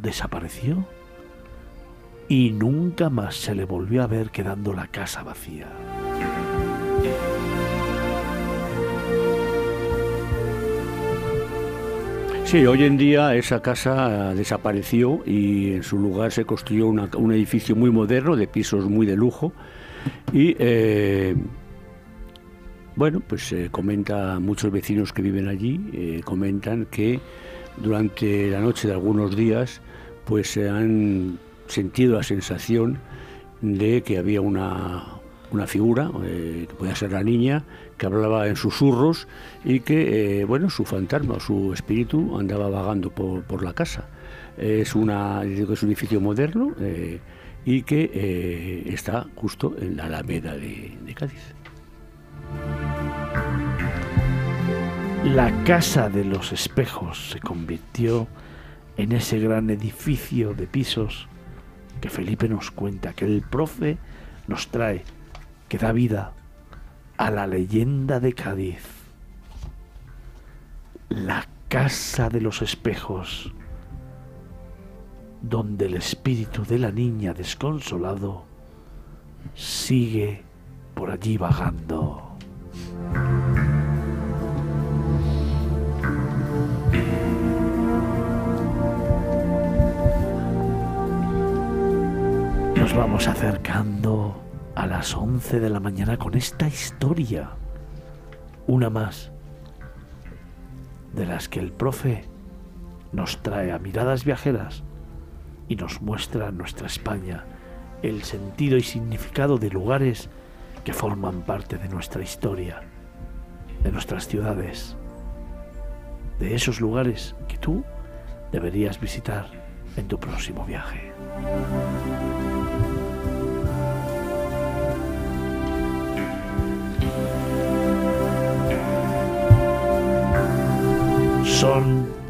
desapareció y nunca más se le volvió a ver quedando la casa vacía. Sí, hoy en día esa casa desapareció y en su lugar se construyó un edificio muy moderno, de pisos muy de lujo, y eh, bueno, pues se comenta, muchos vecinos que viven allí eh, comentan que durante la noche de algunos días pues se han sentido la sensación de que había una, una figura, eh, que podía ser la niña, que hablaba en susurros y que, bueno, su fantasma, su espíritu andaba vagando por, por la casa. Es, una, es un edificio moderno y que eh, está justo en la Alameda de, de Cádiz. La Casa de los Espejos se convirtió en ese gran edificio de pisos que Felipe nos cuenta, que el profe nos trae, que da vida a la leyenda de Cádiz. La Casa de los Espejos donde el espíritu de la niña desconsolado sigue por allí vagando. Nos vamos acercando a las 11 de la mañana con esta historia, una más, de las que el profe nos trae a miradas viajeras y nos muestra nuestra España, el sentido y significado de lugares que forman parte de nuestra historia, de nuestras ciudades, de esos lugares que tú deberías visitar en tu próximo viaje. Son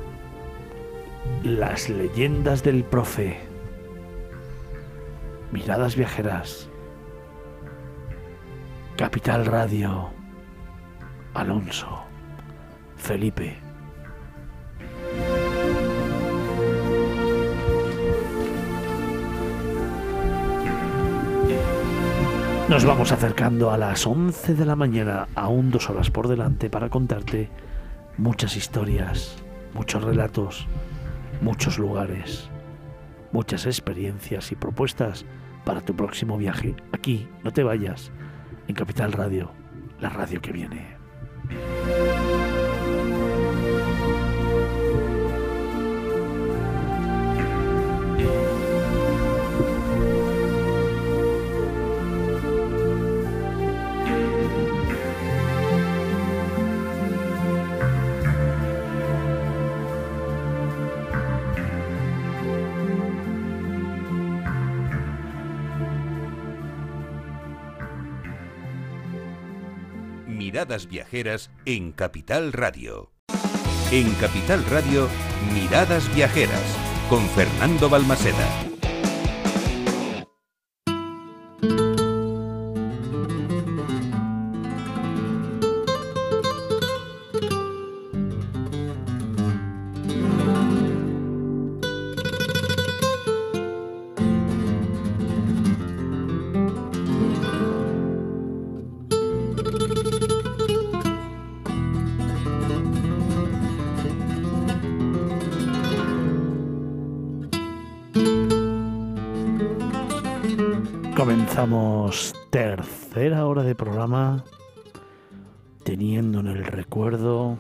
las leyendas del profe. Miradas viajeras. Capital Radio. Alonso. Felipe. Nos vamos acercando a las 11 de la mañana, aún dos horas por delante, para contarte muchas historias, muchos relatos, muchos lugares, muchas experiencias y propuestas para tu próximo viaje. Aquí, no te vayas, en Capital Radio, la radio que viene. Miradas Viajeras en Capital Radio. En Capital Radio, Miradas Viajeras con Fernando Balmaseda. Comenzamos tercera hora de programa teniendo en el recuerdo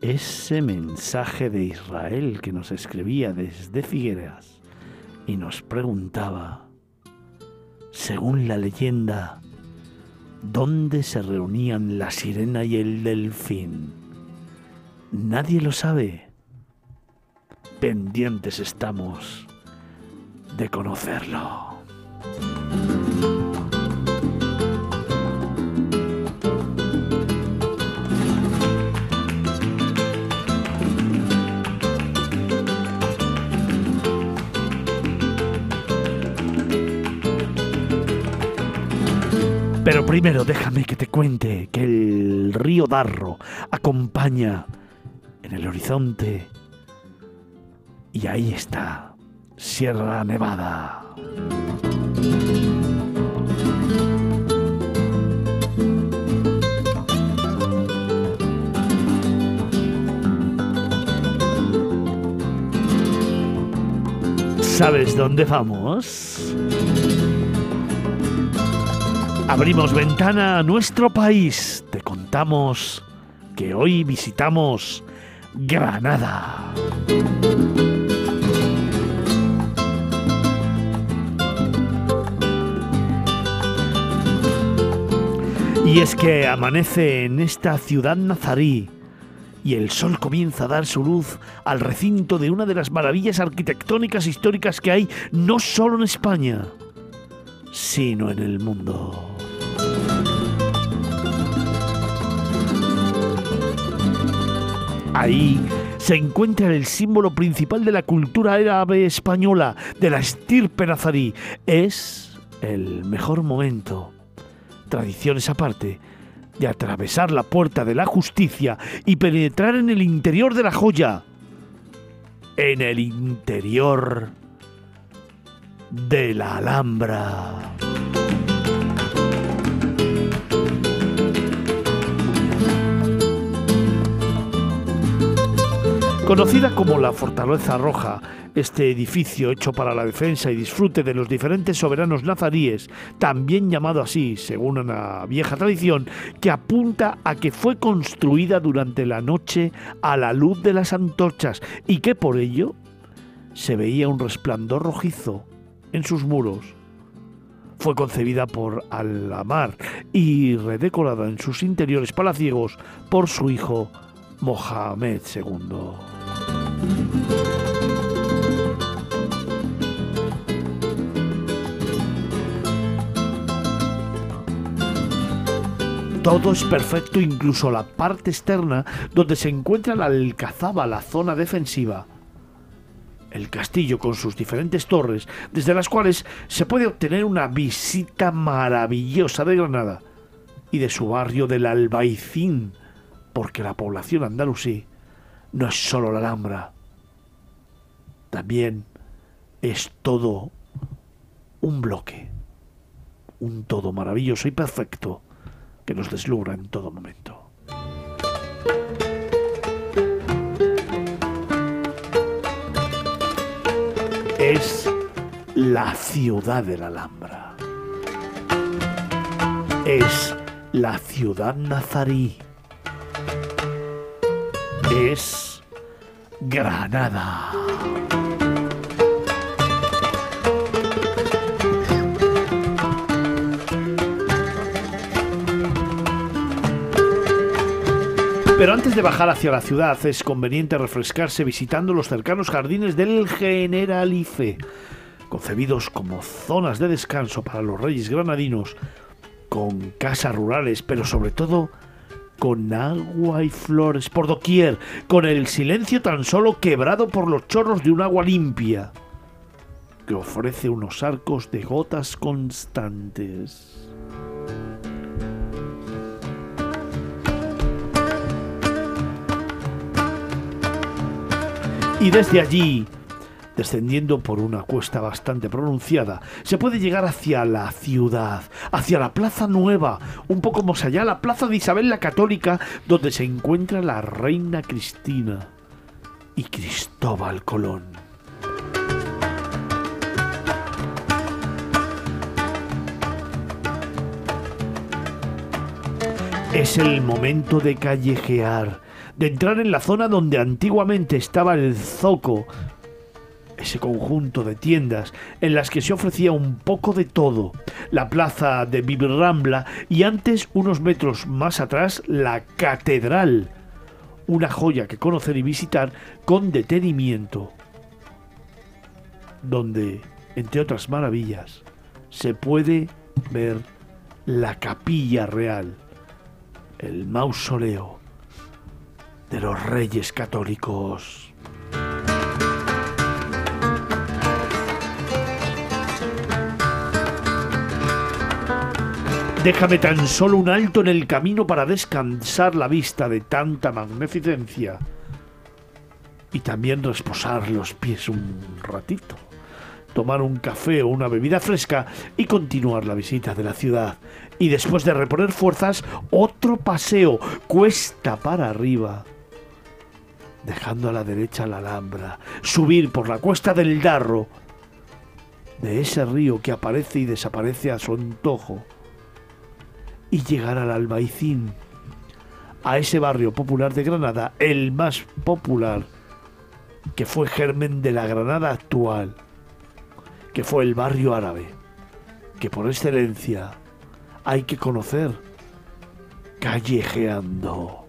ese mensaje de Israel que nos escribía desde Figueras y nos preguntaba, según la leyenda, ¿dónde se reunían la sirena y el delfín? Nadie lo sabe. Pendientes estamos de conocerlo. Pero primero déjame que te cuente que el río Darro acompaña en el horizonte y ahí está, Sierra Nevada. ¿Sabes dónde vamos? Abrimos ventana a nuestro país. Te contamos que hoy visitamos Granada. Y es que amanece en esta ciudad nazarí y el sol comienza a dar su luz al recinto de una de las maravillas arquitectónicas históricas que hay no solo en España, sino en el mundo. Ahí se encuentra el símbolo principal de la cultura árabe española, de la estirpe nazarí. Es el mejor momento, tradiciones aparte, de atravesar la puerta de la justicia y penetrar en el interior de la joya. En el interior de la Alhambra. Conocida como la Fortaleza Roja, este edificio hecho para la defensa y disfrute de los diferentes soberanos nazaríes, también llamado así, según una vieja tradición, que apunta a que fue construida durante la noche a la luz de las antorchas y que por ello se veía un resplandor rojizo en sus muros. Fue concebida por Al-Amar y redecorada en sus interiores palaciegos por su hijo Mohamed II. Todo es perfecto, incluso la parte externa donde se encuentra la alcazaba, la zona defensiva. El castillo con sus diferentes torres, desde las cuales se puede obtener una visita maravillosa de Granada y de su barrio del Albaicín, porque la población andalusí no es solo la Alhambra, también es todo un bloque, un todo maravilloso y perfecto que nos deslumbra en todo momento. Es la ciudad de la Alhambra. Es la ciudad nazarí. Es Granada. Pero antes de bajar hacia la ciudad es conveniente refrescarse visitando los cercanos jardines del Generalife, concebidos como zonas de descanso para los reyes granadinos con casas rurales, pero sobre todo con agua y flores por doquier, con el silencio tan solo quebrado por los chorros de un agua limpia, que ofrece unos arcos de gotas constantes. Y desde allí, descendiendo por una cuesta bastante pronunciada, se puede llegar hacia la ciudad, hacia la Plaza Nueva, un poco más allá, la Plaza de Isabel la Católica, donde se encuentra la Reina Cristina y Cristóbal Colón. Es el momento de callejear, de entrar en la zona donde antiguamente estaba el zoco, ese conjunto de tiendas en las que se ofrecía un poco de todo, la plaza de Rambla y antes, unos metros más atrás, la catedral, una joya que conocer y visitar con detenimiento, donde, entre otras maravillas, se puede ver la capilla real, el mausoleo de los reyes católicos. Déjame tan solo un alto en el camino para descansar la vista de tanta magnificencia y también reposar los pies un ratito, tomar un café o una bebida fresca y continuar la visita de la ciudad. Y después de reponer fuerzas, otro paseo, cuesta para arriba, dejando a la derecha la Alhambra, subir por la cuesta del Darro, de ese río que aparece y desaparece a su antojo, y llegar al Albaicín, a ese barrio popular de Granada, el más popular, que fue germen de la Granada actual, que fue el barrio árabe, que por excelencia hay que conocer callejeando.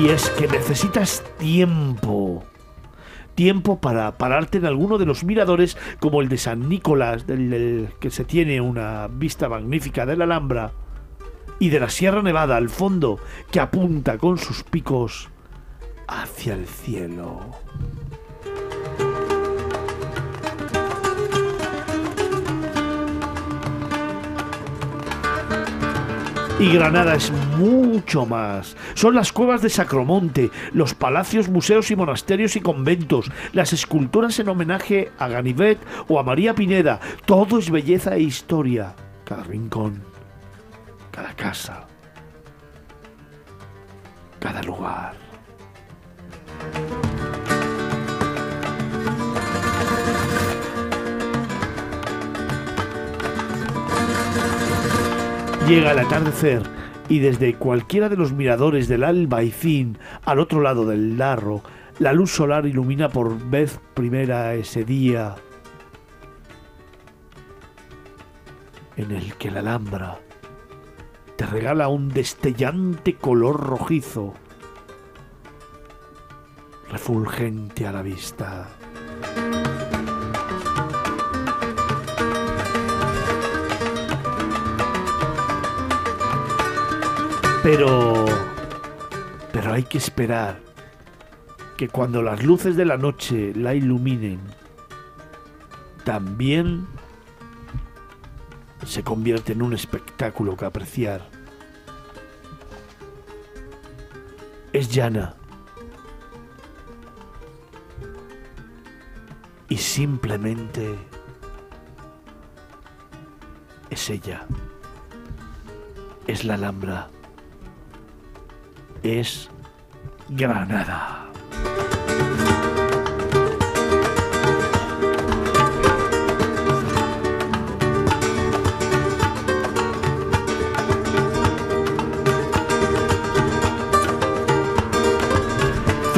Y es que necesitas tiempo. Tiempo para pararte en alguno de los miradores como el de San Nicolás, del, que se tiene una vista magnífica de la Alhambra, y de la Sierra Nevada al fondo, que apunta con sus picos hacia el cielo. Y Granada es mucho más. Son las cuevas de Sacromonte, los palacios, museos y monasterios y conventos, las esculturas en homenaje a Ganivet o a María Pineda. Todo es belleza e historia. Cada rincón, cada casa, cada lugar. Llega el atardecer y desde cualquiera de los miradores del Albaicín al otro lado del Darro, la luz solar ilumina por vez primera ese día en el que la Alhambra te regala un destellante color rojizo, refulgente a la vista. Pero... Pero hay que esperar que cuando las luces de la noche la iluminen, también se convierte en un espectáculo que apreciar. Es llana. Y simplemente es ella. Es la Alhambra es Granada.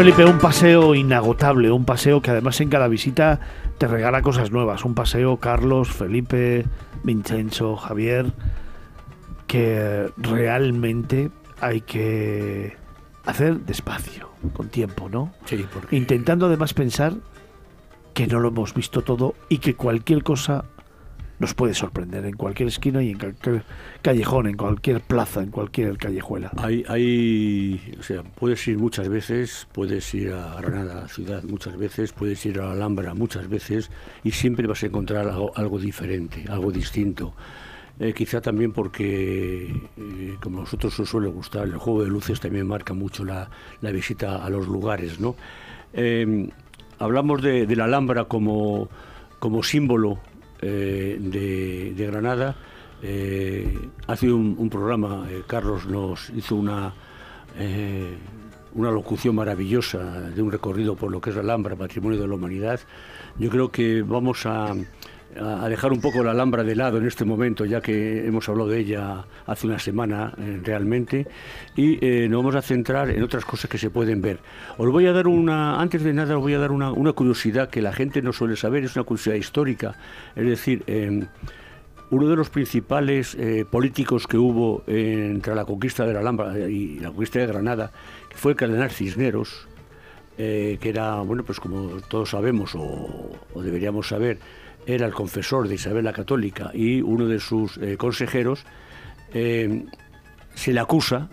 Felipe, un paseo inagotable, un paseo que además en cada visita te regala cosas nuevas. Un paseo, Carlos, Felipe, Vincenzo, Javier, que realmente hay que hacer despacio, con tiempo, ¿no? Sí, porque Intentando además pensar que no lo hemos visto todo y que cualquier cosa nos puede sorprender en cualquier esquina y en cualquier callejón, en cualquier plaza, en cualquier callejuela. hay, hay, o sea, puedes ir muchas veces, puedes ir a Granada, ciudad, muchas veces, puedes ir a la Alhambra muchas veces y siempre vas a encontrar algo, algo diferente, algo distinto. Eh, quizá también porque, eh, como a nosotros nos suele gustar, el juego de luces también marca mucho la, visita a los lugares, ¿no? Eh, hablamos de, la Alhambra como, como símbolo eh, de, Granada. Hace un, un programa, Carlos nos hizo una, una locución maravillosa de un recorrido por lo que es la Alhambra, Patrimonio de la Humanidad. Yo creo que vamos a, a dejar un poco la Alhambra de lado en este momento, ya que hemos hablado de ella hace una semana eh, realmente, y eh, nos vamos a centrar en otras cosas que se pueden ver. Os voy a dar una, antes de nada, os voy a dar una, una curiosidad que la gente no suele saber, es una curiosidad histórica, es decir, em, uno de los principales eh, políticos que hubo entre la conquista de la Alhambra y la conquista de Granada fue el cardenal Cisneros, que era, bueno, pues como todos sabemos o deberíamos saber, era el confesor de Isabel la Católica y uno de sus eh, consejeros, eh, se le acusa,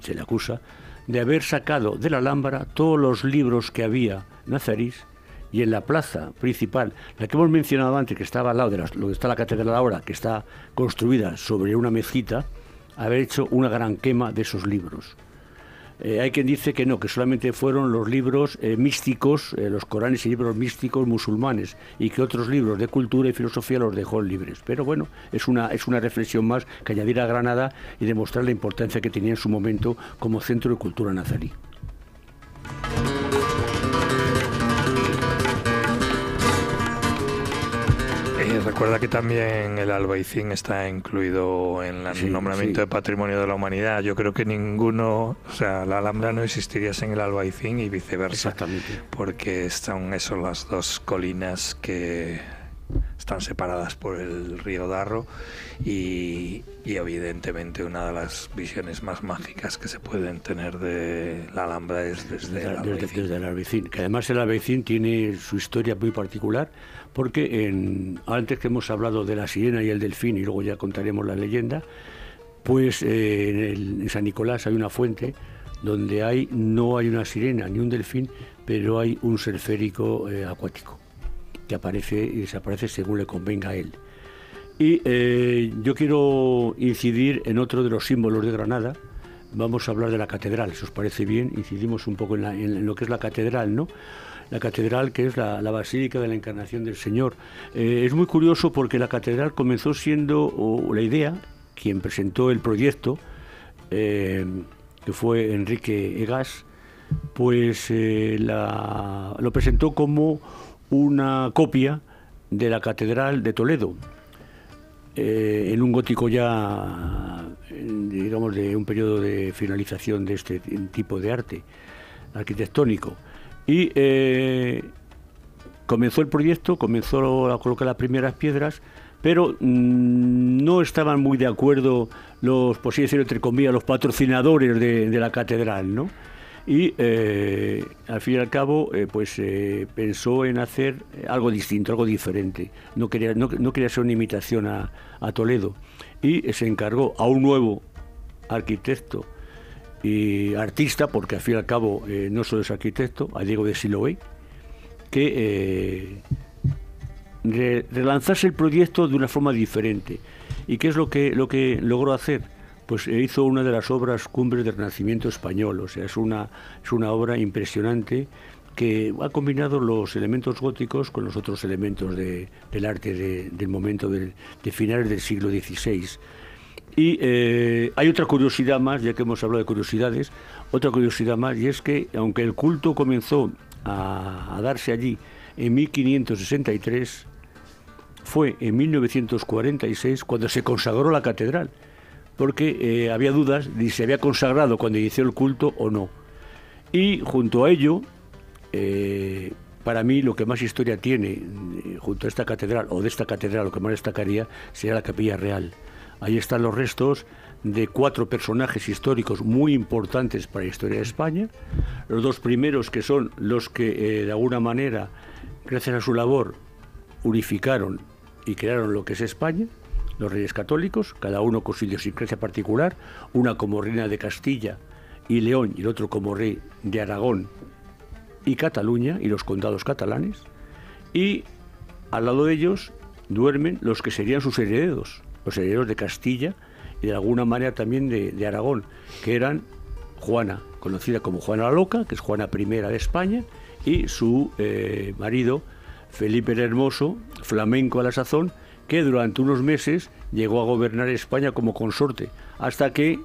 se le acusa, de haber sacado de la Alhambra todos los libros que había nazarís y en la plaza principal, la que hemos mencionado antes, que estaba al lado de la- que está la catedral ahora, que está construida sobre una mezquita, haber hecho una gran quema de esos libros. Eh, hay quien dice que no, que solamente fueron los libros eh, místicos, eh, los Coranes y libros místicos musulmanes, y que otros libros de cultura y filosofía los dejó libres. Pero bueno, es una, es una reflexión más que añadir a Granada y demostrar la importancia que tenía en su momento como centro de cultura nazarí. Recuerda que también el Albaicín está incluido en el Sí, nombramiento sí. de Patrimonio de la Humanidad. Yo creo que ninguno, o sea, la Alhambra no existiría sin el Albaicín y viceversa. Exactamente. Porque son eso las dos colinas que están separadas por el río Darro y, y evidentemente una de las visiones más mágicas que se pueden tener de la Alhambra es desde el desde, Albaicín. desde el Albaicín. Que además el Albaicín tiene su historia muy particular, porque en, antes que hemos hablado de la sirena y el delfín, y luego ya contaremos la leyenda, pues eh, en, San Nicolás hay una fuente donde hay no hay una sirena ni un delfín, pero hay un ser férico eh, acuático que aparece y desaparece según le convenga a él. Y eh, yo quiero incidir en otro de los símbolos de Granada. Vamos a hablar de la catedral, si os parece bien, incidimos un poco en, la- en lo que es la catedral, ¿no? La catedral que es la, la Basílica de la Encarnación del Señor. Eh, es muy curioso porque la catedral comenzó siendo la idea, quien presentó el proyecto, eh, que fue Enrique Egas, pues eh, la- lo presentó como una copia de la Catedral de Toledo, en un gótico ya, digamos, de un periodo de finalización de este tipo de arte arquitectónico. Y eh, comenzó el proyecto, comenzó a colocar las primeras piedras, pero mm, no estaban muy de acuerdo los, por decirlo, entre comillas, los patrocinadores de, la catedral, ¿no? Y eh, al fin y al cabo, eh, pues pensó en hacer algo distinto, algo diferente. No quería, no, no quería ser una imitación a Toledo. Y se encargó a un nuevo arquitecto y artista, porque al fin y al cabo eh, no solo es arquitecto, a Diego de Siloé, que eh, re- relanzase el proyecto de una forma diferente. ¿Y qué es lo que, lo que logró hacer? Pues eh, hizo una de las obras cumbres del Renacimiento español, o sea, es una, es una obra impresionante que ha combinado los elementos góticos con los otros elementos de- del arte de- del momento del- de finales del siglo XVI. Y eh, hay otra curiosidad más, ya que hemos hablado de curiosidades, otra curiosidad más, y es que aunque el culto comenzó a, darse allí en 1563, fue en 1946 cuando se consagró la catedral, porque eh, había dudas de si se había consagrado cuando inició el culto o no. Y junto a ello, eh, para mí lo que más historia tiene junto a esta catedral, o de esta catedral, lo que más destacaría, sería la capilla real. Ahí están los restos de cuatro personajes históricos muy importantes para la historia de España. Los dos primeros que son los que eh, de alguna manera, gracias a su labor, unificaron y crearon lo que es España, los reyes católicos, cada uno con su idiosincrasia particular, una como reina de Castilla y León y el otro como rey de Aragón y Cataluña y los condados catalanes, y al lado de ellos duermen los que serían sus herederos, los herederos de Castilla y de alguna manera también de, Aragón, que eran Juana, conocida como Juana la Loca, que es Juana I de España, y su eh, marido, Felipe el Hermoso, flamenco a la sazón, que durante unos meses llegó a gobernar España como consorte, hasta que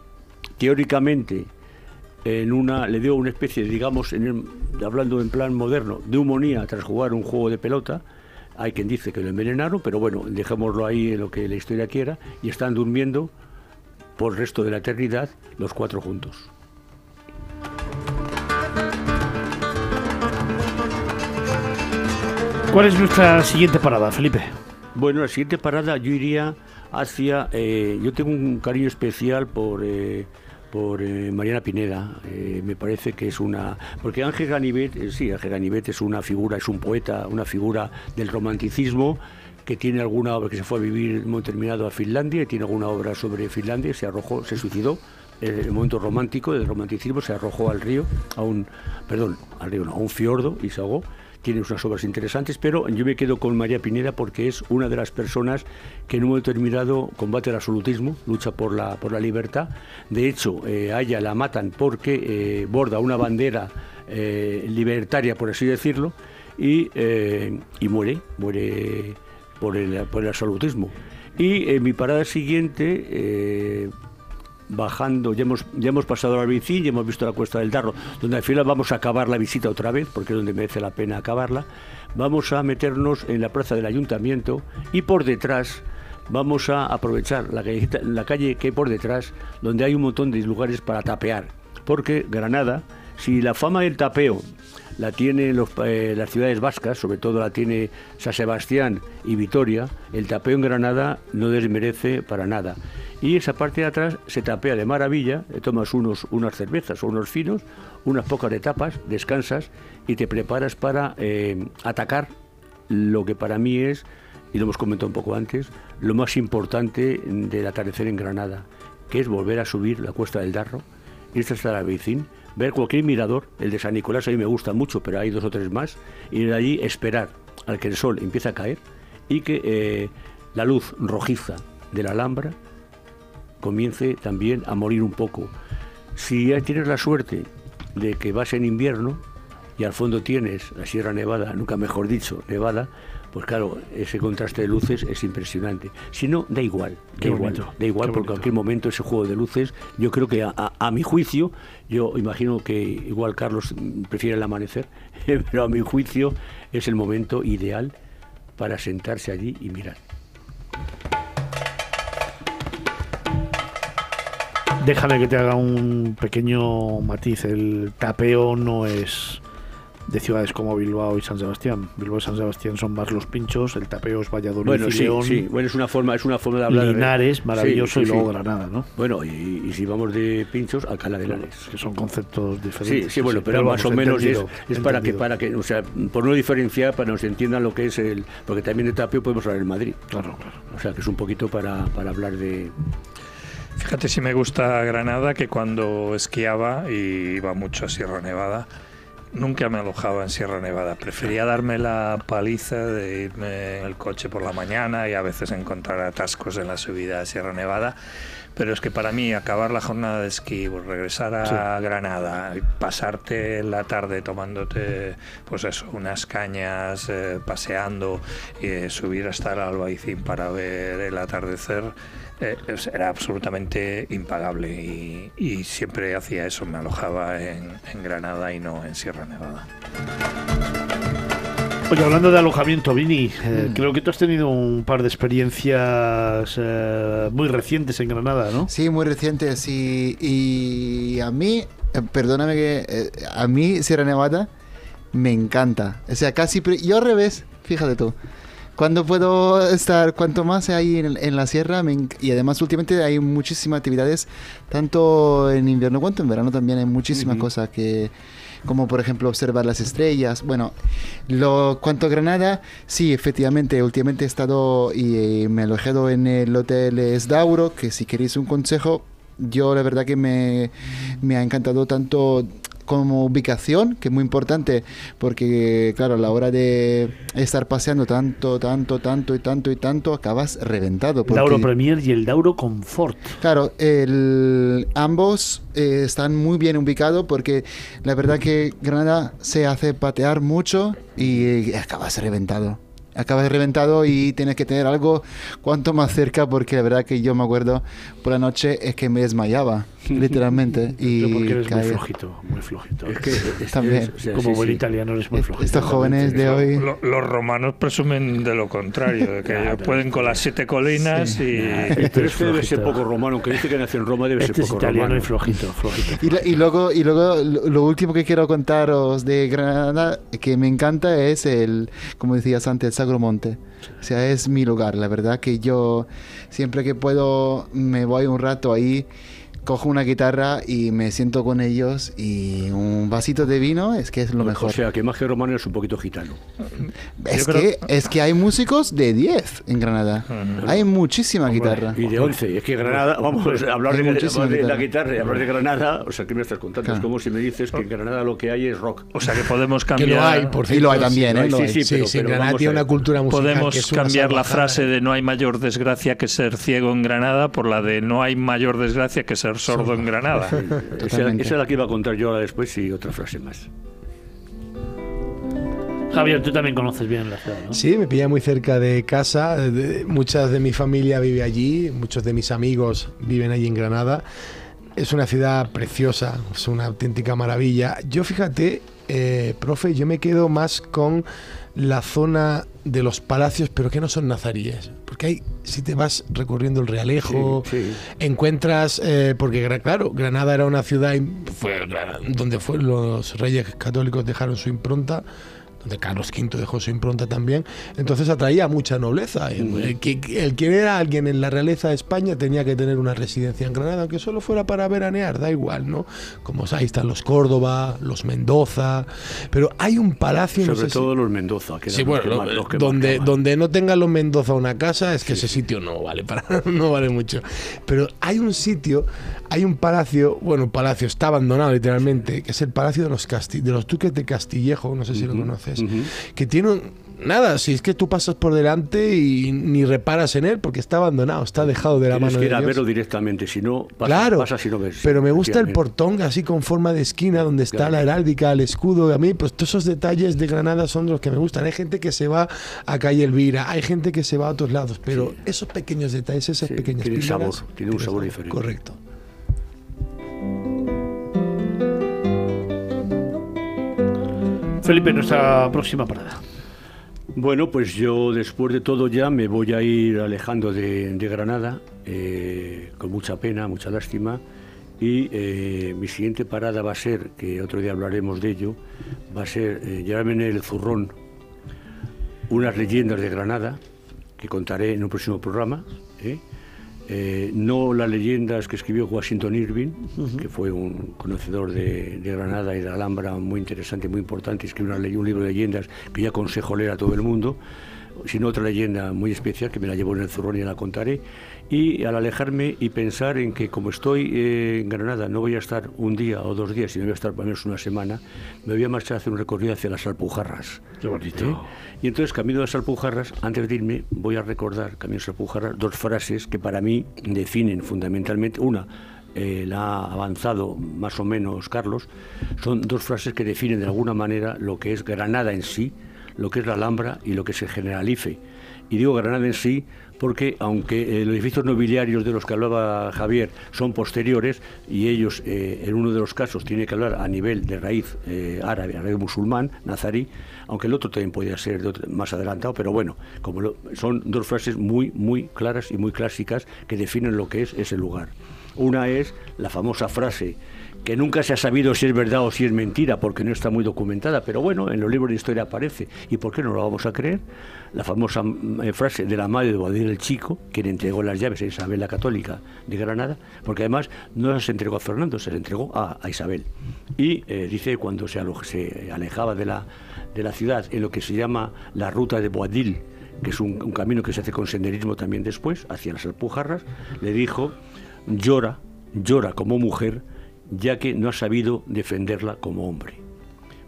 teóricamente en una le dio una especie, digamos, en hablando en plan moderno, de humonía tras jugar un juego de pelota. Hay quien dice que lo envenenaron, pero bueno, dejémoslo ahí en lo que la historia quiera, y están durmiendo por el resto de la eternidad los cuatro juntos. ¿Cuál es nuestra siguiente parada, Felipe? Bueno, la siguiente parada yo iría hacia... Eh, yo tengo un cariño especial por... Eh, por eh, Mariana Pineda, me parece que es una... Porque Ángel Ganivet, sí, Ángel Ganivet es una figura, es un poeta, una figura del romanticismo, que tiene alguna obra que se fue a vivir muy terminado a Finlandia, y tiene alguna obra sobre Finlandia, se arrojó, se suicidó, en el momento romántico del romanticismo se arrojó al río, a un, perdón, al río no, a un fiordo y se ahogó tiene unas obras interesantes, pero yo me quedo con María Pineda porque es una de las personas que en un momento determinado combate el absolutismo, lucha por la, por la libertad. De hecho, eh, a ella la matan porque eh, borda una bandera eh, libertaria, por así decirlo, y, y muere, muere por el, por el absolutismo. Y en mi parada siguiente bajando, ya hemos, ya hemos pasado al Albicín, ya hemos visto la Cuesta del Darro, donde al final vamos a acabar la visita otra vez, porque es donde merece la pena acabarla. Vamos a meternos en la plaza del Ayuntamiento y por detrás vamos a aprovechar la, la calle que hay por detrás, donde hay un montón de lugares para tapear. Porque Granada, si la fama del tapeo la tienen eh, las ciudades vascas, sobre todo la tiene San Sebastián y Vitoria, el tapeo en Granada no desmerece para nada. Y esa parte de atrás se tapea de maravilla, tomas unos, unas cervezas o unos finos, unas pocas etapas, descansas y te preparas para eh, atacar lo que para mí es, y lo hemos comentado un poco antes, lo más importante del atardecer en Granada, que es volver a subir la Cuesta del Darro, irse hasta la Vicín, ver cualquier mirador, el de San Nicolás a mí me gusta mucho, pero hay dos o tres más, y de allí esperar al que el sol empiece a caer y que eh, la luz rojiza de la Alhambra comience también a morir un poco. Si tienes la suerte de que vas en invierno y al fondo tienes la Sierra Nevada, nunca mejor dicho, Nevada, pues claro, ese contraste de luces es impresionante. Si no, da igual, da igual, da igual porque en cualquier momento ese juego de luces, yo creo que a, mi juicio, yo imagino que igual Carlos prefiere el amanecer, pero a mi juicio es el momento ideal para sentarse allí y mirar. Déjame que te haga un pequeño matiz. El tapeo no es de ciudades como Bilbao y San Sebastián. Bilbao y San Sebastián son más los pinchos, el tapeo es Valladolid bueno, y León. Sí, bueno, es una forma, es una forma de hablar. Linares, maravilloso, y luego Granada, ¿no? Bueno, y, si vamos de pinchos, Alcalá de Henares. Que son conceptos diferentes. Sí, sí, bueno, pero, más o menos es, para que, para que, o sea, por no diferenciar, para que nos entiendan lo que es el, porque también de tapeo podemos hablar en Madrid. Claro, claro. O sea, que es un poquito para, para hablar de Fíjate si me gusta Granada, que cuando esquiaba y iba mucho a Sierra Nevada, nunca me alojaba en Sierra Nevada. Prefería darme la paliza de irme en el coche por la mañana y a veces encontrar atascos en la subida a Sierra Nevada. Pero es que para mí acabar la jornada de esquí, pues regresar a Granada y pasarte la tarde tomándote, pues eso, unas cañas, eh, paseando eh, subir hasta el Albaicín para ver el atardecer, era absolutamente impagable y, siempre hacía eso, me alojaba en, Granada y no en Sierra Nevada. Oye, hablando de alojamiento, Vini, eh, mm. creo que tú has tenido un par de experiencias eh, muy recientes en Granada, ¿no? Sí, muy recientes. Y, y a mí, perdóname que a mí Sierra Nevada me encanta. O sea, casi... Yo al revés, fíjate tú. Cuando puedo estar, cuanto más hay en, en la sierra, me y además últimamente hay muchísimas actividades, tanto en invierno cuanto en verano también hay muchísimas cosas que, como por ejemplo observar las estrellas. Bueno, lo cuanto a Granada, sí, efectivamente, últimamente he estado y eh, me he alojado en el Hotel Esdauro, que si queréis un consejo, yo la verdad que me, me ha encantado tanto como ubicación, que es muy importante, porque claro, a la hora de estar paseando tanto, tanto, tanto y tanto y tanto, acabas reventado. porque- Dauro Premier y el Dauro Comfort. Claro, el- ambos eh, están muy bien ubicados porque la verdad que Granada se hace patear mucho y acabas reventado. Acabas reventado y tienes que tener algo cuanto más cerca porque la verdad que yo me acuerdo por la noche es que me desmayaba, literalmente. y Pero porque eres muy flojito, muy flojito. Es que es- También. es- o sea, Como sí, buen sí. italiano eres muy flojito. Estos jóvenes de hoy... Lo- los romanos presumen de lo contrario, de que ellos pueden con las siete colinas y... Pero este debe flojito. ser poco romano, aunque dice que nació en Roma debe Este ser es poco italiano romano. y flojito, flojito. Y, lo- y luego, y luego lo, lo último que quiero contaros de Granada que me encanta es el, como decías antes, Sagromonte. O sea, es mi lugar. La verdad que yo siempre que puedo me voy un rato ahí, cojo una guitarra y me siento con ellos y un vasito de vino es que es lo mejor. O sea, que más que romano es un poquito gitano. es, yo creo- que, es que hay músicos de 10 en Granada. Hay muchísima guitarra. Y de 11. Es que Granada, vamos a hablar de, muchísima hablar de la guitarra. y hablar de Granada, o sea, ¿qué me estás contando? Claro. Es como si me dices que en Granada lo que hay es rock. O sea que podemos Que cambiar... lo hay, por Y cierto. lo hay también, ¿eh? sí, Lo sí, hay. sí, Sí, pero- sí, pero Granada tiene una cultura musical que Podemos una cambiar la frase de no hay mayor desgracia que ser ciego en Granada por la de no hay mayor desgracia que ser sordo en Granada. Esa, es la que iba a contar yo ahora después y otra frase más. Javier, tú también conoces bien la ciudad, ¿no? Sí, me pilla muy cerca de casa. de- muchas de mi familia vive allí, muchos de mis amigos viven allí en Granada. Es una ciudad preciosa, es una auténtica maravilla. Yo fíjate, eh, profe, yo me quedo más con la zona de los palacios, pero que no son nazaríes. Porque hay, si te vas recorriendo el Realejo, Sí, sí. encuentras, eh, porque claro, Granada era una ciudad fue, donde fue, los reyes católicos dejaron su impronta, donde Carlos V dejó su impronta también, entonces atraía mucha nobleza. El, el que, el que era alguien en la realeza de España tenía que tener una residencia en Granada, aunque solo fuera para veranear, da igual, ¿no? Como ahí están los Córdoba, los Mendoza, pero hay un palacio, no Sobre si- todo los Mendoza. Que Sí, bueno, que lo- más- los que donde, donde no tengan los Mendoza una casa, es que ese sitio no vale para no vale mucho. Pero hay un sitio, hay un palacio, bueno, un palacio está abandonado literalmente, que es el palacio de los Casti- de los duques de Castillejo, no sé si lo conoces, que tiene un, nada, si es que tú pasas por delante y ni reparas en él porque está abandonado, está dejado de la Tienes mano que ir de a Dios. verlo directamente, si no, pasa, Claro, pasa si no ves. pero me gusta el portón así con forma de esquina donde está Claro. la heráldica, el escudo. A mí, pues todos esos detalles de Granada son los que me gustan. Hay gente que se va a calle Elvira, hay gente que se va a otros lados, pero esos pequeños detalles, esas Sí, pequeñas tienen sabor, tienen un tienen sabor diferente. Correcto. Felipe, nuestra próxima parada. Bueno, pues yo después de todo ya me voy a ir alejando de, Granada, eh, con mucha pena, mucha lástima, y eh, mi siguiente parada va a ser, que otro día hablaremos de ello, va a ser eh, en el zurrón unas leyendas de Granada, que contaré en un próximo programa. ¿Eh? No las leyendas que escribió Washington Irving, que fue un conocedor de, de Granada y de Alhambra muy interesante, muy importante, escribió una ley- un libro de leyendas que yo aconsejo leer a todo el mundo, sino otra leyenda muy especial que me la llevo en el zurrón y la contaré. Y al alejarme y pensar en que como estoy eh, en Granada no voy a estar un día o dos días, sino voy a estar por lo menos una semana, me voy a marchar a hacer un recorrido hacia las Alpujarras. Qué bonito. ¿Eh? Y entonces, camino de las Alpujarras, antes de irme, voy a recordar, camino de las Alpujarras, dos frases que para mí definen fundamentalmente. Una, eh, la ha avanzado más o menos Carlos, son dos frases que definen de alguna manera lo que es Granada en sí, lo que es la Alhambra y lo que es el Generalife. Y digo Granada en sí porque aunque los edificios nobiliarios de los que hablaba Javier son posteriores y ellos eh, en uno de los casos tiene que hablar a nivel de raíz eh, árabe, árabe musulmán, nazarí, aunque el otro también podría ser más adelantado, pero bueno, como lo- son dos frases muy, muy claras y muy clásicas que definen lo que es ese lugar. Una es la famosa frase que nunca se ha sabido si es verdad o si es mentira, porque no está muy documentada, pero bueno, en los libros de historia aparece. ¿Y por qué no lo vamos a creer? La famosa mm, eh, frase de la madre de Boadil el Chico, quien entregó las llaves a Isabel la Católica de Granada, porque además no se entregó a Fernando, se le entregó a, Isabel. Y eh, dice cuando se, alejaba de la, ciudad en lo que se llama la ruta de Boadil, que es un camino que se hace con senderismo también después, hacia las Alpujarras, le dijo, llora, llora como mujer, ya que no ha sabido defenderla como hombre.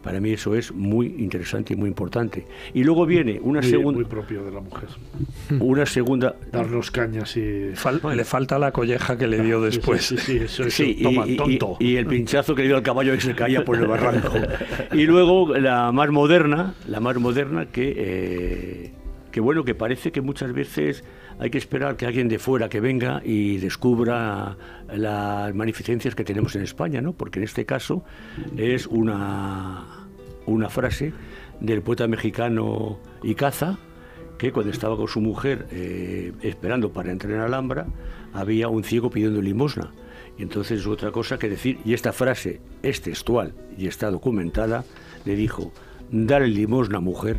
Para mí eso es muy interesante y muy importante. Y luego viene una segunda... Muy propio de la mujer. Una segunda... Darnos cañas y... le falta la colleja que le dio después. Sí, sí, eso, eso, y, tonto. Y, el pinchazo que le dio al caballo que se caía por el barranco. y luego la más moderna, la más moderna que... Eh, que bueno, que parece que muchas veces hay que esperar que alguien de fuera que venga y descubra las magnificencias que tenemos en España, ¿no? Porque en este caso es una, una frase del poeta mexicano Icaza, que cuando estaba con su mujer eh, esperando para entrar en Alhambra, había un ciego pidiendo limosna. Y entonces es otra cosa que decir, y esta frase es textual y está documentada, le dijo, dale limosna mujer,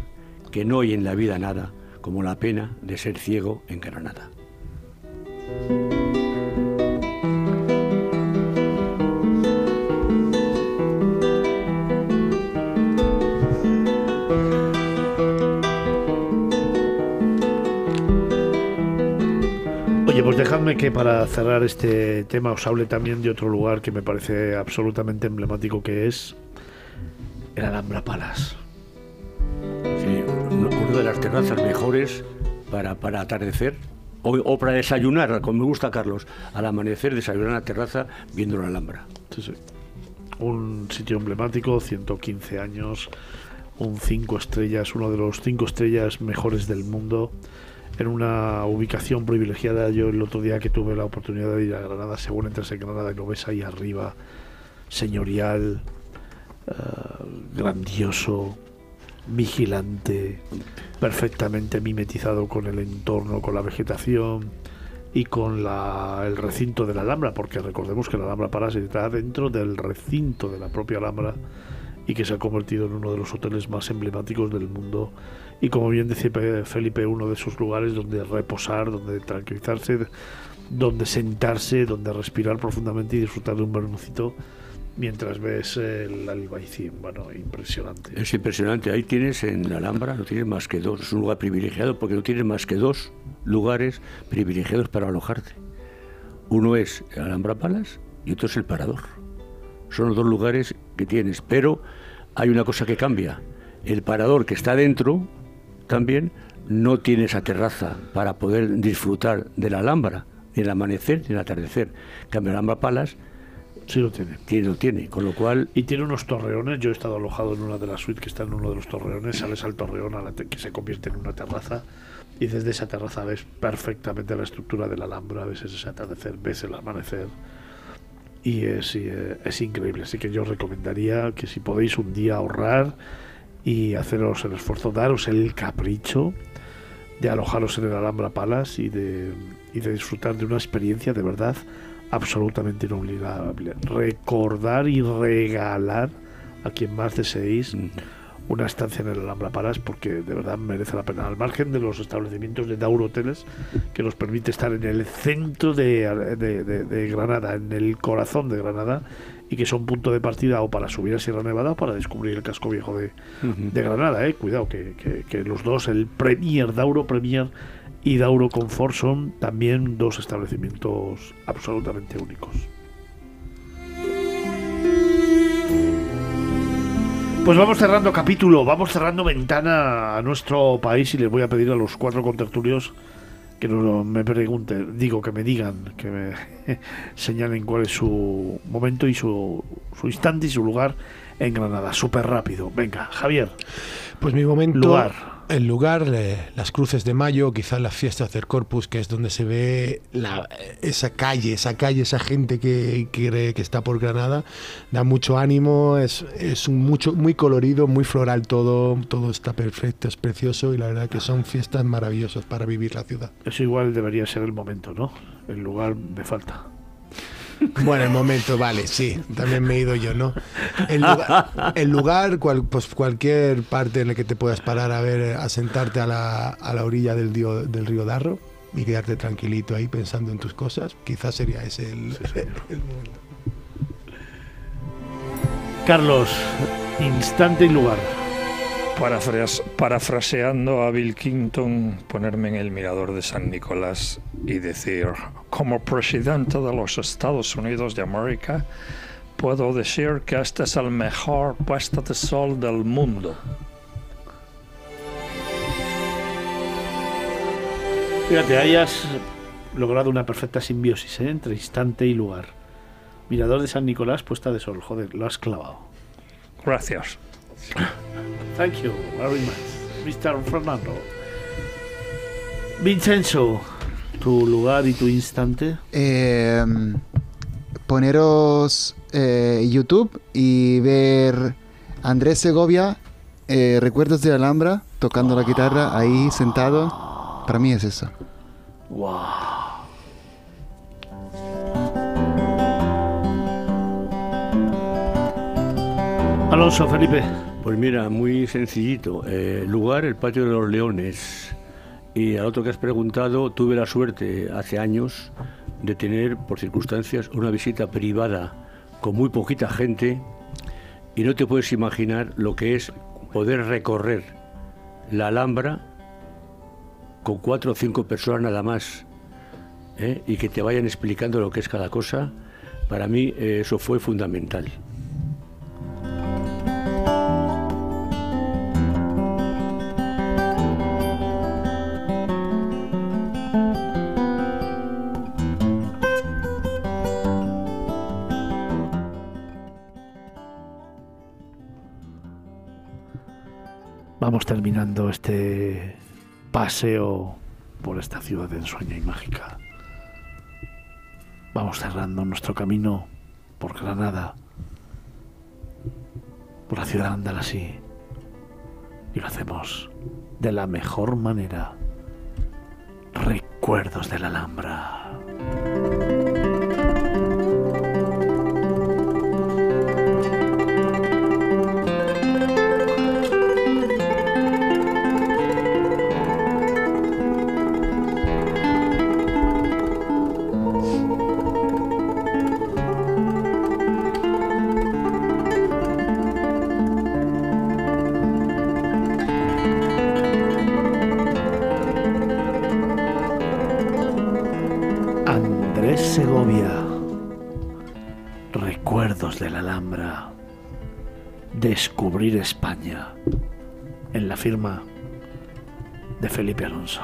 que no hay en la vida nada, como la pena de ser ciego en Granada. Oye, pues dejadme que para cerrar este tema os hable también de otro lugar que me parece absolutamente emblemático que es el Alhambra Palace de las terrazas mejores para, para atardecer o, para desayunar, como me gusta Carlos, al amanecer desayunar en la terraza viendo la Alhambra. Un sitio emblemático, 115 años, un 5 estrellas, uno de los 5 estrellas mejores del mundo, en una ubicación privilegiada. Yo el otro día que tuve la oportunidad de ir a Granada, según entras en Granada lo ves ahí arriba, señorial, eh, grandioso, vigilante, perfectamente mimetizado con el entorno, con la vegetación y con la, el recinto de la Alhambra, porque recordemos que la Alhambra Palace está dentro del recinto de la propia Alhambra y que se ha convertido en uno de los hoteles más emblemáticos del mundo. Y como bien decía Felipe, uno de esos lugares donde reposar, donde tranquilizarse, donde sentarse, donde respirar profundamente y disfrutar de un vermucito mientras ves el albaicín. Bueno, impresionante. Es impresionante. Ahí tienes en la Alhambra, no tienes más que dos. Es un lugar privilegiado porque no tienes más que dos lugares privilegiados para alojarte. Uno es el Alhambra Palace y otro es el Parador. Son los dos lugares que tienes. Pero hay una cosa que cambia. El Parador que está dentro también no tiene esa terraza para poder disfrutar de la Alhambra, ni el amanecer, ni el atardecer. En cambio, el Alhambra Palace Sí lo tiene. Tiene, lo tiene, con lo cual... Y tiene unos torreones, yo he estado alojado en una de las suites que está en uno de los torreones, sales al torreón a la que se convierte en una terraza y desde esa terraza ves perfectamente la estructura de la Alhambra, ves ese atardecer, ves el amanecer y es, eh, es increíble. Así que yo recomendaría que si podéis un día ahorrar y haceros el esfuerzo, daros el capricho de alojaros en el Alhambra Palace y de, y de disfrutar de una experiencia de verdad absolutamente inolvidable. Recordar y regalar a quien más deseéis una estancia en el Alhambra Palas porque de verdad merece la pena. Al margen de los establecimientos de Dauro Hoteles, que nos permite estar en el centro de, Granada, en el corazón de Granada, y que son punto de partida o para subir a Sierra Nevada o para descubrir el casco viejo de, Granada. Eh. Cuidado, que, que, los dos, el Premier, Dauro Premier y Dauro Confort son también dos establecimientos absolutamente únicos. Pues vamos cerrando capítulo, vamos cerrando ventana a nuestro país y les voy a pedir a los cuatro contertulios que no me pregunten, digo que me digan, que me señalen cuál es su momento y su, su instante y su lugar en Granada. Súper rápido. Venga, Javier. Pues mi momento. Lugar el lugar, las cruces de mayo, quizás las fiestas del Corpus, que es donde se ve esa calle, esa calle, esa gente que, que, que está por Granada, da mucho ánimo, es, es mucho, muy colorido, muy floral todo, todo está perfecto, es precioso y la verdad que son fiestas maravillosas para vivir la ciudad. Eso igual debería ser el momento, ¿no? El lugar me falta. Bueno, el momento, vale, sí, también me he ido yo, ¿no? El lugar, el lugar cual- pues cualquier parte en la que te puedas parar a ver, a sentarte a la, a la orilla del, río- del río Darro y quedarte tranquilito ahí pensando en tus cosas, quizás sería ese el, el momento. Carlos, instante y lugar. Parafras- parafraseando a Bill Clinton, ponerme en el mirador de San Nicolás y decir, como presidente de los Estados Unidos de América, puedo decir que este es el mejor puesto de sol del mundo. Fíjate, hayas logrado una perfecta simbiosis ¿eh? entre instante y lugar. Mirador de San Nicolás, puesta de sol. Joder, lo has clavado. Gracias. Thank you very much, Mr. Fernando. Vincenzo, tu lugar y tu instante. Eh, poneros eh, YouTube y ver Andrés Segovia, eh, Recuerdos de Alhambra, tocando la guitarra ahí sentado. Para mí es eso. Wow. Alonso, Felipe. Pues mira, muy sencillito. Eh, lugar, el patio de los leones. Y al otro que has preguntado, tuve la suerte hace años de tener, por circunstancias, una visita privada con muy poquita gente. Y no te puedes imaginar lo que es poder recorrer la Alhambra con cuatro o cinco personas nada más. ¿eh? Y que te vayan explicando lo que es cada cosa. Para mí eh, eso fue fundamental. Vamos terminando este paseo por esta ciudad ensueña y mágica. Vamos cerrando nuestro camino por Granada, por la ciudad andalasí. Y lo hacemos de la mejor manera. Recuerdos de la Alhambra. Descubrir España. En la firma de Felipe Alonso.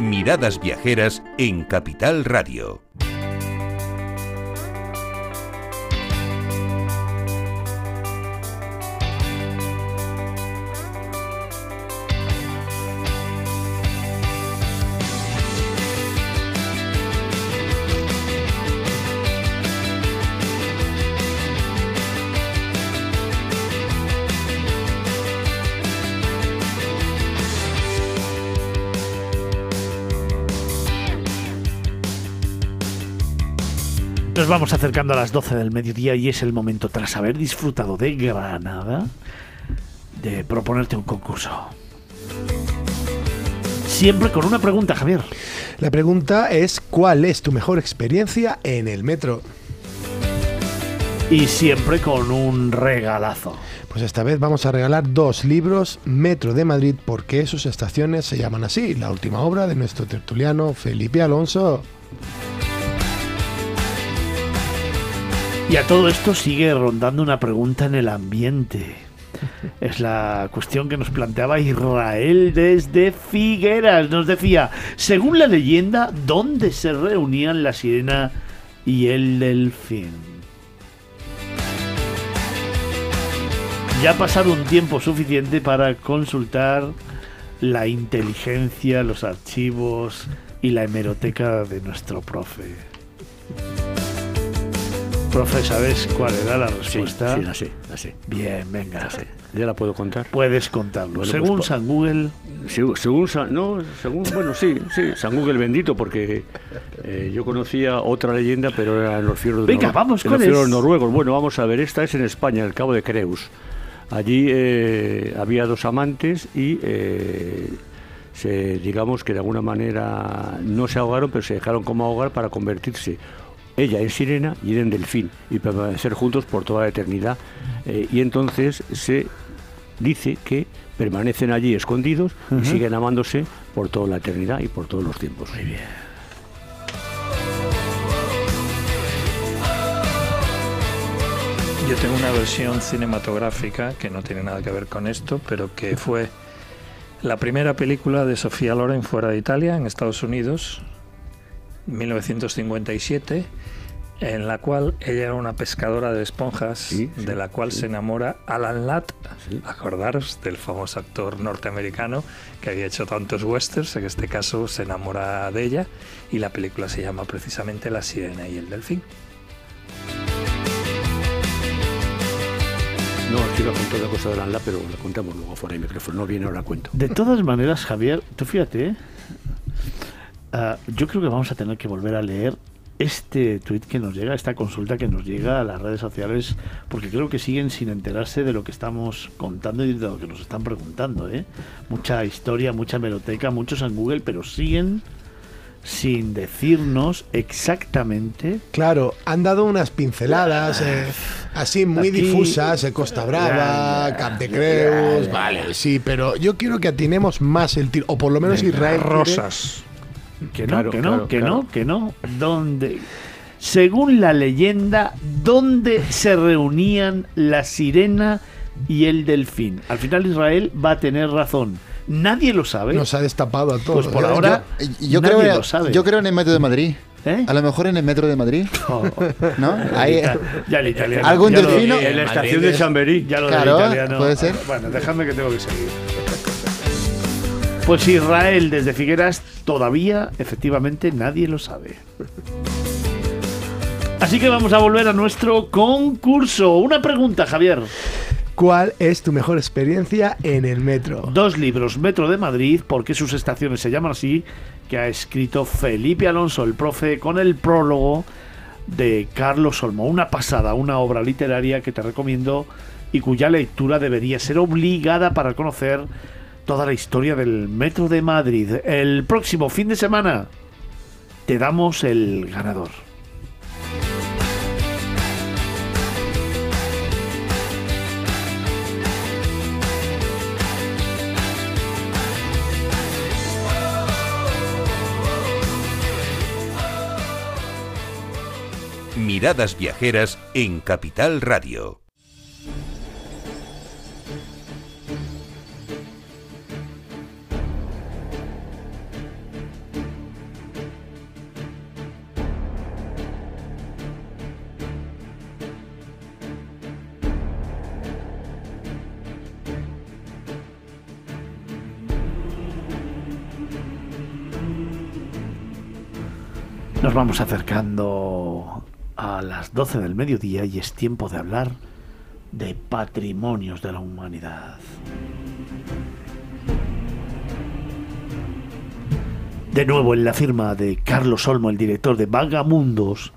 Miradas Viajeras en Capital Radio. Vamos acercando a las 12 del mediodía y es el momento, tras haber disfrutado de Granada, de proponerte un concurso. Siempre con una pregunta, Javier. La pregunta es, ¿cuál es tu mejor experiencia en el metro? Y siempre con un regalazo. Pues esta vez vamos a regalar dos libros Metro de Madrid porque sus estaciones se llaman así, la última obra de nuestro tertuliano Felipe Alonso. Y a todo esto sigue rondando una pregunta en el ambiente. Es la cuestión que nos planteaba Israel desde Figueras. Nos decía, según la leyenda, ¿dónde se reunían la sirena y el delfín? Ya ha pasado un tiempo suficiente para consultar la inteligencia, los archivos y la hemeroteca de nuestro profe. Profe, ¿sabes cuál era la Sí, respuesta? sí, la sé, la sé. Bien, venga. la sé. ¿Ya la puedo contar? Puedes contarlo. Bueno, Según pues, San Google, Según, según San- no, según, bueno, sí, sí, San Google bendito, porque eh, yo conocía otra leyenda, pero era en los fieros Venga, vamos, en ¿cuál los fieros es? noruegos. Bueno, vamos a ver, esta es en España, el Cabo de Creus. Allí eh, había dos amantes y eh, se, digamos que de alguna manera no se ahogaron, pero se dejaron como ahogar para convertirse ella en sirena y él en delfín y permanecer juntos por toda la eternidad. Eh, y entonces se dice que permanecen allí escondidos y siguen amándose por toda la eternidad y por todos los tiempos. Muy bien. Yo tengo una versión cinematográfica que no tiene nada que ver con esto, pero que fue la primera película de Sofía Loren fuera de Italia, en Estados Unidos, 1957, en la cual ella era una pescadora de esponjas, Sí, sí, de la cual sí. se enamora Alan Ladd, Sí. acordaros del famoso actor norteamericano que había hecho tantos westerns, en este caso se enamora de ella, y la película se llama precisamente La sirena y el delfín. No, os quiero contar la cosa de la pero la contamos luego fuera de micrófono. No viene, ahora la cuento. de todas maneras, Javier, tú fíjate, ¿eh? Ah, yo creo que vamos a tener que volver a leer este tuit que nos llega, esta consulta que nos llega a las redes sociales, porque creo que siguen sin enterarse de lo que estamos contando y de lo que nos están preguntando. ¿eh? Mucha historia, mucha meroteca, muchos en Google, pero siguen sin decirnos exactamente Claro, han dado unas pinceladas eh, así muy Aquí- difusas, eh, Costa Brava, Ya, Cap de Creus, ya, vale, sí, pero yo quiero que atinemos más el tiro, o por lo menos Israel. quiere- Rosas. Que no, Claro, que no, claro, que claro. no, que no. ¿Dónde? Según la leyenda, ¿dónde se reunían la sirena y el delfín? Al final Israel va a tener razón. Nadie lo sabe. Nos ha destapado a todos. Pues por ahora Yo, yo nadie creo, lo sabe. yo creo en el metro de Madrid. ¿Eh? A lo mejor en el metro de Madrid, Oh, ¿no? Ahí, ya el italiano. ¿Algún ya delfino? En la Madrid estación de Chamberí. Ya lo Claro, italiano. puede ser. Bueno, déjame que tengo que seguir. Pues Israel desde Figueras todavía, efectivamente, nadie lo sabe. Así que vamos a volver a nuestro concurso. Una pregunta, Javier. ¿Cuál es tu mejor experiencia en el metro? Dos libros, Metro de Madrid, ¿por qué sus estaciones se llaman así? Que ha escrito Felipe Alonso, el profe, con el prólogo de Carlos Olmo. Una pasada, una obra literaria que te recomiendo y cuya lectura debería ser obligada para conocer toda la historia del Metro de Madrid. El próximo fin de semana te damos el ganador. Miradas Viajeras en Capital Radio. Nos vamos acercando a las 12 del mediodía y es tiempo de hablar de patrimonios de la humanidad. De nuevo en la firma de Carlos Olmo, el director de Vagamundos,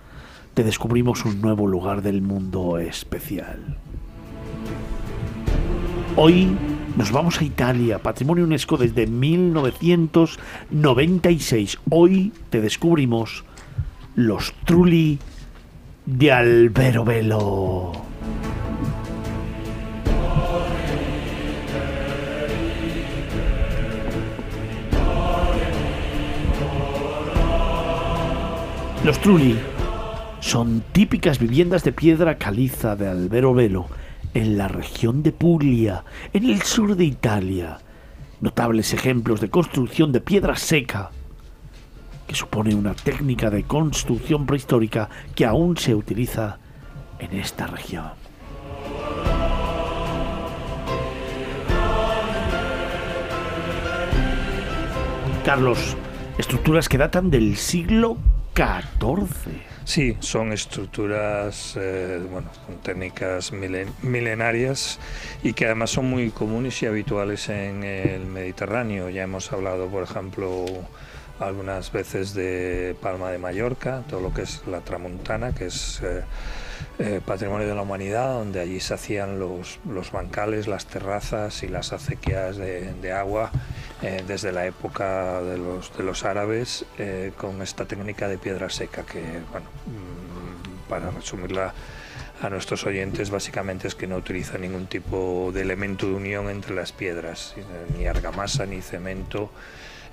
te descubrimos un nuevo lugar del mundo especial. Hoy nos vamos a Italia, Patrimonio UNESCO desde 1996. Hoy te descubrimos los Trulli de Albero Velo. Los Trulli son típicas viviendas de piedra caliza de Albero Velo en la región de Puglia, en el sur de Italia. Notables ejemplos de construcción de piedra seca, que supone una técnica de construcción prehistórica que aún se utiliza en esta región. Carlos, estructuras que datan del siglo XIV. Sí, son estructuras, eh, bueno, con técnicas milen milenarias y que además son muy comunes y habituales en el Mediterráneo. Ya hemos hablado, por ejemplo, algunas veces de Palma de Mallorca, todo lo que es la Tramontana, que es eh, eh, patrimonio de la humanidad, donde allí se hacían los, los bancales, las terrazas y las acequias de, agua eh, desde la época de los, de los árabes con esta técnica de piedra seca que, bueno, mm, para resumirla a nuestros oyentes, básicamente es que no utiliza ningún tipo de elemento de unión entre las piedras, ni argamasa ni cemento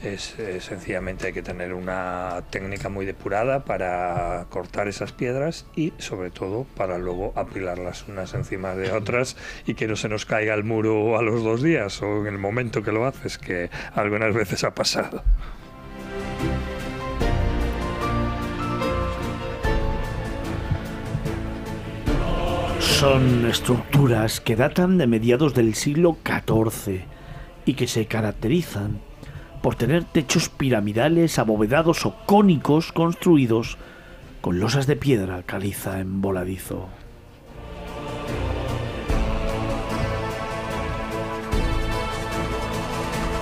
es, eh, sencillamente hay que tener una técnica muy depurada para cortar esas piedras y sobre todo para luego apilarlas unas encima de otras y que no se nos caiga el muro a los dos días o en el momento que lo haces, que algunas veces ha pasado. Son estructuras que datan de mediados del siglo XIV y que se caracterizan por tener techos piramidales, abovedados o cónicos construidos con losas de piedra caliza en voladizo.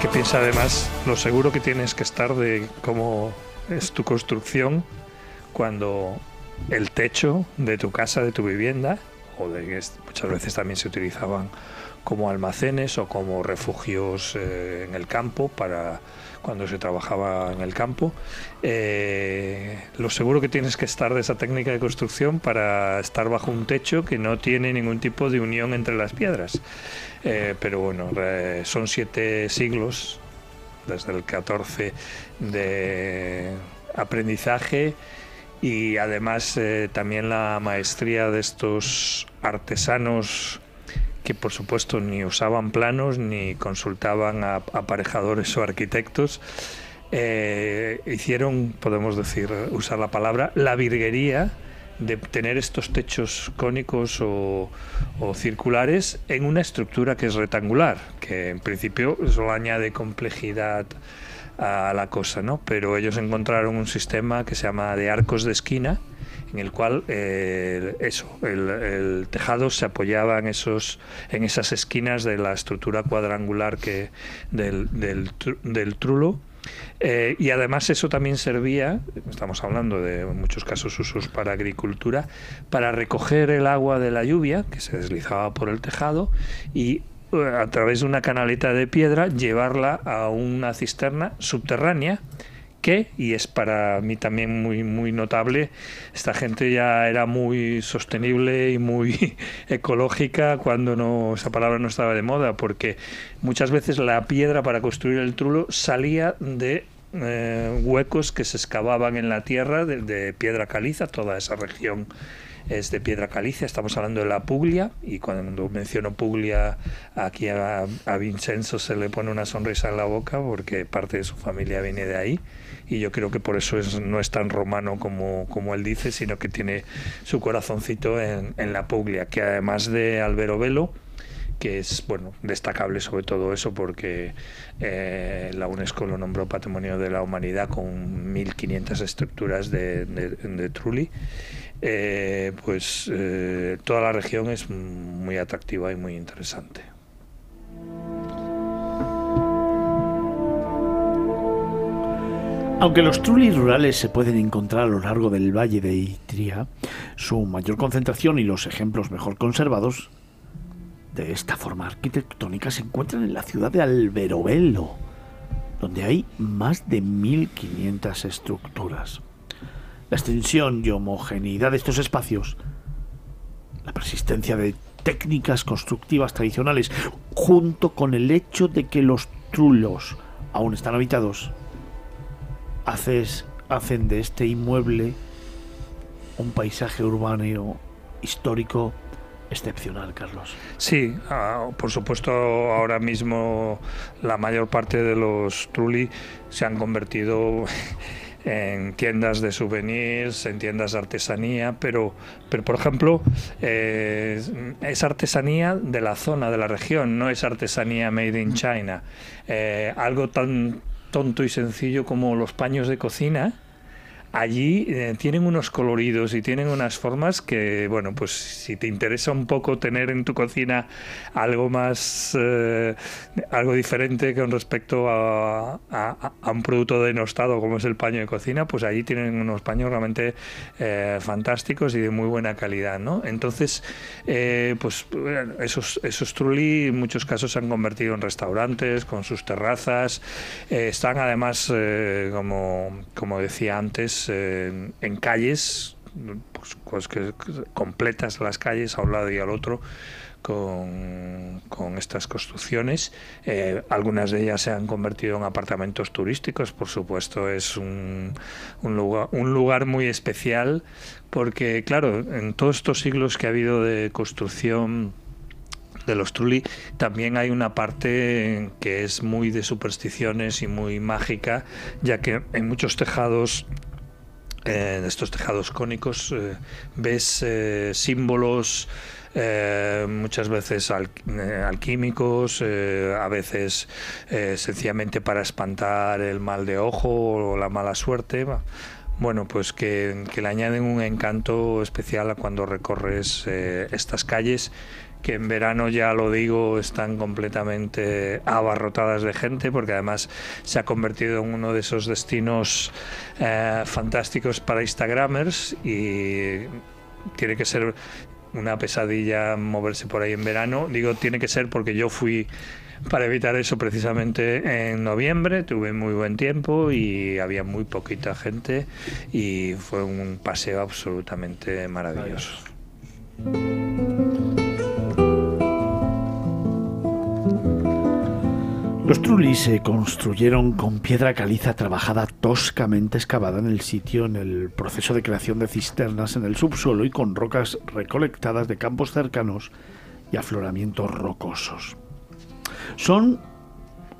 Que piensa además lo seguro que tienes que estar de cómo es tu construcción cuando el techo de tu casa, de tu vivienda, o de que muchas veces también se utilizaban como almacenes o como refugios eh, en el campo para cuando se trabajaba en el campo. Eh, lo seguro que tienes que estar de esa técnica de construcción para estar bajo un techo que no tiene ningún tipo de unión entre las piedras. Eh, pero bueno, son siete siglos, desde el 14 de aprendizaje y además también la maestría de estos artesanos que por supuesto ni usaban planos ni consultaban a aparejadores o arquitectos, eh, hicieron, podemos decir, usar la palabra, la virguería de tener estos techos cónicos o, o, circulares en una estructura que es rectangular, que en principio solo añade complejidad a la cosa, ¿no? Pero ellos encontraron un sistema que se llama de arcos de esquina, en el cual eh, eso, el, tejado se apoyaba en, esos, en esas esquinas de la estructura cuadrangular que, del, del, trulo. Eh, y además eso también servía, estamos hablando de muchos casos usos para agricultura, para recoger el agua de la lluvia que se deslizaba por el tejado y a través de una canaleta de piedra llevarla a una cisterna subterránea que, y es para mí también muy, muy notable, esta gente ya era muy sostenible y muy ecológica cuando no, esa palabra no estaba de moda, porque muchas veces la piedra para construir el trulo salía de eh, huecos que se excavaban en la tierra de piedra caliza, toda esa región es de piedra calicia, estamos hablando de la Puglia, y cuando menciono Puglia, aquí a, Vincenzo se le pone una sonrisa en la boca porque parte de su familia viene de ahí, y yo creo que por eso es, no es tan romano como, como él dice, sino que tiene su corazoncito en, la Puglia, que además de Albero Velo, que es bueno destacable sobre todo eso porque eh, la UNESCO lo nombró Patrimonio de la Humanidad con 1.500 estructuras de, de Trulli eh, pues eh, toda la región es muy atractiva y muy interesante. Aunque los trulis rurales se pueden encontrar a lo largo del valle de Itria, su mayor concentración y los ejemplos mejor conservados de esta forma arquitectónica se encuentran en la ciudad de Alberobello, donde hay más de 1500 estructuras la extensión y homogeneidad de estos espacios, la persistencia de técnicas constructivas tradicionales, junto con el hecho de que los trulos aún están habitados, haces, hacen de este inmueble un paisaje urbano histórico excepcional, Carlos. Sí, ah, por supuesto, ahora mismo la mayor parte de los trulli se han convertido en tiendas de souvenirs, en tiendas de artesanía, pero, pero por ejemplo, eh, es artesanía de la zona, de la región, no es artesanía made in China. Eh, algo tan tonto y sencillo como los paños de cocina, allí eh, tienen unos coloridos y tienen unas formas que, bueno, pues si te interesa un poco tener en tu cocina algo más, eh, algo diferente con respecto a, un producto denostado como es el paño de cocina, pues allí tienen unos paños realmente eh, fantásticos y de muy buena calidad, ¿no? Entonces, pues esos, esos trulli en muchos casos se han convertido en restaurantes con sus terrazas, están además, como, como decía antes, en calles, pues, pues que, completas las calles a un lado y al otro, con, con, estas construcciones. Eh, algunas de ellas se han convertido en apartamentos turísticos, por supuesto, es un, un, lugar, un lugar muy especial porque, claro, en todos estos siglos que ha habido de construcción de los Trulli también hay una parte que es muy de supersticiones y muy mágica, ya que en muchos tejados en estos tejados cónicos eh, ves eh, símbolos eh, muchas veces alquímicos, a veces sencillamente para espantar el mal de ojo o la mala suerte. Bueno, pues que, que le añaden un encanto especial a cuando recorres estas calles que en verano ya lo digo están completamente abarrotadas de gente porque además se ha convertido en uno de esos destinos eh, fantásticos para instagramers y tiene que ser una pesadilla moverse por ahí en verano digo tiene que ser porque yo fui para evitar eso precisamente en noviembre tuve muy buen tiempo y había muy poquita gente y fue un paseo absolutamente maravilloso. Los trulis se construyeron con piedra caliza trabajada toscamente excavada en el sitio en el proceso de creación de cisternas en el subsuelo y con rocas recolectadas de campos cercanos y afloramientos rocosos. Son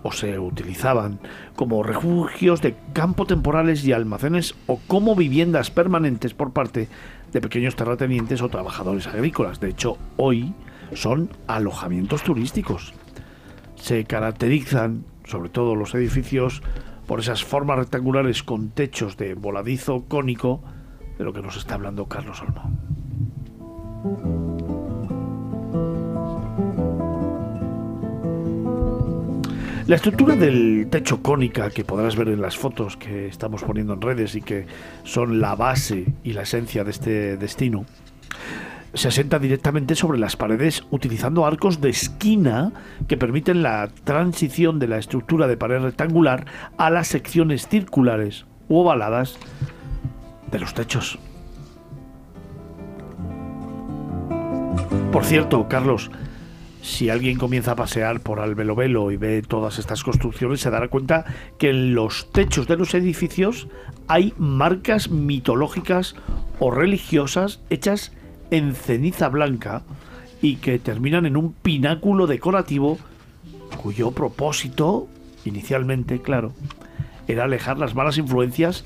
o se utilizaban como refugios de campo temporales y almacenes o como viviendas permanentes por parte de pequeños terratenientes o trabajadores agrícolas. De hecho, hoy son alojamientos turísticos se caracterizan, sobre todo los edificios, por esas formas rectangulares con techos de voladizo cónico de lo que nos está hablando Carlos Olmo. La estructura del techo cónica que podrás ver en las fotos que estamos poniendo en redes y que son la base y la esencia de este destino se asienta directamente sobre las paredes utilizando arcos de esquina que permiten la transición de la estructura de pared rectangular a las secciones circulares u ovaladas de los techos. Por cierto, Carlos, si alguien comienza a pasear por Albelovelo y ve todas estas construcciones, se dará cuenta que en los techos de los edificios hay marcas mitológicas o religiosas hechas en ceniza blanca y que terminan en un pináculo decorativo cuyo propósito, inicialmente, claro, era alejar las malas influencias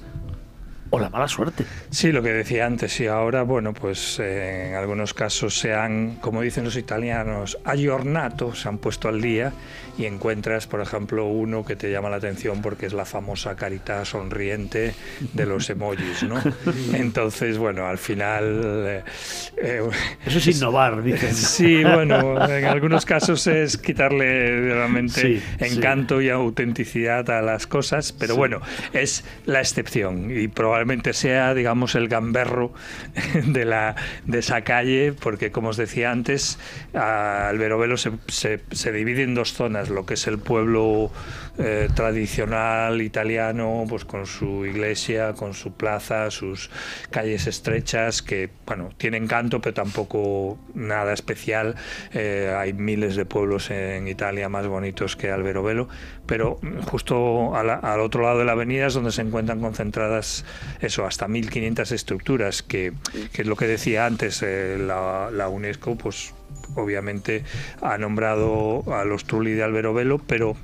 o la mala suerte. Sí, lo que decía antes, y ahora, bueno, pues eh, en algunos casos se han, como dicen los italianos, aggiornato, se han puesto al día y encuentras, por ejemplo, uno que te llama la atención porque es la famosa carita sonriente de los emojis, ¿no? Entonces, bueno, al final... Eh, eh, Eso es innovar, dicen. Sí, bueno, en algunos casos es quitarle realmente encanto y autenticidad a las cosas, pero bueno, es la excepción y probablemente probablemente sea, digamos, el gamberro de, la, de esa calle, porque como os decía antes, Alberovelo se, se, se divide en dos zonas, lo que es el pueblo eh, tradicional italiano, pues con su iglesia, con su plaza, sus calles estrechas, que bueno, tienen canto, pero tampoco nada especial. Eh, hay miles de pueblos en Italia más bonitos que Alberovelo, pero justo al otro lado de la avenida es donde se encuentran concentradas eso, hasta 1500 estructuras, que, que es lo que decía antes, eh, la, la UNESCO, pues obviamente ha nombrado a los Trulli de Alberovelo, pero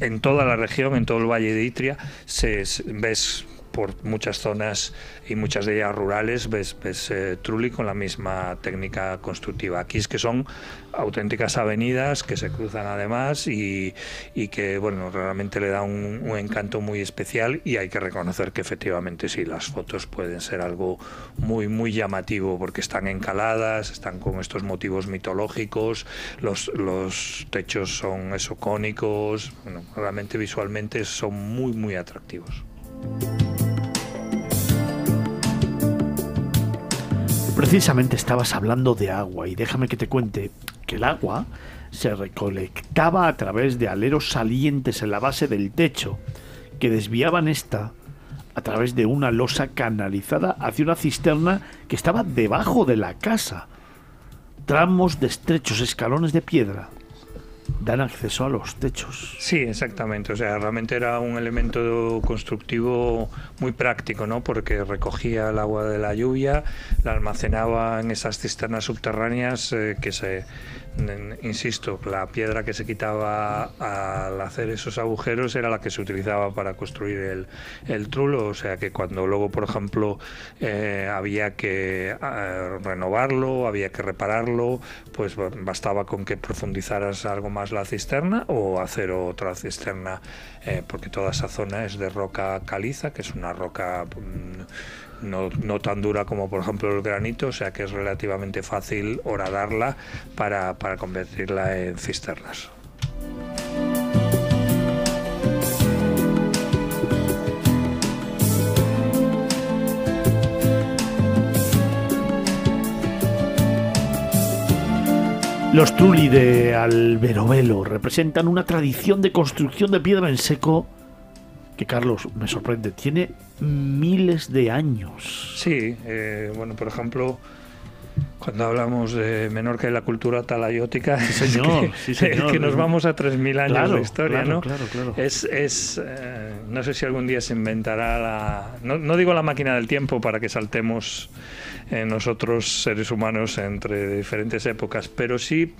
en toda la región, en todo el Valle de Itria, se, ves por muchas zonas y muchas de ellas rurales ves, ves eh, Trulli con la misma técnica constructiva. Aquí es que son auténticas avenidas que se cruzan además y, y que bueno realmente le da un, un, encanto muy especial y hay que reconocer que efectivamente sí las fotos pueden ser algo muy muy llamativo porque están encaladas están con estos motivos mitológicos los, los techos son esocónicos bueno, realmente visualmente son muy muy atractivos Precisamente estabas hablando de agua y déjame que te cuente que el agua se recolectaba a través de aleros salientes en la base del techo que desviaban esta a través de una losa canalizada hacia una cisterna que estaba debajo de la casa. Tramos de estrechos escalones de piedra dan acceso a los techos. Sí, exactamente. O sea, realmente era un elemento constructivo muy práctico, ¿no? Porque recogía el agua de la lluvia, la almacenaba en esas cisternas subterráneas eh, que se insisto, la piedra que se quitaba al hacer esos agujeros era la que se utilizaba para construir el, el trulo, o sea que cuando luego, por ejemplo, eh, había que eh, renovarlo, había que repararlo, pues bastaba con que profundizaras algo más la cisterna o hacer otra cisterna, eh, porque toda esa zona es de roca caliza, que es una roca... Mm, no, no, tan dura como por ejemplo el granito, o sea que es relativamente fácil horadarla para, para convertirla en cisternas. Los trulli de Alberovelo representan una tradición de construcción de piedra en seco que Carlos me sorprende, tiene miles de años. Sí, eh, bueno, por ejemplo, cuando hablamos de Menorca y la cultura talayótica, señor, es, que, que nos vamos a 3.000 años de historia, claro, ¿no? Claro, claro. Es, es eh, no sé si algún día se inventará la, no, no, digo la máquina del tiempo para que saltemos eh, nosotros seres humanos entre diferentes épocas, pero sí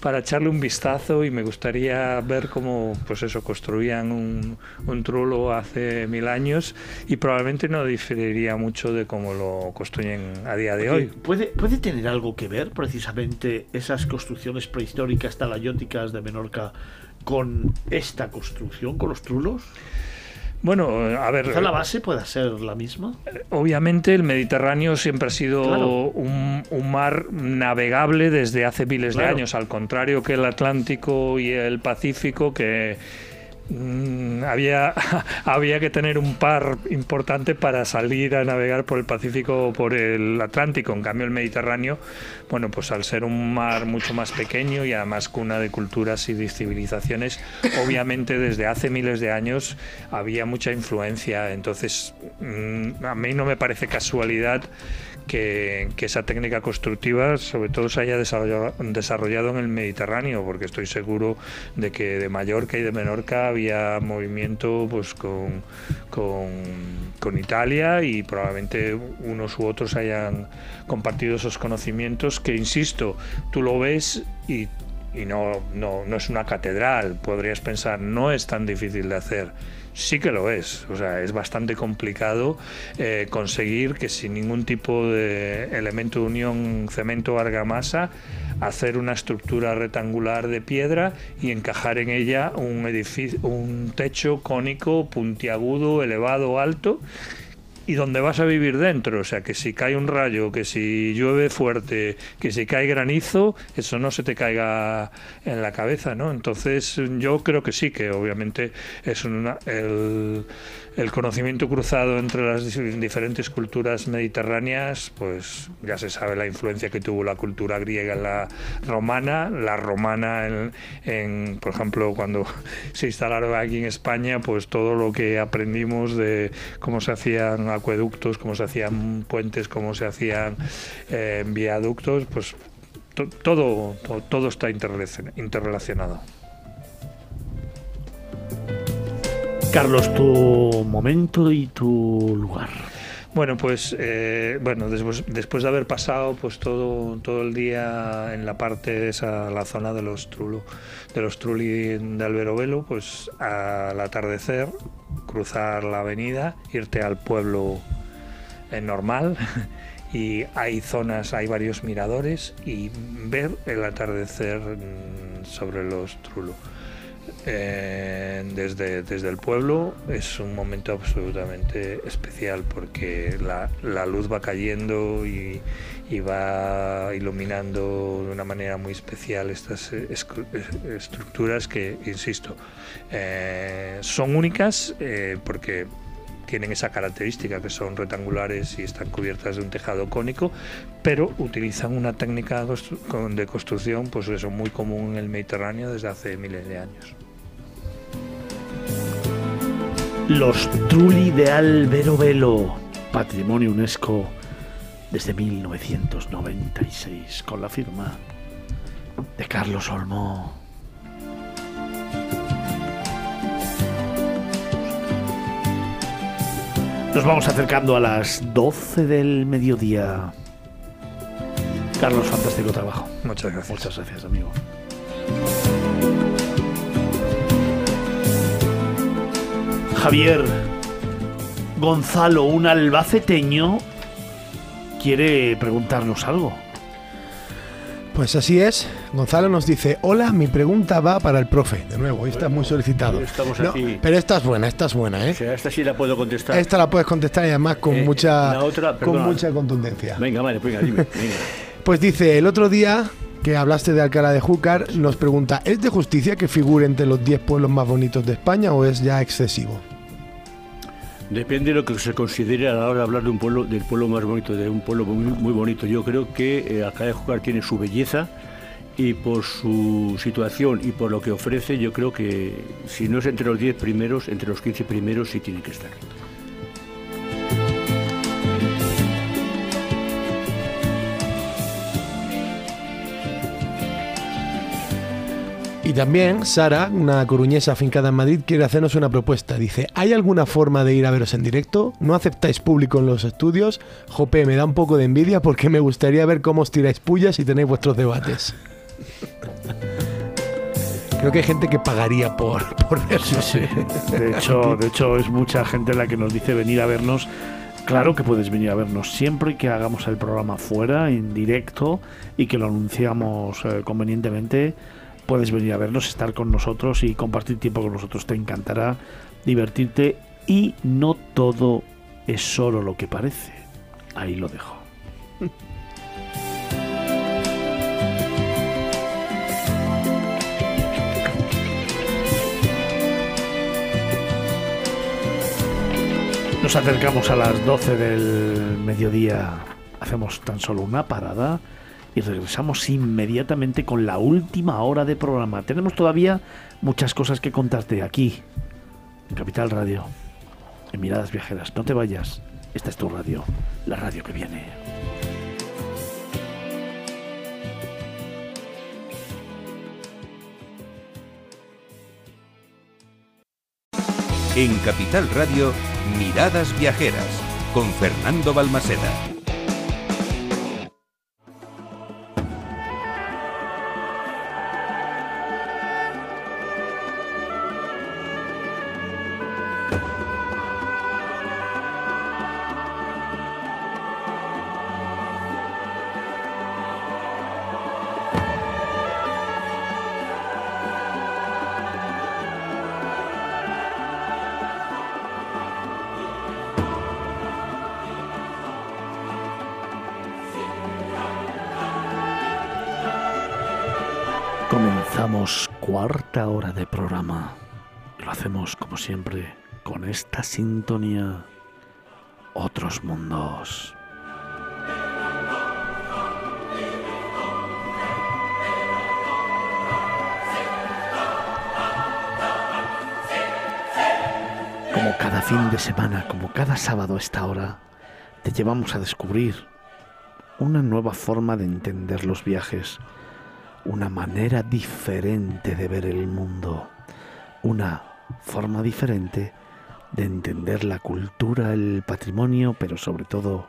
para echarle un vistazo y me gustaría ver cómo pues eso construían un, un, trulo hace mil años y probablemente no diferiría mucho de cómo lo construyen a día de hoy. ¿Puede, ¿Puede tener algo que ver precisamente esas construcciones prehistóricas talayóticas de Menorca con esta construcción, con los trulos? Bueno, a ver. Quizá la base pueda ser la misma. Obviamente, el Mediterráneo siempre ha sido claro. un, un, mar navegable desde hace miles claro. de años, al contrario que el Atlántico y el Pacífico, que Mm, había, había que tener un par importante para salir a navegar por el Pacífico o por el Atlántico. En cambio, el Mediterráneo, bueno, pues al ser un mar mucho más pequeño y además cuna de culturas y de civilizaciones, obviamente desde hace miles de años había mucha influencia. Entonces, mm, a mí no me parece casualidad que, que, esa técnica constructiva sobre todo se haya desarrollado, desarrollado, en el Mediterráneo, porque estoy seguro de que de Mallorca y de Menorca había movimiento pues con, con, con Italia y probablemente unos u otros hayan compartido esos conocimientos que, insisto, tú lo ves y y no, no, no es una catedral, podrías pensar, no es tan difícil de hacer. Sí que lo es, o sea, es bastante complicado eh, conseguir que sin ningún tipo de elemento de unión cemento-argamasa hacer una estructura rectangular de piedra y encajar en ella un edificio, un techo cónico, puntiagudo, elevado, alto y donde vas a vivir dentro. O sea, que si cae un rayo, que si llueve fuerte, que si cae granizo, eso no se te caiga en la cabeza, ¿no? Entonces, yo creo que sí, que obviamente es una, el, el conocimiento cruzado entre las diferentes culturas mediterráneas, pues ya se sabe la influencia que tuvo la cultura griega en la romana, la romana en, por ejemplo, cuando se instalaron aquí en España, pues todo lo que aprendimos de cómo se hacían acueductos, cómo se hacían puentes, cómo se hacían eh, viaductos, pues to todo, to todo está interrelacionado. Carlos, tu momento y tu lugar. Bueno, pues eh, bueno, después, después de haber pasado pues todo, todo el día en la parte esa, la zona de los trulo, de los truli de Alberobelo, pues al atardecer cruzar la avenida, irte al pueblo normal y hay zonas, hay varios miradores y ver el atardecer mm, sobre los trulo. Eh, desde, desde el pueblo es un momento absolutamente especial porque la, la luz va cayendo y, y, va iluminando de una manera muy especial estas eh, estructuras que, insisto, eh, son únicas porque tienen esa característica que son rectangulares y están cubiertas de un tejado cónico, pero utilizan una técnica de construcción pues eso muy común en el Mediterráneo desde hace miles de años. Los Trulli de Albero Velo, patrimonio UNESCO desde 1996, con la firma de Carlos Olmo. Nos vamos acercando a las 12 del mediodía. Carlos, fantástico trabajo. Muchas gracias. Muchas gracias, amigo. Javier Gonzalo, un albaceteño, quiere preguntarnos algo. Pues así es. Gonzalo nos dice, hola, mi pregunta va para el profe. De nuevo, esta es muy solicitado. Estamos No, aquí. pero esta es buena, esta es buena, ¿eh? O sea, esta sí la puedo contestar. Esta la puedes contestar y además con Eh, mucha otra, con mucha contundencia. Venga, vale, venga, dime. venga. Pues dice, el otro día que hablaste de Alcalá de Júcar, nos pregunta, ¿es de justicia que figure entre los 10 pueblos más bonitos de España o es ya excesivo? Depende de lo que se considere a la hora de hablar de un pueblo, del pueblo más bonito, de un pueblo muy, bonito. Yo creo que eh, Alcalá de Júcar tiene su belleza y por su situación y por lo que ofrece, yo creo que si no es entre los 10 primeros, entre los 15 primeros sí tiene que estar. Y también Sara, una coruñesa afincada en Madrid, quiere hacernos una propuesta. Dice, ¿hay alguna forma de ir a veros en directo? ¿No aceptáis público en los estudios? Jope, me da un poco de envidia porque me gustaría ver cómo os tiráis pullas y tenéis vuestros debates. Creo que hay gente que pagaría por, por. De hecho, de hecho, es mucha gente la que nos dice venir a vernos. Claro que puedes venir a vernos siempre que hagamos el programa fuera, en directo, y que lo anunciamos eh, convenientemente. Puedes venir a vernos, estar con nosotros y compartir tiempo con nosotros. Te encantará divertirte y no todo es solo lo que parece. Ahí lo dejo. Nos acercamos a las 12 del mediodía, hacemos tan solo una parada y regresamos inmediatamente con la última hora de programa. Tenemos todavía muchas cosas que contarte aquí, en Capital Radio, en Miradas Viajeras. No te vayas, esta es tu radio, la radio que viene. En Capital Radio, Miradas Viajeras, con Fernando Balmaseda. Cuarta hora de programa. Lo hacemos como siempre con esta sintonía. Otros mundos. Como cada fin de semana, como cada sábado a esta hora, te llevamos a descubrir una nueva forma de entender los viajes una manera diferente de ver el mundo, una forma diferente de entender la cultura, el patrimonio, pero sobre todo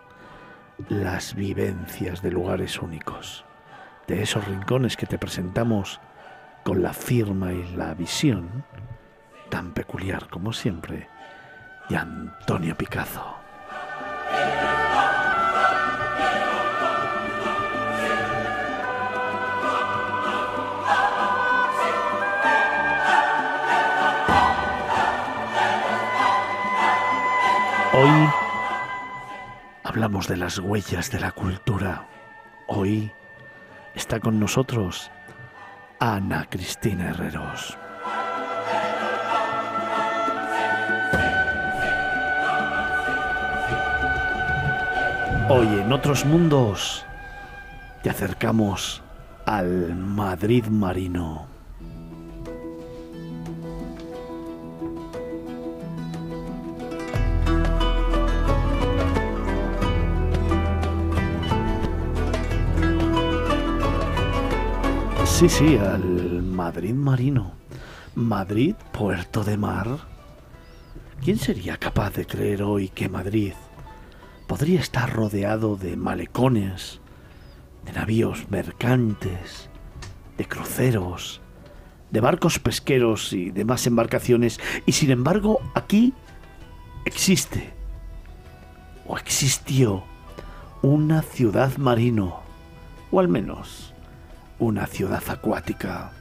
las vivencias de lugares únicos, de esos rincones que te presentamos con la firma y la visión tan peculiar como siempre de Antonio Picazo. Hoy hablamos de las huellas de la cultura. Hoy está con nosotros Ana Cristina Herreros. Hoy en otros mundos te acercamos al Madrid Marino. Sí, sí, al Madrid Marino. Madrid, puerto de mar. ¿Quién sería capaz de creer hoy que Madrid podría estar rodeado de malecones, de navíos mercantes, de cruceros, de barcos pesqueros y demás embarcaciones, y sin embargo aquí existe, o existió, una ciudad marino, o al menos una ciudad acuática.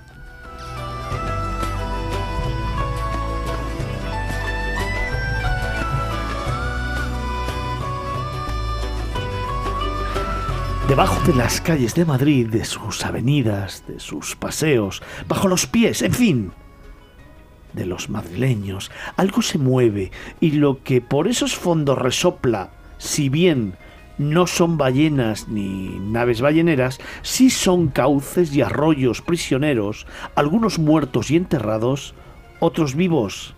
Debajo de las calles de Madrid, de sus avenidas, de sus paseos, bajo los pies, en fin, de los madrileños, algo se mueve y lo que por esos fondos resopla, si bien no son ballenas ni naves balleneras, sí son cauces y arroyos prisioneros, algunos muertos y enterrados, otros vivos,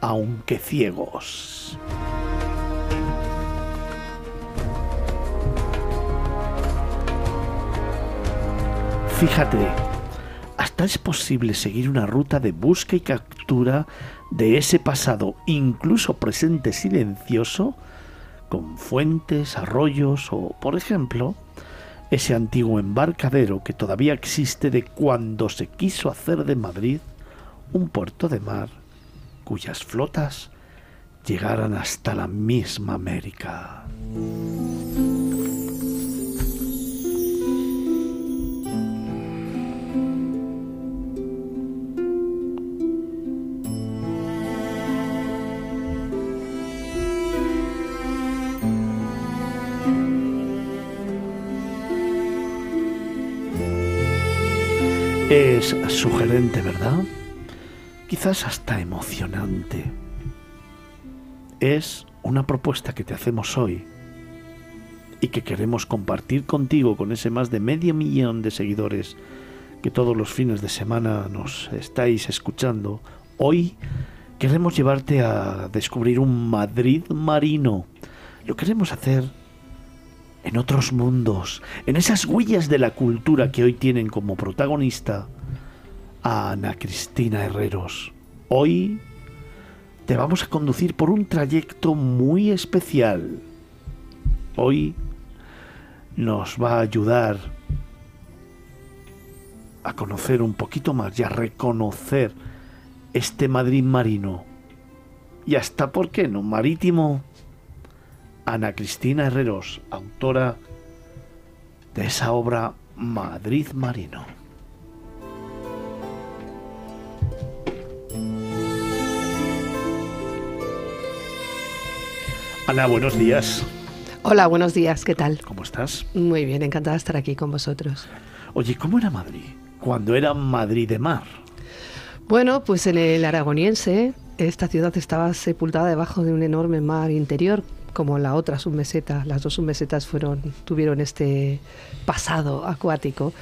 aunque ciegos. Fíjate, hasta es posible seguir una ruta de búsqueda y captura de ese pasado, incluso presente silencioso, con fuentes, arroyos o, por ejemplo, ese antiguo embarcadero que todavía existe de cuando se quiso hacer de Madrid un puerto de mar cuyas flotas llegaran hasta la misma América. Es sugerente, ¿verdad? Quizás hasta emocionante. Es una propuesta que te hacemos hoy y que queremos compartir contigo con ese más de medio millón de seguidores que todos los fines de semana nos estáis escuchando. Hoy queremos llevarte a descubrir un Madrid marino. Lo queremos hacer en otros mundos, en esas huellas de la cultura que hoy tienen como protagonista a Ana Cristina Herreros. Hoy te vamos a conducir por un trayecto muy especial. Hoy nos va a ayudar a conocer un poquito más y a reconocer este Madrid marino y hasta, ¿por qué no?, marítimo Ana Cristina Herreros, autora de esa obra Madrid Marino. Ana, buenos días. Hola, buenos días, ¿qué tal? ¿Cómo estás? Muy bien, encantada de estar aquí con vosotros. Oye, ¿cómo era Madrid? Cuando era Madrid de mar. Bueno, pues en el Aragoniense, esta ciudad estaba sepultada debajo de un enorme mar interior como la otra submeseta. Las dos submesetas fueron, tuvieron este pasado acuático.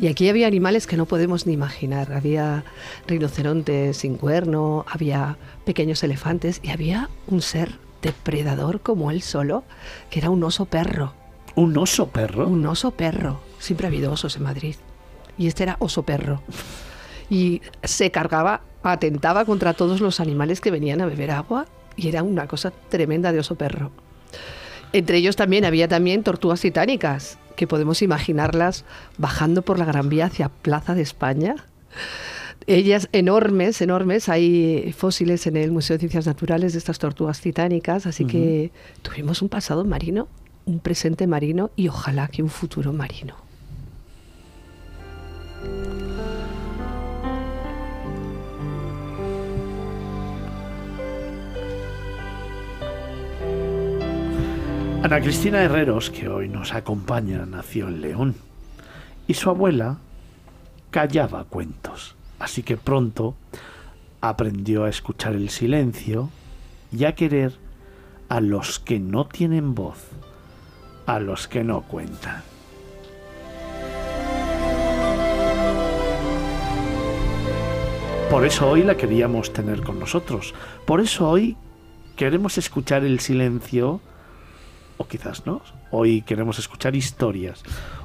Y aquí había animales que no podemos ni imaginar. Había rinocerontes sin cuerno, había pequeños elefantes y había un ser depredador como él solo, que era un oso perro. ¿Un oso perro? Un oso perro. Siempre ha habido osos en Madrid. Y este era oso perro. Y se cargaba, atentaba contra todos los animales que venían a beber agua y era una cosa tremenda de oso perro. Entre ellos también había también tortugas titánicas, que podemos imaginarlas bajando por la Gran Vía hacia Plaza de España. Ellas enormes, enormes. Hay fósiles en el Museo de Ciencias Naturales de estas tortugas titánicas, así que tuvimos un pasado marino, un presente marino y ojalá que un futuro marino. Ana Cristina Herreros, que hoy nos acompaña, nació en León y su abuela callaba cuentos, así que pronto aprendió a escuchar el silencio y a querer a los que no tienen voz, a los que no cuentan. Por eso hoy la queríamos tener con nosotros. Por eso hoy queremos escuchar el silencio, quizás no. Hoy queremos escuchar historias.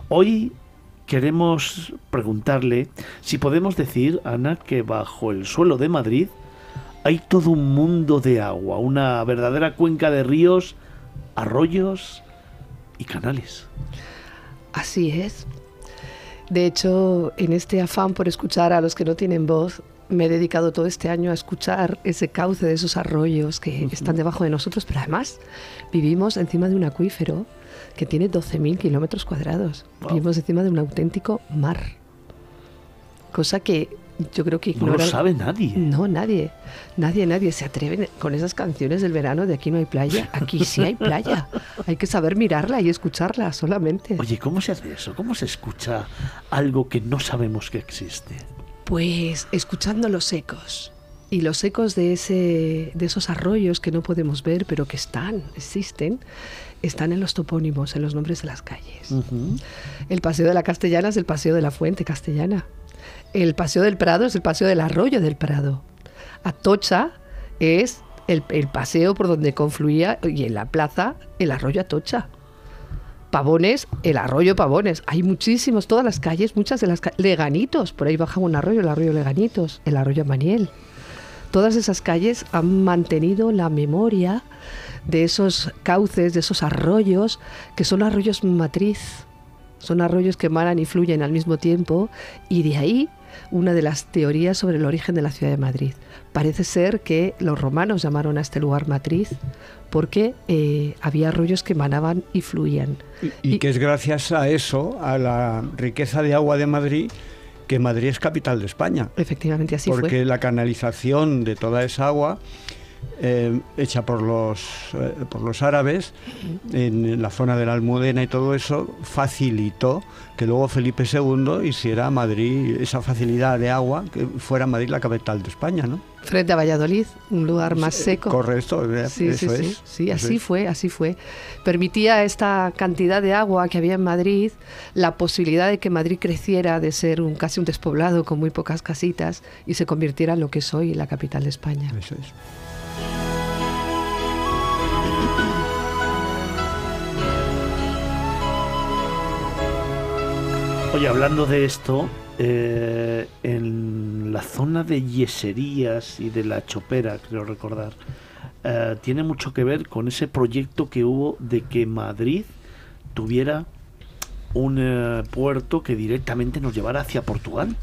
Hoy queremos preguntarle si podemos decir, Ana, que bajo el suelo de Madrid hay todo un mundo de agua, una verdadera cuenca de ríos, arroyos y canales. Así es. De hecho, en este afán por escuchar a los que no tienen voz, me he dedicado todo este año a escuchar ese cauce de esos arroyos que están debajo de nosotros, pero además vivimos encima de un acuífero que tiene 12.000 kilómetros cuadrados. Vivimos encima de un auténtico mar. Cosa que yo creo que No lo sabe nadie. No, nadie. Nadie, nadie se atreve con esas canciones del verano de aquí no hay playa. Aquí sí hay playa. Hay que saber mirarla y escucharla solamente. Oye, ¿cómo se hace eso? ¿Cómo se escucha algo que no sabemos que existe? Pues escuchando los ecos. Y los ecos de, ese, de esos arroyos que no podemos ver, pero que están, existen, están en los topónimos, en los nombres de las calles. El Paseo de la Castellana es el Paseo de la Fuente Castellana. El Paseo del Prado es el Paseo del Arroyo del Prado. Atocha es el, el paseo por donde confluía, y en la plaza, el arroyo Atocha. Pavones, el arroyo Pavones. Hay muchísimos, todas las calles, muchas de las calles. Leganitos, por ahí baja un arroyo, el arroyo Leganitos, el arroyo Maniel. Todas esas calles han mantenido la memoria de esos cauces, de esos arroyos, que son arroyos matriz. Son arroyos que emanan y fluyen al mismo tiempo, y de ahí una de las teorías sobre el origen de la ciudad de Madrid. Parece ser que los romanos llamaron a este lugar matriz porque eh, había arroyos que emanaban y fluían. Y, y que es gracias a eso, a la riqueza de agua de Madrid, que Madrid es capital de España. Efectivamente, así porque fue. la canalización de toda esa agua eh, hecha por los, eh, por los árabes en la zona de la Almudena y todo eso facilitó que luego Felipe II hiciera Madrid esa facilidad de agua, que fuera Madrid la capital de España, ¿no? Frente a Valladolid, un lugar más seco. Correcto, eh, Sí, eso sí, es. sí, así es. fue, así fue. Permitía esta cantidad de agua que había en Madrid, la posibilidad de que Madrid creciera de ser un, casi un despoblado con muy pocas casitas y se convirtiera en lo que es hoy la capital de España. Eso es. Oye, hablando de esto, eh, en la zona de Yeserías y de la Chopera, creo recordar, eh, tiene mucho que ver con ese proyecto que hubo de que Madrid tuviera un eh, puerto que directamente nos llevara hacia Portugal.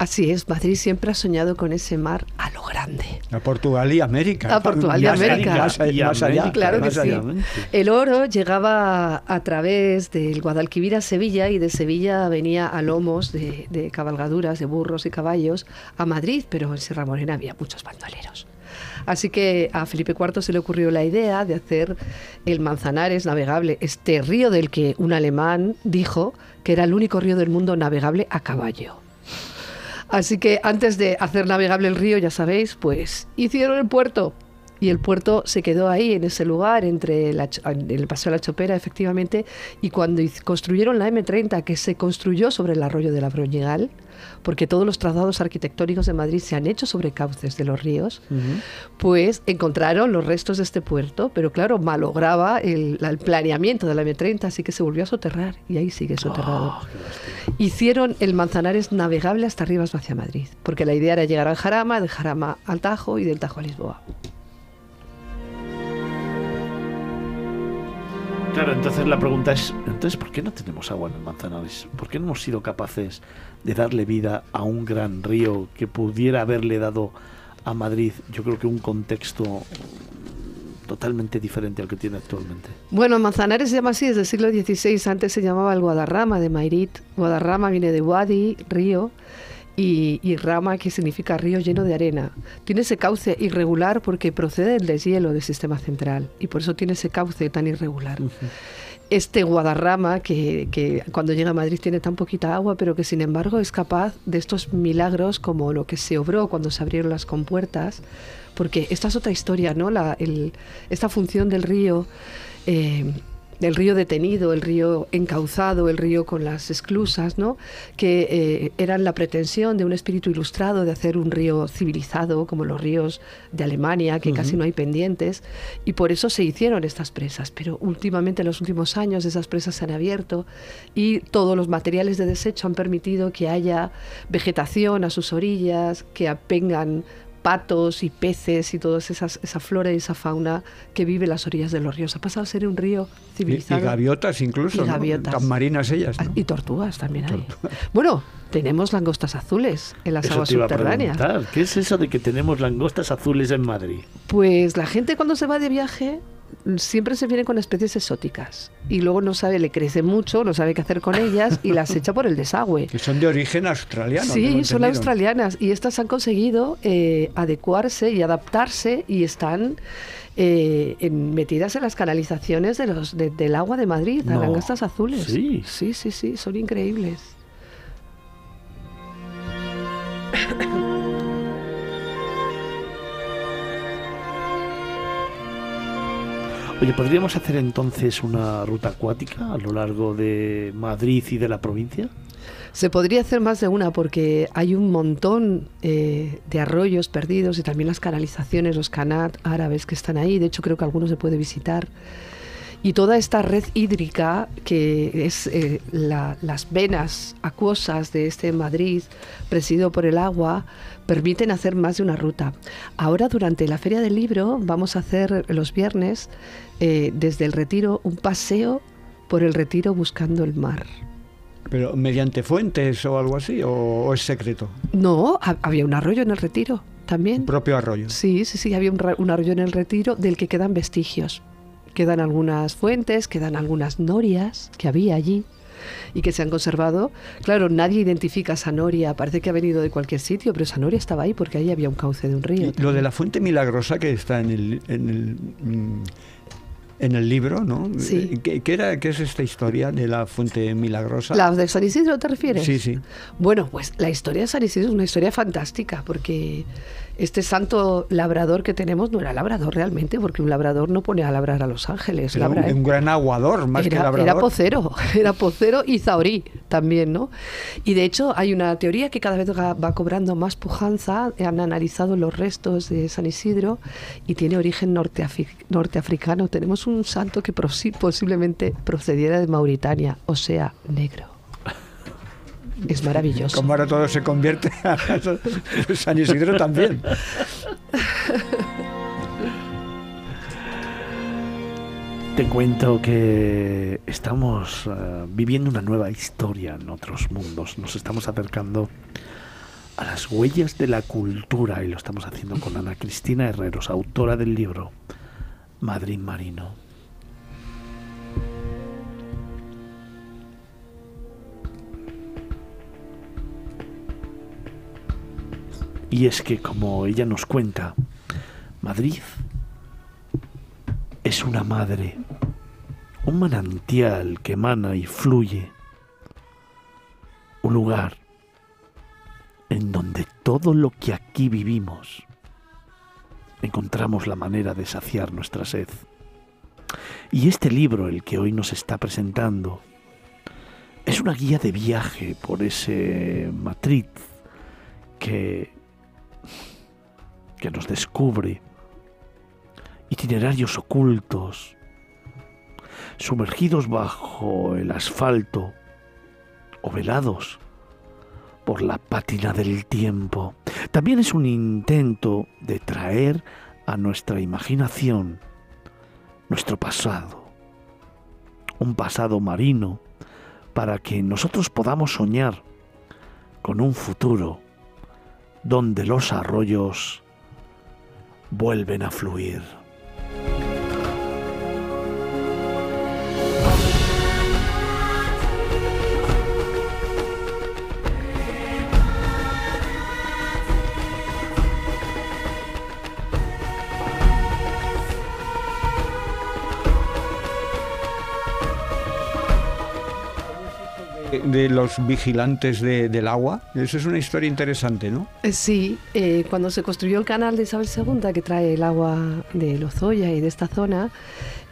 Así es, Madrid siempre ha soñado con ese mar a lo grande. A Portugal y América. A Portugal y Más- América. Más, Y más allá. Claro que más sí. allá. El oro llegaba a través del Guadalquivir a Sevilla y de Sevilla venía a lomos de, de cabalgaduras, de burros y caballos a Madrid, pero en Sierra Morena había muchos bandoleros. Así que a Felipe IV se le ocurrió la idea de hacer el Manzanares navegable, este río del que un alemán dijo que era el único río del mundo navegable a caballo. Así que antes de hacer navegable el río, ya sabéis, pues hicieron el puerto. Y el puerto se quedó ahí, en ese lugar, entre el Paseo de la Chopera, efectivamente. Y cuando construyeron la M30, que se construyó sobre el arroyo de la Broñegal, porque todos los trazados arquitectónicos de Madrid se han hecho sobre cauces de los ríos, uh -huh. pues encontraron los restos de este puerto, pero claro, malograba el, el, planeamiento de la M30, así que se volvió a soterrar y ahí sigue soterrado. Oh, Hicieron el Manzanares navegable hasta Rivas hacia Madrid, porque la idea era llegar al Jarama, del Jarama al Tajo y del Tajo a Lisboa. Claro, entonces la pregunta es, entonces ¿por qué no tenemos agua en el Manzanares? ¿Por qué no hemos sido capaces de darle vida a un gran río que pudiera haberle dado a Madrid, yo creo que un contexto totalmente diferente al que tiene actualmente. Bueno, Manzanares se llama así desde el siglo XVI, antes se llamaba el Guadarrama de Mairit. Guadarrama viene de Wadi, río, y, Rama, que significa río lleno de arena. Tiene ese cauce irregular porque procede del deshielo del sistema central y por eso tiene ese cauce tan irregular. Este Guadarrama, que, que, cuando llega a Madrid tiene tan poquita agua, pero que sin embargo es capaz de estos milagros como lo que se obró cuando se abrieron las compuertas, porque esta es otra historia, ¿no? La, esta función del río. Eh, del río detenido, el río encauzado, el río con las esclusas, ¿no? que eh, eran la pretensión de un espíritu ilustrado de hacer un río civilizado, como los ríos de Alemania, que casi no hay pendientes, y por eso se hicieron estas presas. Pero últimamente, en los últimos años, esas presas se han abierto y todos los materiales de desecho han permitido que haya vegetación a sus orillas, que apengan patos y peces y toda esa flora y esa fauna que vive en las orillas de los ríos. Ha pasado a ser un río civilizado. Y, gaviotas incluso, Tan marinas ellas. Y tortugas también hay. Bueno, tenemos langostas azules en las aguas subterráneas. ¿Qué es eso de que tenemos langostas azules en Madrid? Pues la gente cuando se va de viaje siempre se viene con especies exóticas y luego no sabe, le crece mucho, no sabe qué hacer con ellas y las echa por el desagüe. Que son de origen australiano. Sí, son australianas y estas han conseguido eh, adecuarse y adaptarse y están eh, metidas en las canalizaciones de los, del agua de Madrid, no. azules. Sí. sí, sí, sí, son increíbles. Oye, ¿podríamos hacer entonces una ruta acuática a lo largo de Madrid y de la provincia? Se podría hacer más de una porque hay un montón eh, de arroyos perdidos y también las canalizaciones, los canat árabes que están ahí. De hecho, creo que algunos se puede visitar. Y toda esta red hídrica, que es eh, las venas acuosas de este Madrid, presidido por el agua, permiten hacer más de una ruta. Ahora, durante la Feria del Libro, vamos a hacer los viernes, eh, desde el retiro, un paseo por el retiro buscando el mar. ¿Pero mediante fuentes o algo así? ¿O, es secreto? No, había un arroyo en el retiro también. ¿Un propio arroyo? Sí, sí, sí, había un arroyo en el retiro del que quedan vestigios. Quedan algunas fuentes, quedan algunas norias que había allí y que se han conservado. Claro, nadie identifica a esa noria, parece que ha venido de cualquier sitio, pero esa noria estaba ahí porque ahí había un cauce de un río. lo de la fuente milagrosa que está en el, en el mm, en el libro, ¿no? Sí. ¿Qué, era, ¿Qué es esta historia de la fuente milagrosa? ¿La de San Isidro te refieres? Sí, sí. Bueno, pues la historia de San Isidro es una historia fantástica porque este santo labrador que tenemos no era labrador realmente, porque un labrador no pone a labrar a los ángeles. Era un, gran aguador, más que labrador. Era pocero, era pocero y zaorí también, ¿no? Y de hecho hay una teoría que cada vez va cobrando más pujanza. Han analizado los restos de San Isidro y tiene origen norteafricano. Tenemos un santo que posiblemente procediera de Mauritania, o sea, negro. Es maravilloso. Como ahora todo se convierte a San Isidro también. Te cuento que estamos eh, viviendo una nueva historia en otros mundos. Nos estamos acercando a las huellas de la cultura y lo estamos haciendo con Ana Cristina Herreros, autora del libro Madrid Marino. Y es que, como ella nos cuenta, Madrid es una madre, un manantial que emana y fluye, un lugar en donde todo lo que aquí vivimos encontramos la manera de saciar nuestra sed. Y este libro, el que hoy nos está presentando, es una guía de viaje por ese matriz que que nos descubre itinerarios ocultos, sumergidos bajo el asfalto o velados por la pátina del tiempo. También es un intento de traer a nuestra imaginación nuestro pasado, un pasado marino, para que nosotros podamos soñar con un futuro donde los arroyos vuelven a fluir. De los vigilantes de- del agua. Eso es una historia interesante, ¿no? Eh, Sí, eh, cuando se construyó el canal de Isabel II, que trae el agua de Lozoya y de esta zona,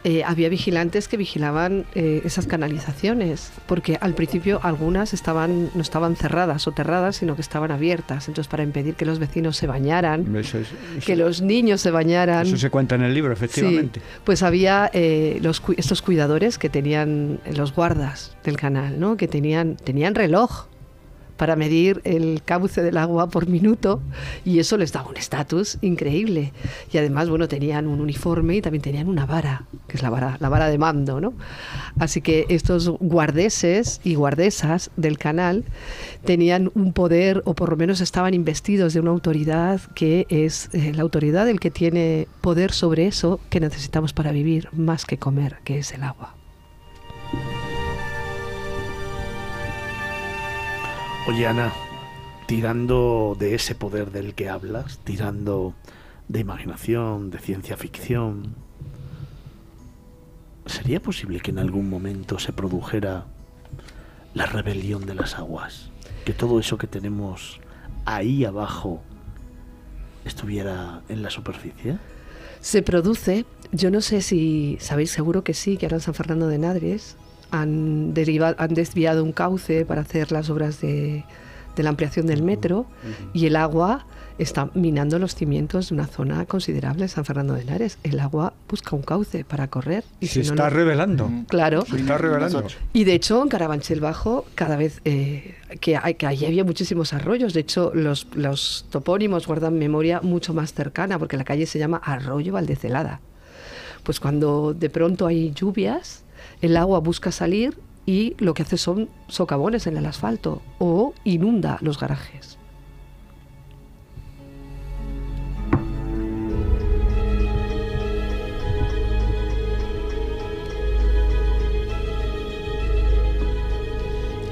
eh, había vigilantes que vigilaban eh, esas canalizaciones, porque al principio algunas estaban, no estaban cerradas o cerradas, sino que estaban abiertas, entonces para impedir que los vecinos se bañaran, Eso, es- eso- que los niños se bañaran. eso se cuenta en el libro, efectivamente. Sí, pues había eh, los, estos cuidadores que tenían los guardas del canal, ¿no? que tenían, tenían reloj para medir el cauce del agua por minuto y eso les daba un estatus increíble. Y además, bueno, tenían un uniforme y también tenían una vara, que es la vara, la vara de mando, ¿no? Así que estos guardeses y guardesas del canal tenían un poder o por lo menos estaban investidos de una autoridad que es eh, la autoridad del que tiene poder sobre eso que necesitamos para vivir más que comer, que es el agua. Oye, Ana, tirando de ese poder del que hablas, tirando de imaginación, de ciencia ficción, ¿sería posible que en algún momento se produjera la rebelión de las aguas? Que todo eso que tenemos ahí abajo estuviera en la superficie? Se produce, yo no sé si sabéis seguro que sí, que ahora en San Fernando de Nadres han, deriva- han desviado un cauce para hacer las obras de, de la ampliación del metro y el agua está minando los cimientos de una zona considerable de San Fernando de Henares. El agua busca un cauce para correr. Y Se si no, está no- revelando. Claro. Se está revelando. Y de hecho, en Carabanchel Bajo, cada vez eh, que, hay, que allí había muchísimos arroyos. De hecho, los, los topónimos guardan memoria mucho más cercana, porque la calle se llama Arroyo Valdecelada. Pues cuando de pronto hay lluvias, el agua busca salir y lo que hace son socavones en el asfalto o inunda los garajes.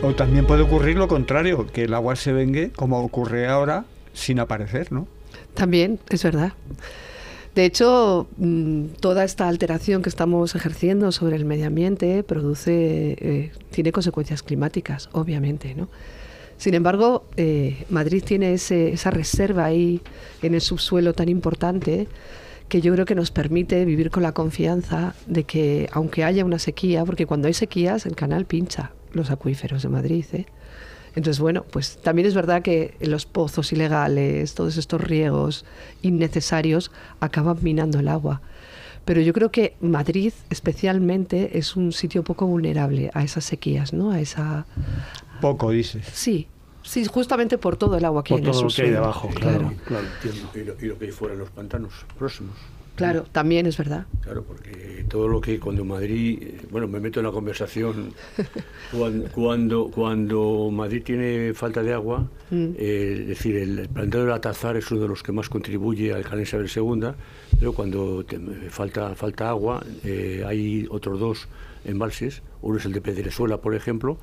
O también puede ocurrir lo contrario, que el agua se vengue, como ocurre ahora, sin aparecer, ¿no? También, es verdad. De hecho, mm, toda esta alteración que estamos ejerciendo sobre el medio ambiente produce, eh, tiene consecuencias climáticas, obviamente, ¿no? Sin embargo, eh, Madrid tiene ese- esa reserva ahí en el subsuelo tan importante que yo creo que nos permite vivir con la confianza de que aunque haya una sequía, porque cuando hay sequías el canal pincha los acuíferos de Madrid, ¿eh? Entonces, bueno, pues también es verdad que los pozos ilegales, todos estos riegos innecesarios acaban minando el agua. Pero yo creo que Madrid especialmente es un sitio poco vulnerable a esas sequías, ¿no? A esa... Poco, dices. Sí, sí, justamente por todo el agua que Por hay en el todo lo que hay debajo, claro, claro, entiendo. Y lo, y lo que hay fuera en los pantanos próximos. Claro, también es verdad. Claro, porque todo lo que cuando Madrid, eh, bueno, me meto en la conversación, cuando, cuando, cuando Madrid tiene falta de agua, Mm. eh, es decir, el planteo del Atazar es uno de los que más contribuye al canal Isabel II, pero cuando te- falta, falta agua, eh, hay otros dos embalses, uno es el de Pedrezuela, por ejemplo,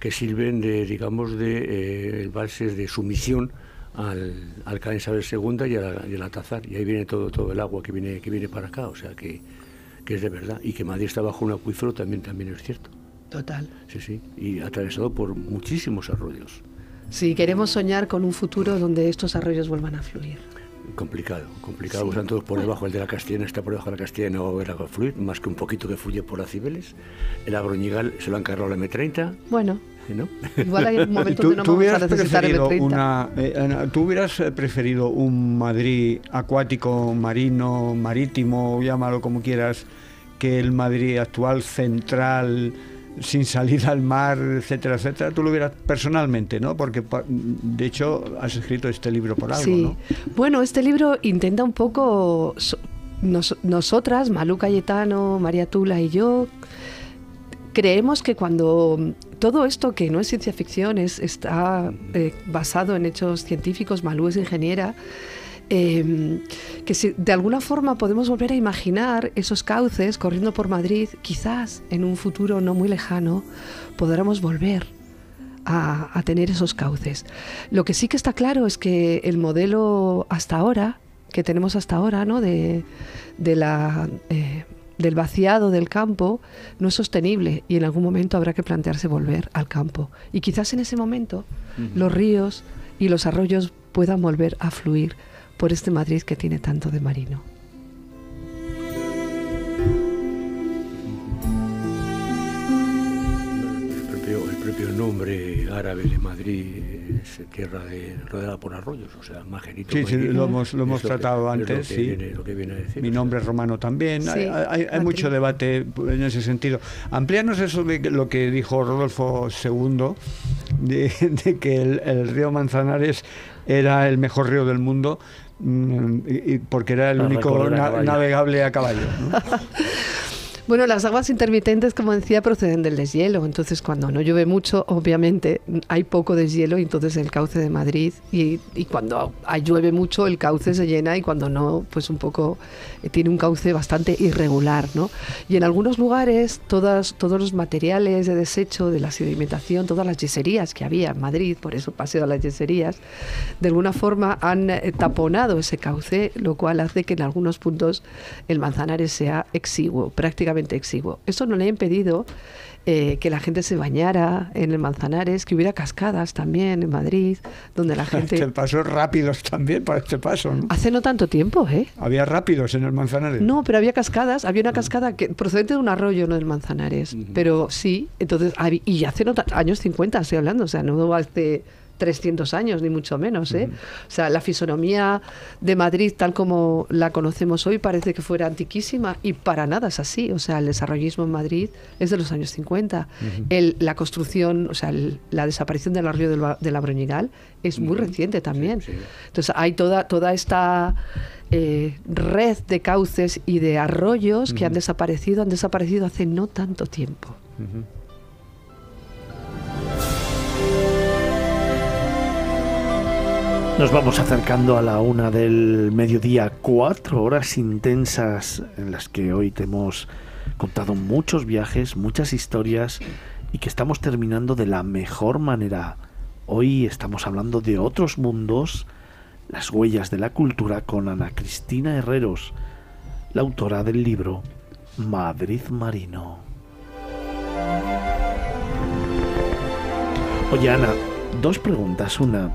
que sirven de, digamos, de eh, embalses de sumisión al, al canal Isabel II y, a- y al Atazar, y ahí viene todo, todo el agua que viene, que viene para acá, o sea que, que es de verdad, y que Madrid está bajo un acuífero también, también es cierto, Total. sí, sí, y atravesado por muchísimos arroyos. Si queremos soñar con un futuro donde estos arroyos vuelvan a fluir. Complicado, complicado, Sí. están todos por debajo, el de la Castellana está por debajo de la Castellana, no va a haber agua fluir, más que un poquito que fluye por las Cibeles. El Agroñigal se lo han cargado la M30, Bueno, ¿no? igual hay un momento ¿Tú, donde no tú vamos a hubieras necesitar preferido M30. una, eh, Ana, ¿Tú hubieras eh, preferido un Madrid acuático, marino, marítimo, llámalo como quieras, que el Madrid actual, central, sin salida al mar, etcétera, etcétera? Tú lo hubieras personalmente, ¿no? Porque de hecho has escrito este libro por algo, sí. ¿no? Bueno, este libro intenta un poco so- nos- nosotras, Malú Cayetano, María Tula y yo, creemos que cuando todo esto que no es ciencia ficción, es, está eh, basado en hechos científicos, Malú es ingeniera, eh, que si de alguna forma podemos volver a imaginar esos cauces corriendo por Madrid, quizás en un futuro no muy lejano podremos volver a, a tener esos cauces. Lo que sí que está claro es que el modelo hasta ahora, que tenemos hasta ahora, ¿no? de, de la... eh, del vaciado del campo no es sostenible y en algún momento habrá que plantearse volver al campo. Y quizás en ese momento los ríos y los arroyos puedan volver a fluir por este Madrid que tiene tanto de marino. El propio, nombre árabe de Madrid es tierra de, rodeada por arroyos, o sea, Majerito. Sí, sí, lo hemos, lo es hemos que- tratado antes, que sí. viene- lo que viene a decir. Mi nombre es romano también. Sí, hay hay- hay Madrid. mucho debate en ese sentido. Amplíanos eso de que- lo que dijo Rodolfo II, de, de que el, el río Manzanares era el mejor río del mundo. Mm, porque era el Para único a na- navegable a caballo. ¿no? Bueno, las aguas intermitentes, como decía, proceden del deshielo. Entonces, cuando no llueve mucho, obviamente hay poco deshielo y entonces el cauce de Madrid. Y, y cuando llueve mucho, el cauce se llena y cuando no, pues un poco eh, tiene un cauce bastante irregular, ¿no? Y en algunos lugares, todas, todos los materiales de desecho de la sedimentación, todas las yeserías que había en Madrid, por eso paseo a las yeserías, de alguna forma han eh, taponado ese cauce, lo cual hace que en algunos puntos el Manzanares sea exiguo, prácticamente exiguo. Eso no le ha impedido eh, que la gente se bañara en el Manzanares, que hubiera cascadas también en Madrid, donde la Este gente... pasos rápidos también para este paso. ¿no? Hace no tanto tiempo, ¿eh? Había rápidos en el Manzanares. No, pero había cascadas, había una cascada que procedente de un arroyo, no del Manzanares, pero sí, entonces, y hace no años 50 estoy hablando, o sea, no hace 300 años, ni mucho menos, ¿eh? O sea, la fisonomía de Madrid, tal como la conocemos hoy, parece que fuera antiquísima y para nada es así, o sea, el desarrollismo en Madrid es de los años 50. El- la construcción, o sea, el- la desaparición del arroyo del, de la Broñigal es muy reciente también. Entonces, hay toda, toda esta eh, red de cauces y de arroyos que han desaparecido, han desaparecido hace no tanto tiempo. Nos vamos acercando a la una del mediodía, cuatro horas intensas en las que hoy te hemos contado muchos viajes, muchas historias y que estamos terminando de la mejor manera. Hoy estamos hablando de otros mundos, las huellas de la cultura con Ana Cristina Herreros, la autora del libro Madrid Marino. Oye Ana, dos preguntas. Una,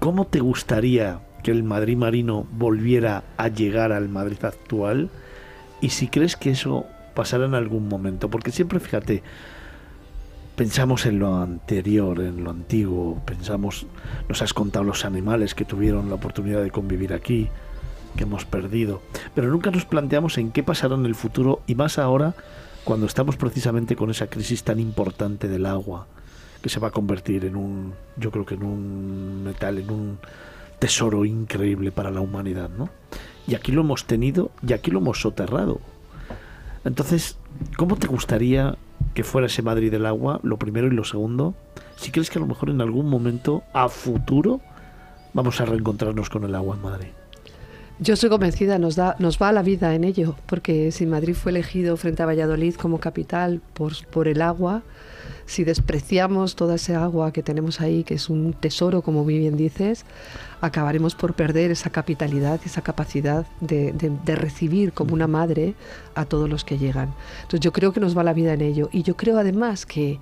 ¿Cómo te gustaría que el Madrid Marino volviera a llegar al Madrid actual? Y si crees que eso pasará en algún momento, porque siempre fíjate, pensamos en lo anterior, en lo antiguo, pensamos, nos has contado los animales que tuvieron la oportunidad de convivir aquí, que hemos perdido, pero nunca nos planteamos en qué pasará en el futuro y más ahora cuando estamos precisamente con esa crisis tan importante del agua que se va a convertir en un, yo creo que en un metal, en un tesoro increíble para la humanidad, ¿no? Y aquí lo hemos tenido y aquí lo hemos soterrado. Entonces, ¿cómo te gustaría que fuera ese Madrid del agua, lo primero y lo segundo? Si crees que a lo mejor en algún momento, a futuro, vamos a reencontrarnos con el agua en Madrid. Yo estoy convencida, nos, da, nos va la vida en ello, porque si Madrid fue elegido frente a Valladolid como capital por, por el agua, si despreciamos toda esa agua que tenemos ahí, que es un tesoro, como muy bien dices, acabaremos por perder esa capitalidad, esa capacidad de, recibir como una madre a todos los que llegan. Entonces yo creo que nos va la vida en ello. Y yo creo además que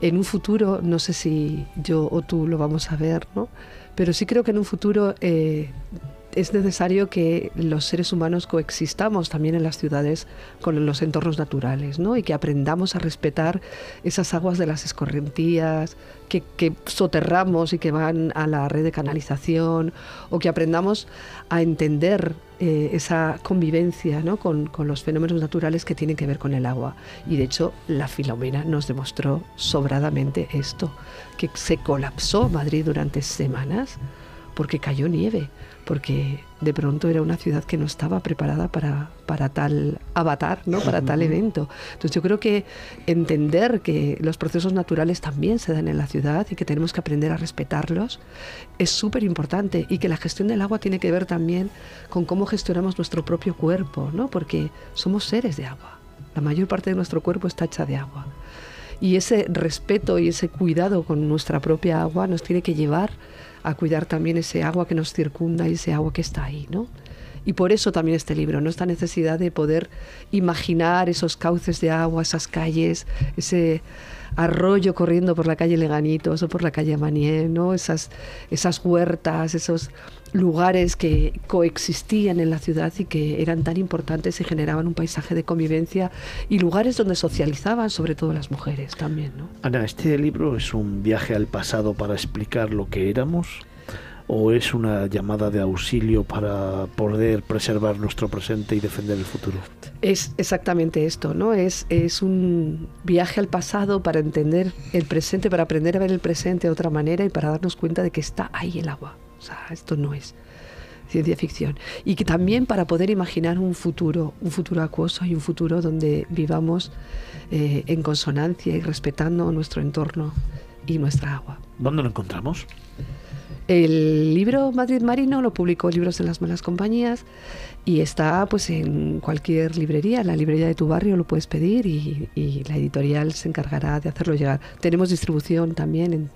en un futuro, no sé si yo o tú lo vamos a ver, ¿no? pero sí creo que en un futuro... eh, es necesario que los seres humanos coexistamos también en las ciudades con los entornos naturales, ¿no? Y que aprendamos a respetar esas aguas de las escorrentías que, soterramos y que van a la red de canalización, o que aprendamos a entender eh, esa convivencia ¿no? con los fenómenos naturales que tienen que ver con el agua. Y de hecho, la Filomena nos demostró sobradamente esto, que se colapsó Madrid durante semanas porque cayó nieve, porque de pronto era una ciudad que no estaba preparada para, para tal avatar, ¿no? para tal evento. Entonces yo creo que entender que los procesos naturales también se dan en la ciudad y que tenemos que aprender a respetarlos es súper importante y que la gestión del agua tiene que ver también con cómo gestionamos nuestro propio cuerpo, ¿no? porque somos seres de agua. La mayor parte de nuestro cuerpo está hecha de agua. Y ese respeto y ese cuidado con nuestra propia agua nos tiene que llevar a cuidar también ese agua que nos circunda y ese agua que está ahí, ¿no? Y por eso también este libro, ¿no? Esta necesidad de poder imaginar esos cauces de agua, esas calles, ese arroyo corriendo por la calle Leganitos o por la calle Manier, ¿no? Esas, esas huertas, esos lugares que coexistían en la ciudad y que eran tan importantes y generaban un paisaje de convivencia y lugares donde socializaban sobre todo las mujeres también. Ana, ¿este libro es un viaje al pasado para explicar lo que éramos? ¿O es una llamada de auxilio para poder preservar nuestro presente y defender el futuro? Es exactamente esto, ¿no? Es, es un viaje al pasado para entender el presente, para aprender a ver el presente de otra manera y para darnos cuenta de que está ahí el agua. O sea, esto no es ciencia ficción. Y que también para poder imaginar un futuro, un futuro acuoso y un futuro donde vivamos eh, en consonancia y respetando nuestro entorno y nuestra agua. ¿Dónde lo encontramos? El libro Madrid Marino lo publicó Libros en las Malas Compañías y está pues en cualquier librería, la librería de tu barrio lo puedes pedir y, y la editorial se encargará de hacerlo llegar. Tenemos distribución también en,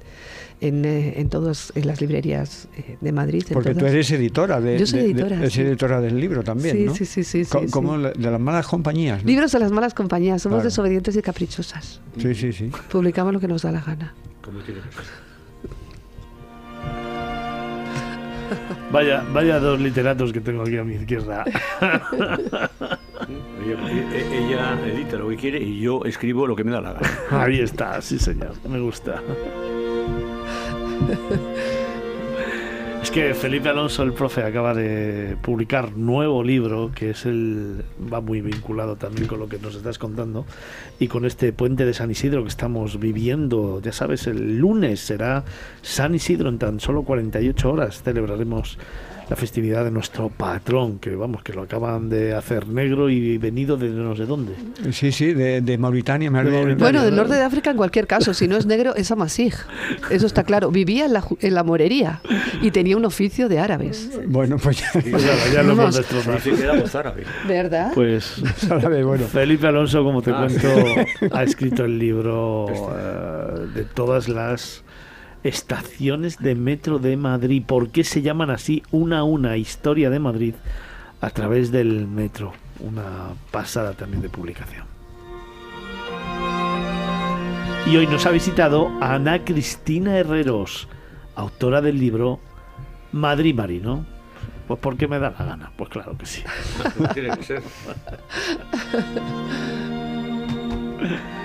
en, eh, en todas en las librerías eh, de Madrid. en Porque tú todas. eres editora, de, Yo soy de- de- editora, eres sí. editora del libro también, Sí, ¿no? sí, sí, sí, Co- sí, como la- de las malas compañías. ¿no? Libros de las malas compañías, somos Claro. desobedientes y caprichosas. Sí, sí, sí. Publicamos lo que nos da la gana. Como tiene que ser. Vaya, vaya dos literatos que tengo aquí a mi izquierda. Ella, e- ella edita lo que quiere y yo escribo lo que me da la gana. Ahí está, sí señor, me gusta. Es que Felipe Alonso, el profe, acaba de publicar nuevo libro que es el va muy vinculado también con lo que nos estás contando y con este puente de San Isidro que estamos viviendo. Ya sabes, el lunes será San Isidro en tan solo 48 horas celebraremos la festividad de nuestro patrón, que vamos, que lo acaban de hacer negro y venido de no sé dónde. Sí, sí, de, de Mauritania. me alegro. Mauritania. Bueno, del norte de África en cualquier caso, si no es negro es amasij. Eso está claro. Vivía en la, en la morería y tenía un oficio de árabes. Bueno, pues ya, Pues nada, ya lo hemos destrozado. Éramos árabes. ¿Verdad? Pues árabe, bueno. Felipe Alonso, como te Ah. cuento, ha escrito el libro eh, de todas las estaciones de metro de Madrid. ¿Por qué se llaman así? Una a una historia de Madrid a través del metro. Una pasada también de publicación. Y hoy nos ha visitado Ana Cristina Herreros, autora del libro Madrid Marino. Pues porque me da la gana, pues claro que sí. Tiene que ser.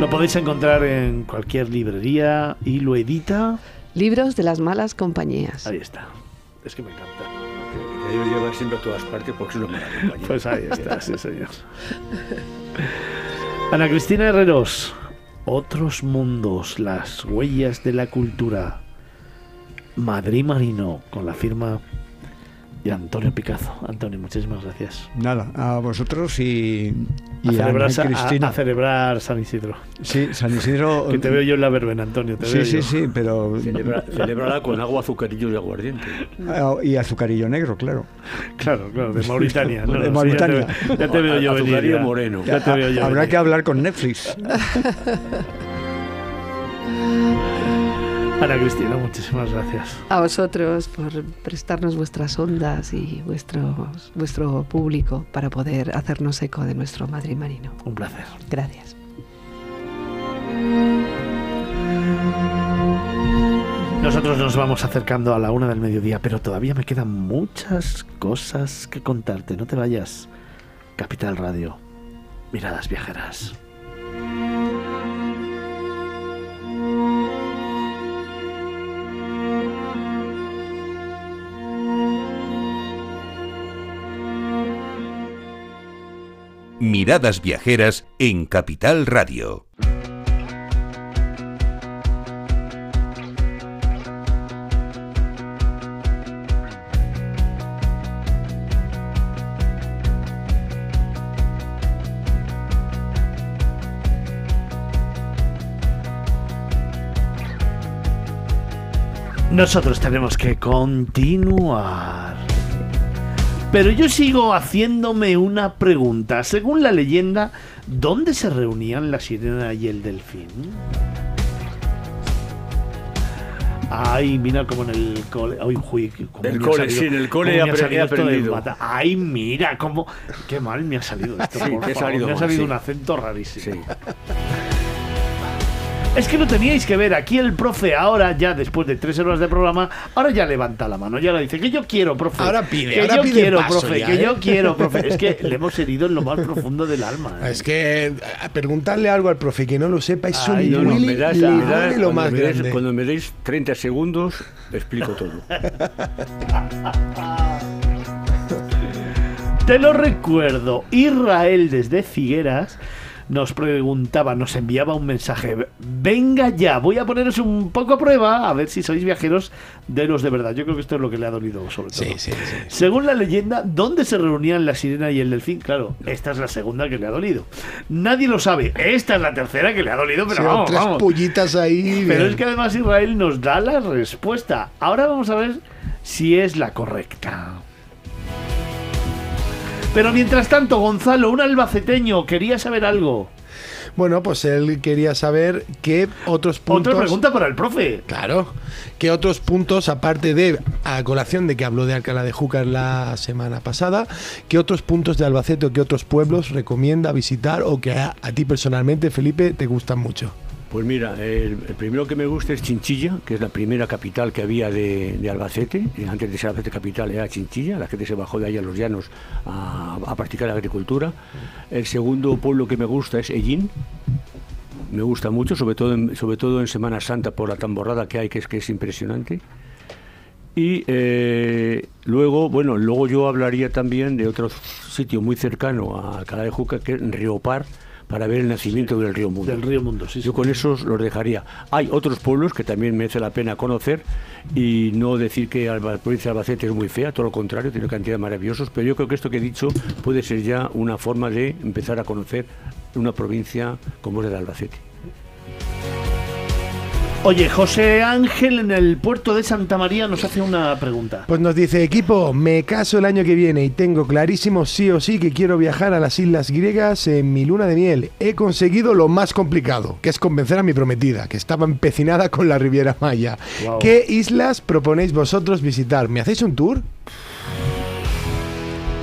Lo podéis encontrar en cualquier librería y lo edita. Libros de las malas compañías. Ahí está. Es que me encanta. Que ellos llevan siempre a todas partes porque es una mala compañía. Pues ahí está, sí, señor. Ana Cristina Herreros. Otros mundos, las huellas de la cultura. Madrid Marino, con la firma de Antonio Picazo. Antonio, muchísimas gracias. Nada, a vosotros y, A y a celebrar, a- Cristina. a celebrar San Isidro. Sí, San Isidro. Que te veo yo en la verbena, Antonio. Te Sí, veo sí, yo. sí, pero. Celebra, con agua, azucarillo y aguardiente. Ah, Y azucarillo negro, claro. Claro, claro, de Mauritania. No, De sí, Mauritania. ya, te, ya te veo yo venir. Azucarillo ya. moreno. Ya te veo yo Habrá venir. que hablar con Netflix. Ana Cristina, muchísimas gracias. A vosotros por prestarnos vuestras ondas y vuestros, vuestro público para poder hacernos eco de nuestro Madrid Marino. Un placer. Gracias. Nosotros nos vamos acercando a la una del mediodía, pero todavía me quedan muchas cosas que contarte. No te vayas. Capital Radio. Miradas viajeras. Miradas Viajeras en Capital Radio. Nosotros tenemos que continuar. Pero yo sigo haciéndome una pregunta. Según la leyenda, ¿dónde se reunían la sirena y el delfín? Ay, mira como en el cole. Ay, uy, El cole, salido- sí, en el cole he aprendido. Ay, mira, cómo. Qué mal me ha salido esto. Sí, por favor, salido me ha salido sí. un acento rarísimo. Sí. Es que lo teníais que ver. Aquí el profe, ahora ya después de tres horas de programa, ahora ya levanta la mano. Ya le dice que yo quiero, profe. Ahora pide, que ahora yo pide quiero, paso profe. ya, que ¿eh? yo quiero, profe. Es que le hemos herido en lo más profundo del alma. ¿eh? Es que eh, preguntarle algo al profe que no lo sepa, Ay, le no, no, duele- me das- le me das- duele lo más me des- grande. Cuando me deis 30 segundos, explico todo. Te lo recuerdo. Israel desde Figueras nos preguntaba, nos enviaba un mensaje. Venga ya, voy a poneros un poco a prueba a ver si sois viajeros de los de verdad. Yo creo que esto es lo que le ha dolido sobre todo. Sí, sí, sí. Según la leyenda, ¿dónde se reunían la sirena y el delfín? Claro, esta es la segunda que le ha dolido. Nadie lo sabe. Esta es la tercera que le ha dolido, pero Sí, vamos, tres vamos. pullitas ahí. Pero bien. es que además Israel nos da la respuesta. Ahora vamos a ver si es la correcta. Pero mientras tanto, Gonzalo, un albaceteño, quería saber algo. Bueno, pues él quería saber qué otros puntos. Otra pregunta para el profe. Claro. ¿Qué otros puntos, aparte de, a colación de que habló de Alcalá de Júcar la semana pasada, qué otros puntos de Albacete o qué otros pueblos recomienda visitar o que a, a ti personalmente, Felipe, te gustan mucho? Pues mira, el, primero que me gusta es Chinchilla, que es la primera capital que había de, Albacete. Y Antes de ser Albacete capital era Chinchilla, la gente se bajó de ahí a los llanos a, a practicar la agricultura. El segundo pueblo que me gusta es Ellín. Me gusta mucho, sobre todo en, sobre todo en Semana Santa por la tamborrada que hay, que es que es impresionante. Y eh, luego, bueno, luego yo hablaría también de otro sitio muy cercano a Alcalá de Juca, que es Riopar, para ver el nacimiento del río Mundo. Del río Mundo, sí. Yo con esos los dejaría. Hay otros pueblos que también merece la pena conocer y no decir que la provincia de Albacete es muy fea, todo lo contrario, tiene cantidad de maravillosos, pero yo creo que esto que he dicho puede ser ya una forma de empezar a conocer una provincia como es la de Albacete. Oye, José Ángel en el puerto de Santa María nos hace una pregunta. Pues nos dice, equipo, me caso el año que viene y tengo clarísimo sí o sí que quiero viajar a las islas griegas en mi luna de miel. He conseguido lo más complicado, que es convencer a mi prometida, que estaba empecinada con la Riviera Maya. ¿Qué islas proponéis vosotros visitar? ¿Me hacéis un tour?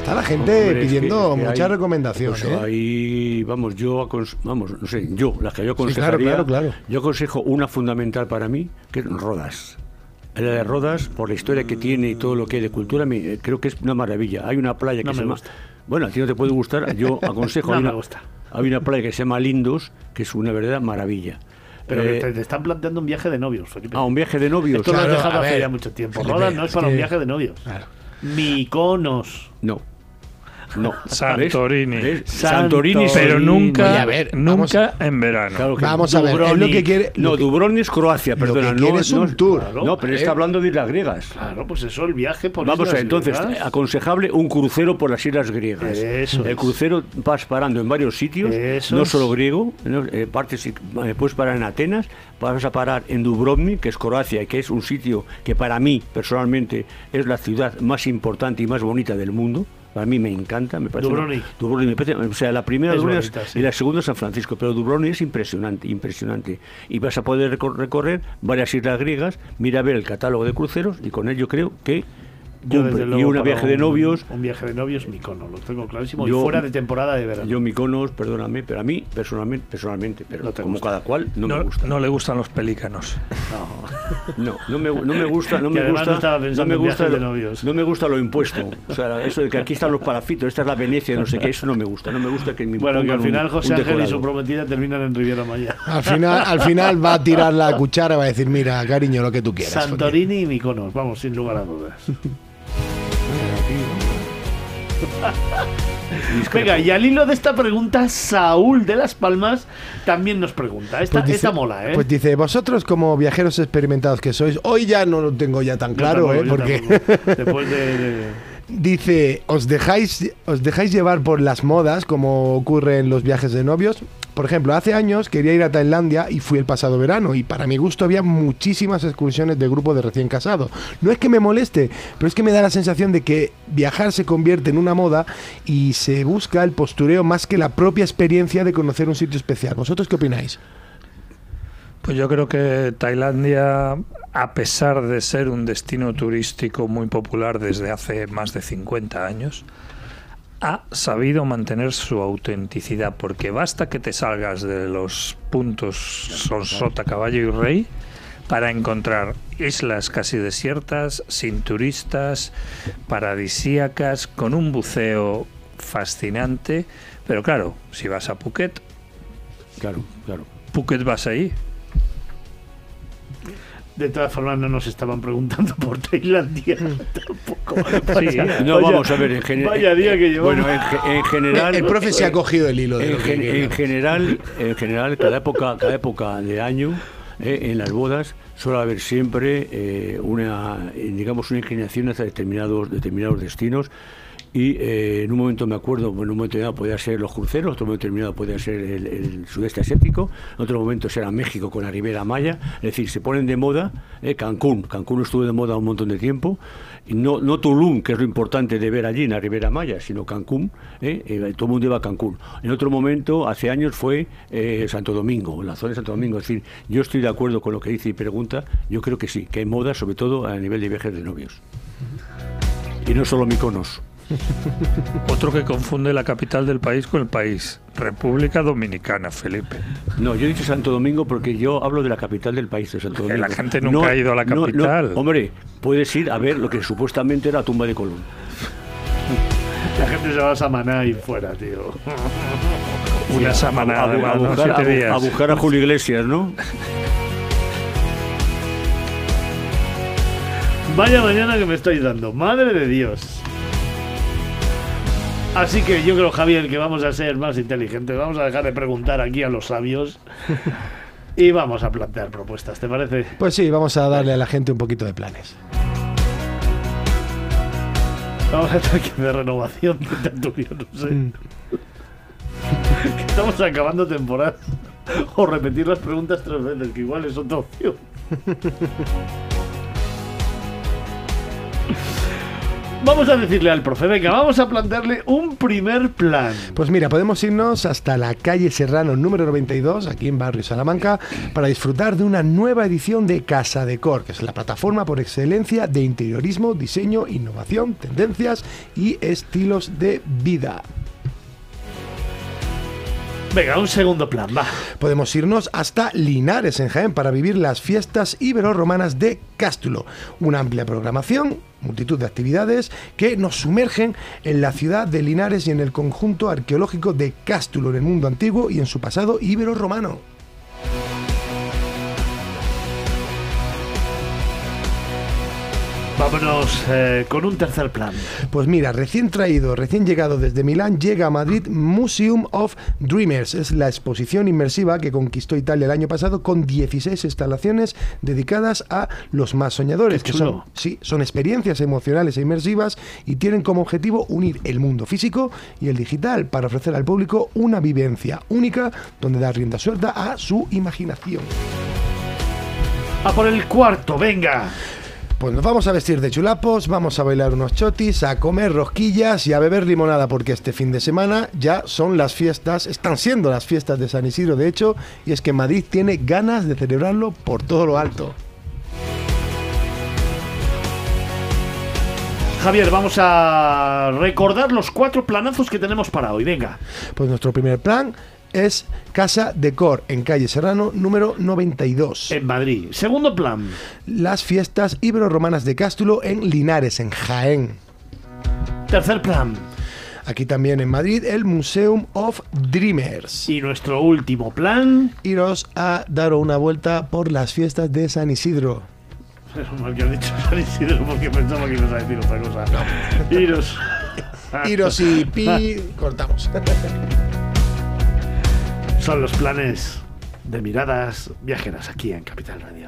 Está la gente Hombre, es pidiendo que- que muchas hay- recomendaciones. pues ¿eh? ahí, vamos, yo, vamos, no sé, yo, las que yo claro, aconsejaría, claro, claro. yo aconsejo una fundamental para mí, que es Rodas. La de Rodas, por la historia que tiene y todo lo que hay de cultura, me- eh, creo que es una maravilla. Hay una playa que No se me llama... gusta. Bueno, a ti no te puede gustar, yo aconsejo... No hay me una, gusta. Hay una playa que se llama Lindos, que es una verdadera maravilla. Pero Eh, te, te están planteando un viaje de novios, Felipe. ah, un viaje de novios. Esto lo Claro, has dejado hace ya mucho tiempo. Felipe, Rodas no es para un viaje de novios. Miconos. No. No. Santorini. Santorini. Pero nunca, oye, a ver, nunca en verano. Claro que Vamos a ver, es lo que quiere... lo No, que- Dubrovnik es Croacia, perdona. no, es no un tour. No, pero está ¿eh? hablando de Islas Griegas. Claro, pues eso, el viaje por Vamos a entonces, griegas. aconsejable un crucero por las islas griegas. Eso el es. crucero vas parando en varios sitios, Eso no solo griego, ¿no? Eh, partes, y- eh, puedes parar en Atenas, vas a parar en Dubrovnik, que es Croacia, y que es un sitio que para mí, personalmente, es la ciudad más importante y más bonita del mundo. Para mí me encanta, me parece. una- Dubrovnik. Me parece- o sea, la primera Es Dubrovnik bonita, sí. y la segunda San Francisco, pero Dubrovnik es impresionante, impresionante. Y vas a poder recor- recorrer varias islas griegas, mira a ver el catálogo de cruceros y con ello creo que Yo, cumple. desde y luego, un para viaje de novios, Un viaje de novios, Micono, lo tengo clarísimo. Yo- y fuera de temporada de verano. yo Miconos, perdóname, pero a mí personalmente, personalmente, pero No como gusta. cada cual no, me No, gusta. no le gustan los pelícanos. No, no me, no me gusta, no Que me gusta, no me gusta, de lo- novios. no me gusta lo impuesto. O sea, eso de que aquí están los palafitos, esta es la Venecia, no sé qué, eso no me gusta. No me gusta que me Bueno, que al un- final José un Ángel y su prometida terminan en Riviera Maya. Al final, al final va a tirar la cuchara y va a decir, mira, cariño, lo que tú quieras. Santorini y Miconos, vamos, sin lugar a dudas. Venga, y al hilo de esta pregunta, Saúl de Las Palmas también nos pregunta. Esta, Pues dice- esta mola, ¿eh? Pues dice, vosotros como viajeros experimentados que sois, hoy ya no lo tengo ya tan claro, tampoco, ¿eh? Porque tampoco. Después de... de- dice, os dejáis, os dejáis llevar por las modas, como ocurre en los viajes de novios. Por ejemplo, hace años quería ir a Tailandia y fui el pasado verano y para mi gusto había muchísimas excursiones de grupo de recién casados. No es que me moleste, pero es que me da la sensación de que viajar se convierte en una moda y se busca el postureo más que la propia experiencia de conocer un sitio especial. ¿Vosotros qué opináis? Pues yo creo que Tailandia, a pesar de ser un destino turístico muy popular desde hace más de 50 años, ha sabido mantener su autenticidad, porque basta que te salgas de los puntos Sonsota, Caballo y Rey para encontrar islas casi desiertas, sin turistas, paradisíacas, con un buceo fascinante. Pero claro, si vas a Phuket, Claro, claro. Phuket vas ahí. De todas formas, no nos estaban preguntando por Tailandia tampoco. Vaya- No, vaya- vamos a ver, en, gene- Vaya día que llevamos. Bueno, en, ge- en general... El profe se ha cogido el hilo de En, gen- general, en general, cada época, cada época de año, eh, en las bodas suele haber siempre eh, una, eh, digamos, una inclinación hacia determinados, determinados destinos. Y eh, en un momento me acuerdo, en un momento determinado podía ser los cruceros, otro momento determinado podía ser el, el sudeste asiático, en otro momento será México con la Ribera Maya. Es decir, se ponen de moda eh, Cancún. Cancún estuvo de moda un montón de tiempo. No, no Tulum, que es lo importante de ver allí en la Ribera Maya, sino Cancún. eh, todo el mundo iba a Cancún. En otro momento, hace años, fue Santo Domingo, la zona de Santo Domingo. Es decir, yo estoy de acuerdo con lo que dice y pregunta. Yo creo que sí, que hay moda, sobre todo a nivel de viajes de novios. Y no solo Miconos. Otro que confunde la capital del país con el país. República Dominicana, Felipe. No, yo he dicho Santo Domingo porque yo hablo de la capital del país, de Santo Domingo. la gente nunca ha ido a la no, no, capital. hombre, puedes ir a ver lo que supuestamente era la tumba de Colón. La gente se va a Samaná y fuera, tío. Una semana, a, a- a a buscar a Julio Iglesias, ¿no? Vaya mañana que me estáis dando, madre de Dios. Así que yo creo, Javier, que vamos a ser más inteligentes. Vamos a dejar de preguntar aquí a los sabios y vamos a plantear propuestas, ¿te parece? Pues sí, vamos a darle a la gente un poquito de planes. Vamos a tener que hacer renovación de tertulio, no sé. Mm. Que Estamos acabando temporada. O repetir las preguntas tres veces, que igual es otra opción. Vamos a decirle al profe, venga, vamos a plantearle un primer plan. Pues mira, podemos irnos hasta la calle Serrano número 92, aquí en Barrio Salamanca, para disfrutar de una nueva edición de Casa Decor, que es la plataforma por excelencia de interiorismo, diseño, innovación, tendencias y estilos de vida. Venga, un segundo plan, va. Podemos irnos hasta Linares, en Jaén, para vivir las fiestas ibero-romanas de Cástulo. Una amplia programación, multitud de actividades que nos sumergen en la ciudad de Linares y en el conjunto arqueológico de Cástulo, en el mundo antiguo y en su pasado ibero-romano. Vámonos eh, con un tercer plan. Pues mira, recién traído, recién llegado desde Milán, llega a Madrid Museum of Dreamers. Es la exposición inmersiva que conquistó Italia el año pasado con 16 instalaciones dedicadas a los más soñadores. Qué que son, sí, son experiencias emocionales e inmersivas y tienen como objetivo unir el mundo físico y el digital para ofrecer al público una vivencia única donde dar rienda suelta a su imaginación. A por el cuarto, venga. Pues nos vamos a vestir de chulapos, vamos a bailar unos chotis, a comer rosquillas y a beber limonada porque este fin de semana ya son las fiestas, están siendo las fiestas de San Isidro de hecho, y es que Madrid tiene ganas de celebrarlo por todo lo alto. Javier, vamos a recordar los cuatro planazos que tenemos para hoy, venga. Pues nuestro primer plan es Casa Decor en calle Serrano número 92. En Madrid. Segundo plan. Las fiestas ibero-romanas de Cástulo en Linares, en Jaén. Tercer plan. Aquí también en Madrid el Museum of Dreamers. Y nuestro último plan. Iros a daros una vuelta por las fiestas de San Isidro. Es mal que has dicho San Isidro porque pensaba que ibas a decir otra cosa. Iros. Iros y pi, cortamos. Son los planes de miradas viajeras aquí en Capital Radio.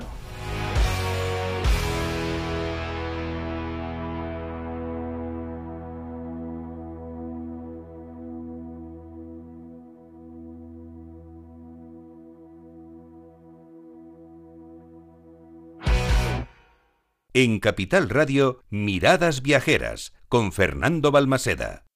En Capital Radio, Miradas Viajeras, con Fernando Balmaseda.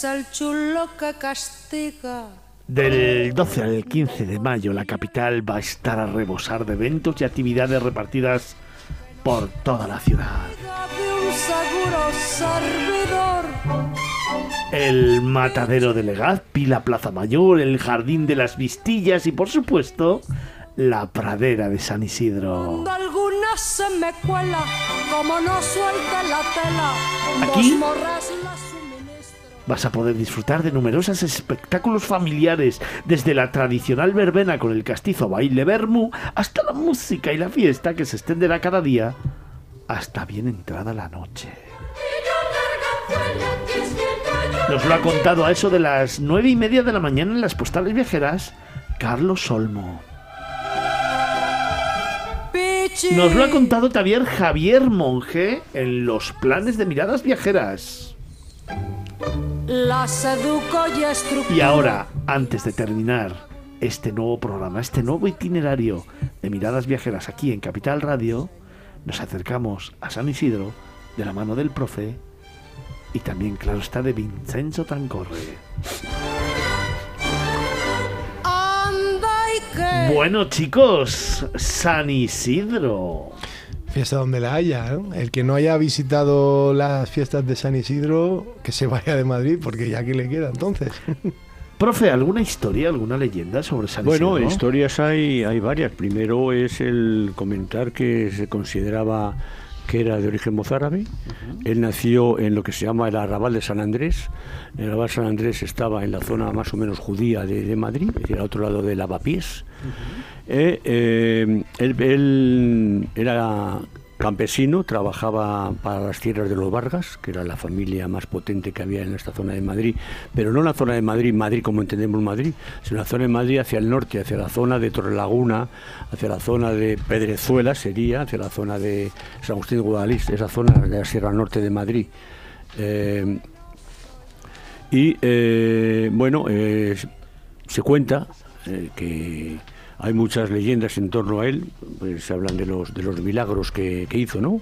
Es el chulo que castiga. Del 12 al 15 de mayo la capital va a estar a rebosar de eventos y actividades repartidas por toda la ciudad. El matadero de Legazpi, la Plaza Mayor, el Jardín de las Vistillas y por supuesto la pradera de San Isidro. Aquí- Vas a poder disfrutar de numerosos espectáculos familiares, desde la tradicional verbena con el castizo baile bermú hasta la música y la fiesta que se extenderá cada día hasta bien entrada la noche. Nos lo ha contado a eso de las nueve y media de la mañana en las postales viajeras Carlos Olmo. Pichi. Nos lo ha contado también Javier Monge en los planes de miradas viajeras. La seduco y. Y ahora, antes de terminar este nuevo programa, este nuevo itinerario de miradas viajeras aquí en Capital Radio, nos acercamos a San Isidro de la mano del profe y también, claro está, de Vincenzo Tancorre. Bueno, chicos, San Isidro. Fiesta donde la haya. El que no haya visitado las fiestas de San Isidro, que se vaya de Madrid, porque ya que le queda entonces. Profe, ¿alguna historia, alguna leyenda sobre San Bueno, Isidro? historias hay, hay varias. Primero es el comentar que se consideraba que era de origen mozárabe. Él nació en lo que se llama el arrabal de San Andrés. El arrabal de San Andrés estaba en la zona más o menos judía de, de Madrid, es decir, al otro lado de Lavapiés. Eh, eh, él, él era campesino, trabajaba para las tierras de los Vargas, que era la familia más potente que había en esta zona de Madrid, pero no la zona de Madrid, Madrid como entendemos Madrid, sino la zona de Madrid hacia el norte, hacia la zona de Torrelaguna, hacia la zona de Pedrezuela sería, hacia la zona de San Agustín de Guadalís, esa zona de la Sierra Norte de Madrid. Eh, y eh, bueno, eh, se cuenta que hay muchas leyendas en torno a él, pues se hablan de los, de los milagros que, que hizo, ¿no?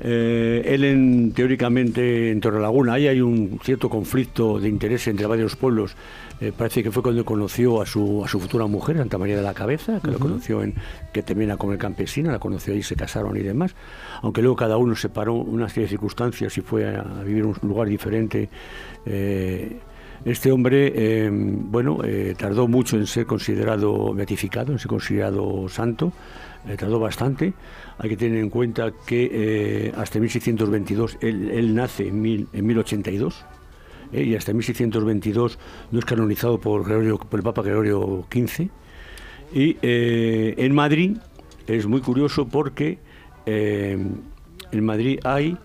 Eh, él en, teóricamente en Torrelaguna, ahí hay un cierto conflicto de interés entre varios pueblos. Eh, parece que fue cuando conoció a su, a su futura mujer, Santa María de la Cabeza, que lo conoció en, que termina como el campesino, la conoció ahí, se casaron y demás. Aunque luego cada uno separó una serie de circunstancias y fue a, a vivir en un lugar diferente. eh, este hombre, eh, bueno, eh, tardó mucho en ser considerado beatificado, en ser considerado santo, eh, tardó bastante. Hay que tener en cuenta que hasta 1622, él, nace en, en 1082, eh, y hasta 1622 no es canonizado por, Gregorio- por el Papa Gregorio XV. Y en Madrid es muy curioso porque en Madrid hay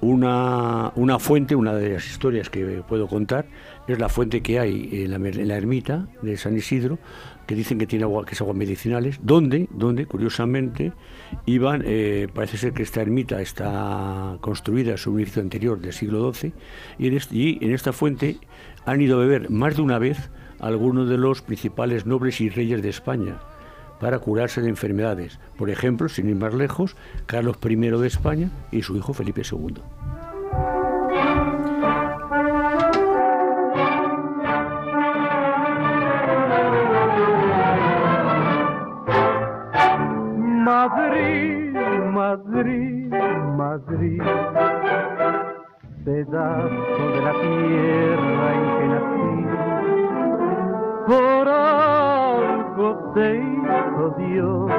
una, una fuente, una de las historias que puedo contar, es la fuente que hay en la, en ermita de San Isidro, que dicen que tiene agua, que es agua medicinales, donde, donde curiosamente iban, eh, parece ser que esta ermita está construida sobre un edificio anterior del siglo XII, y en, y en esta fuente han ido a beber más de una vez algunos de los principales nobles y reyes de España para curarse de enfermedades. Por ejemplo, sin ir más lejos, Carlos I de España y su hijo Felipe II. Pedazo de la tierra en que nací, por algo te hizo Dios.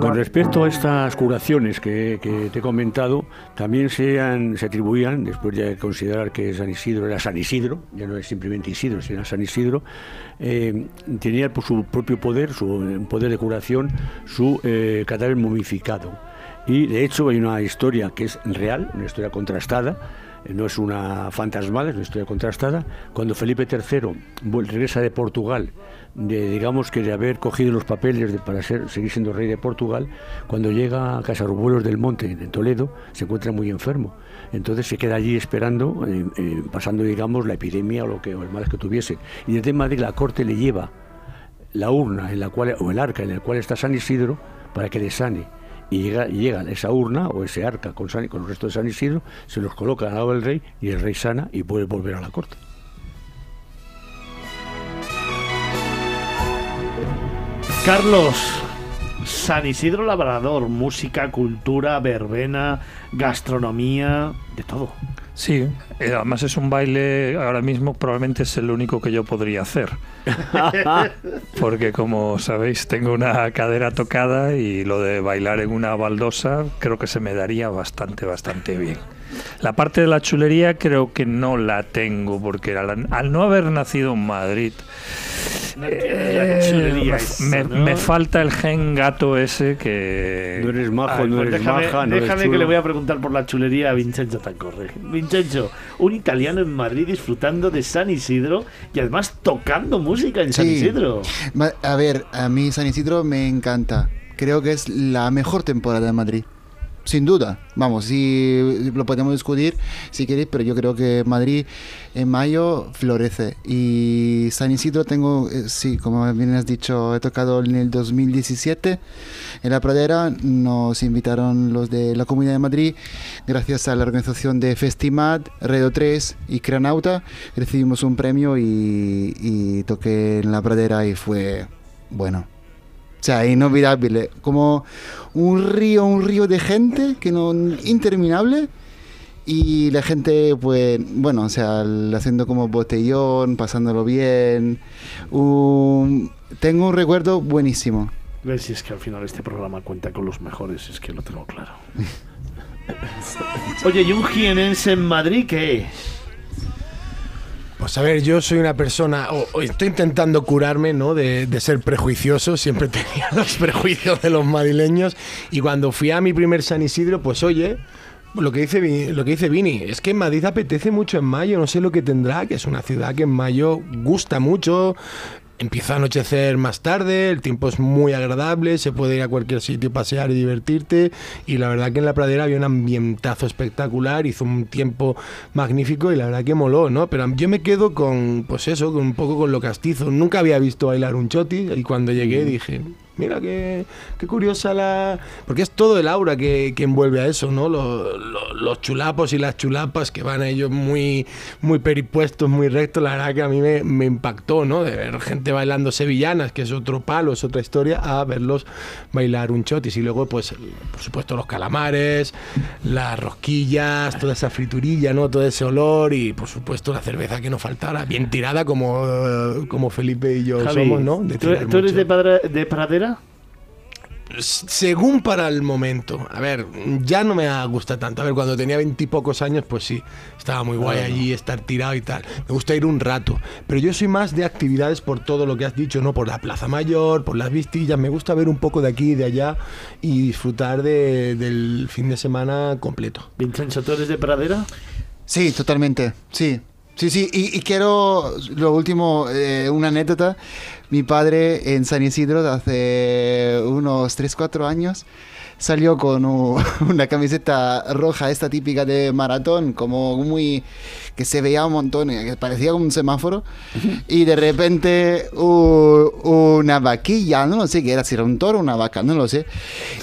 Con respecto a estas curaciones que, te he comentado, también se, atribuían, después de considerar que San Isidro era San Isidro, ya no es simplemente Isidro, sino San Isidro, eh, tenía por su propio poder, su poder de curación, su eh, cadáver momificado. Y de hecho hay una historia que es real, una historia contrastada, eh, no es una fantasmal, es una historia contrastada. Cuando Felipe III regresa de Portugal, de, digamos que de haber cogido los papeles de- para ser, seguir siendo rey de Portugal, cuando llega a Casarubuelos del Monte, en Toledo, se encuentra muy enfermo. Entonces se queda allí esperando, eh, eh, pasando, digamos, la epidemia o, lo que, o el mal que tuviese. Y desde Madrid la corte le lleva la urna en la cual, o el arca en el cual está San Isidro para que le sane. Y llega, y llega esa urna o ese arca con, San- con el resto de San Isidro, se los coloca al lado del rey y el rey sana y puede volver a la corte. Carlos, San Isidro Labrador, música, cultura, verbena, gastronomía, de todo. Sí, eh, además es un baile, ahora mismo probablemente es el único que yo podría hacer. Porque como sabéis tengo una cadera tocada y lo de bailar en una baldosa creo que se me daría bastante, bastante bien. La parte de la chulería creo que no la tengo porque al, al no haber nacido en Madrid eh, chulería me- esa, me, ¿no? me falta el gen gato ese que... No eres majo, Ay, no pues eres déjame, maja, no eres déjame que le voy a preguntar por la chulería a Vincenzo Tancorre. Vincenzo, un italiano en Madrid disfrutando de San Isidro y además tocando música en San. Isidro. A ver, a mí San Isidro me encanta. Creo que es la mejor temporada de Madrid. Sin duda. Vamos, si lo podemos discutir si queréis, pero yo creo que Madrid en mayo florece. Y San Isidro tengo, eh, sí, como bien has dicho, he tocado en el 2017 en la pradera. Nos invitaron los de la Comunidad de Madrid, gracias a la organización de Festimad, Redo 3 y Cranauta. Recibimos un premio y, y toqué en la pradera y fue bueno. O sea, inolvidable. Como un río, un río de gente que no interminable. Y la gente, pues, bueno, o sea, haciendo como botellón, pasándolo bien. Un- tengo un recuerdo buenísimo. Ves si es que al final este programa cuenta con los mejores, es que lo tengo claro. Oye, ¿y un jienense en Madrid qué? Pues a ver, yo soy una persona, o, estoy intentando curarme, ¿no? De, de ser prejuicioso, siempre tenía los prejuicios de los madrileños y cuando fui a mi primer San Isidro, pues oye, lo que dice lo que dice Vini, es que en Madrid apetece mucho en mayo, no sé lo que tendrá, que es una ciudad que en mayo gusta mucho. Empieza a anochecer más tarde, el tiempo es muy agradable, se puede ir a cualquier sitio, pasear y divertirte. Y la verdad que en la pradera había un ambientazo espectacular, hizo un tiempo magnífico y la verdad que moló, ¿no? Pero yo me quedo con, pues eso, con un poco con lo castizo. Nunca había visto bailar un choti y cuando llegué dije, mira qué, qué curiosa la... Porque es todo el aura que, que envuelve a eso, ¿no? Lo- lo- los chulapos y las chulapas que van a ellos muy, muy peripuestos, muy rectos, la verdad que a mí me, me impactó, ¿no? De ver gente bailando sevillanas, que es otro palo, es otra historia, a verlos bailar un chotis. Y luego, pues, por supuesto, los calamares, las rosquillas, toda esa friturilla, ¿no? Todo ese olor y, por supuesto, la cerveza que no faltara, bien tirada como, como Felipe y yo Javi, somos, ¿no? De ¿tú, eres de, padra- de pradera? Según para el momento. A ver, ya no me gusta tanto. A ver, cuando tenía veintipocos años, pues sí, estaba muy guay Claro. allí, estar tirado y tal. Me gusta ir un rato. Pero yo soy más de actividades por todo lo que has dicho, ¿no? Por la Plaza Mayor, por las vistillas. Me gusta ver un poco de aquí y de allá y disfrutar de- del fin de semana completo. Vincenzo, ¿tú eres de pradera? Sí, totalmente. Sí. Sí, sí. Y, y quiero, lo último, eh, una anécdota. Mi padre en San Isidro, hace unos 3, 4 años, salió con una camiseta roja, esta típica de maratón, como muy. que se veía un montón, eh, que parecía como un semáforo. Y de repente u- una vaquilla, no lo sé qué era, si era un toro o una vaca, no lo sé.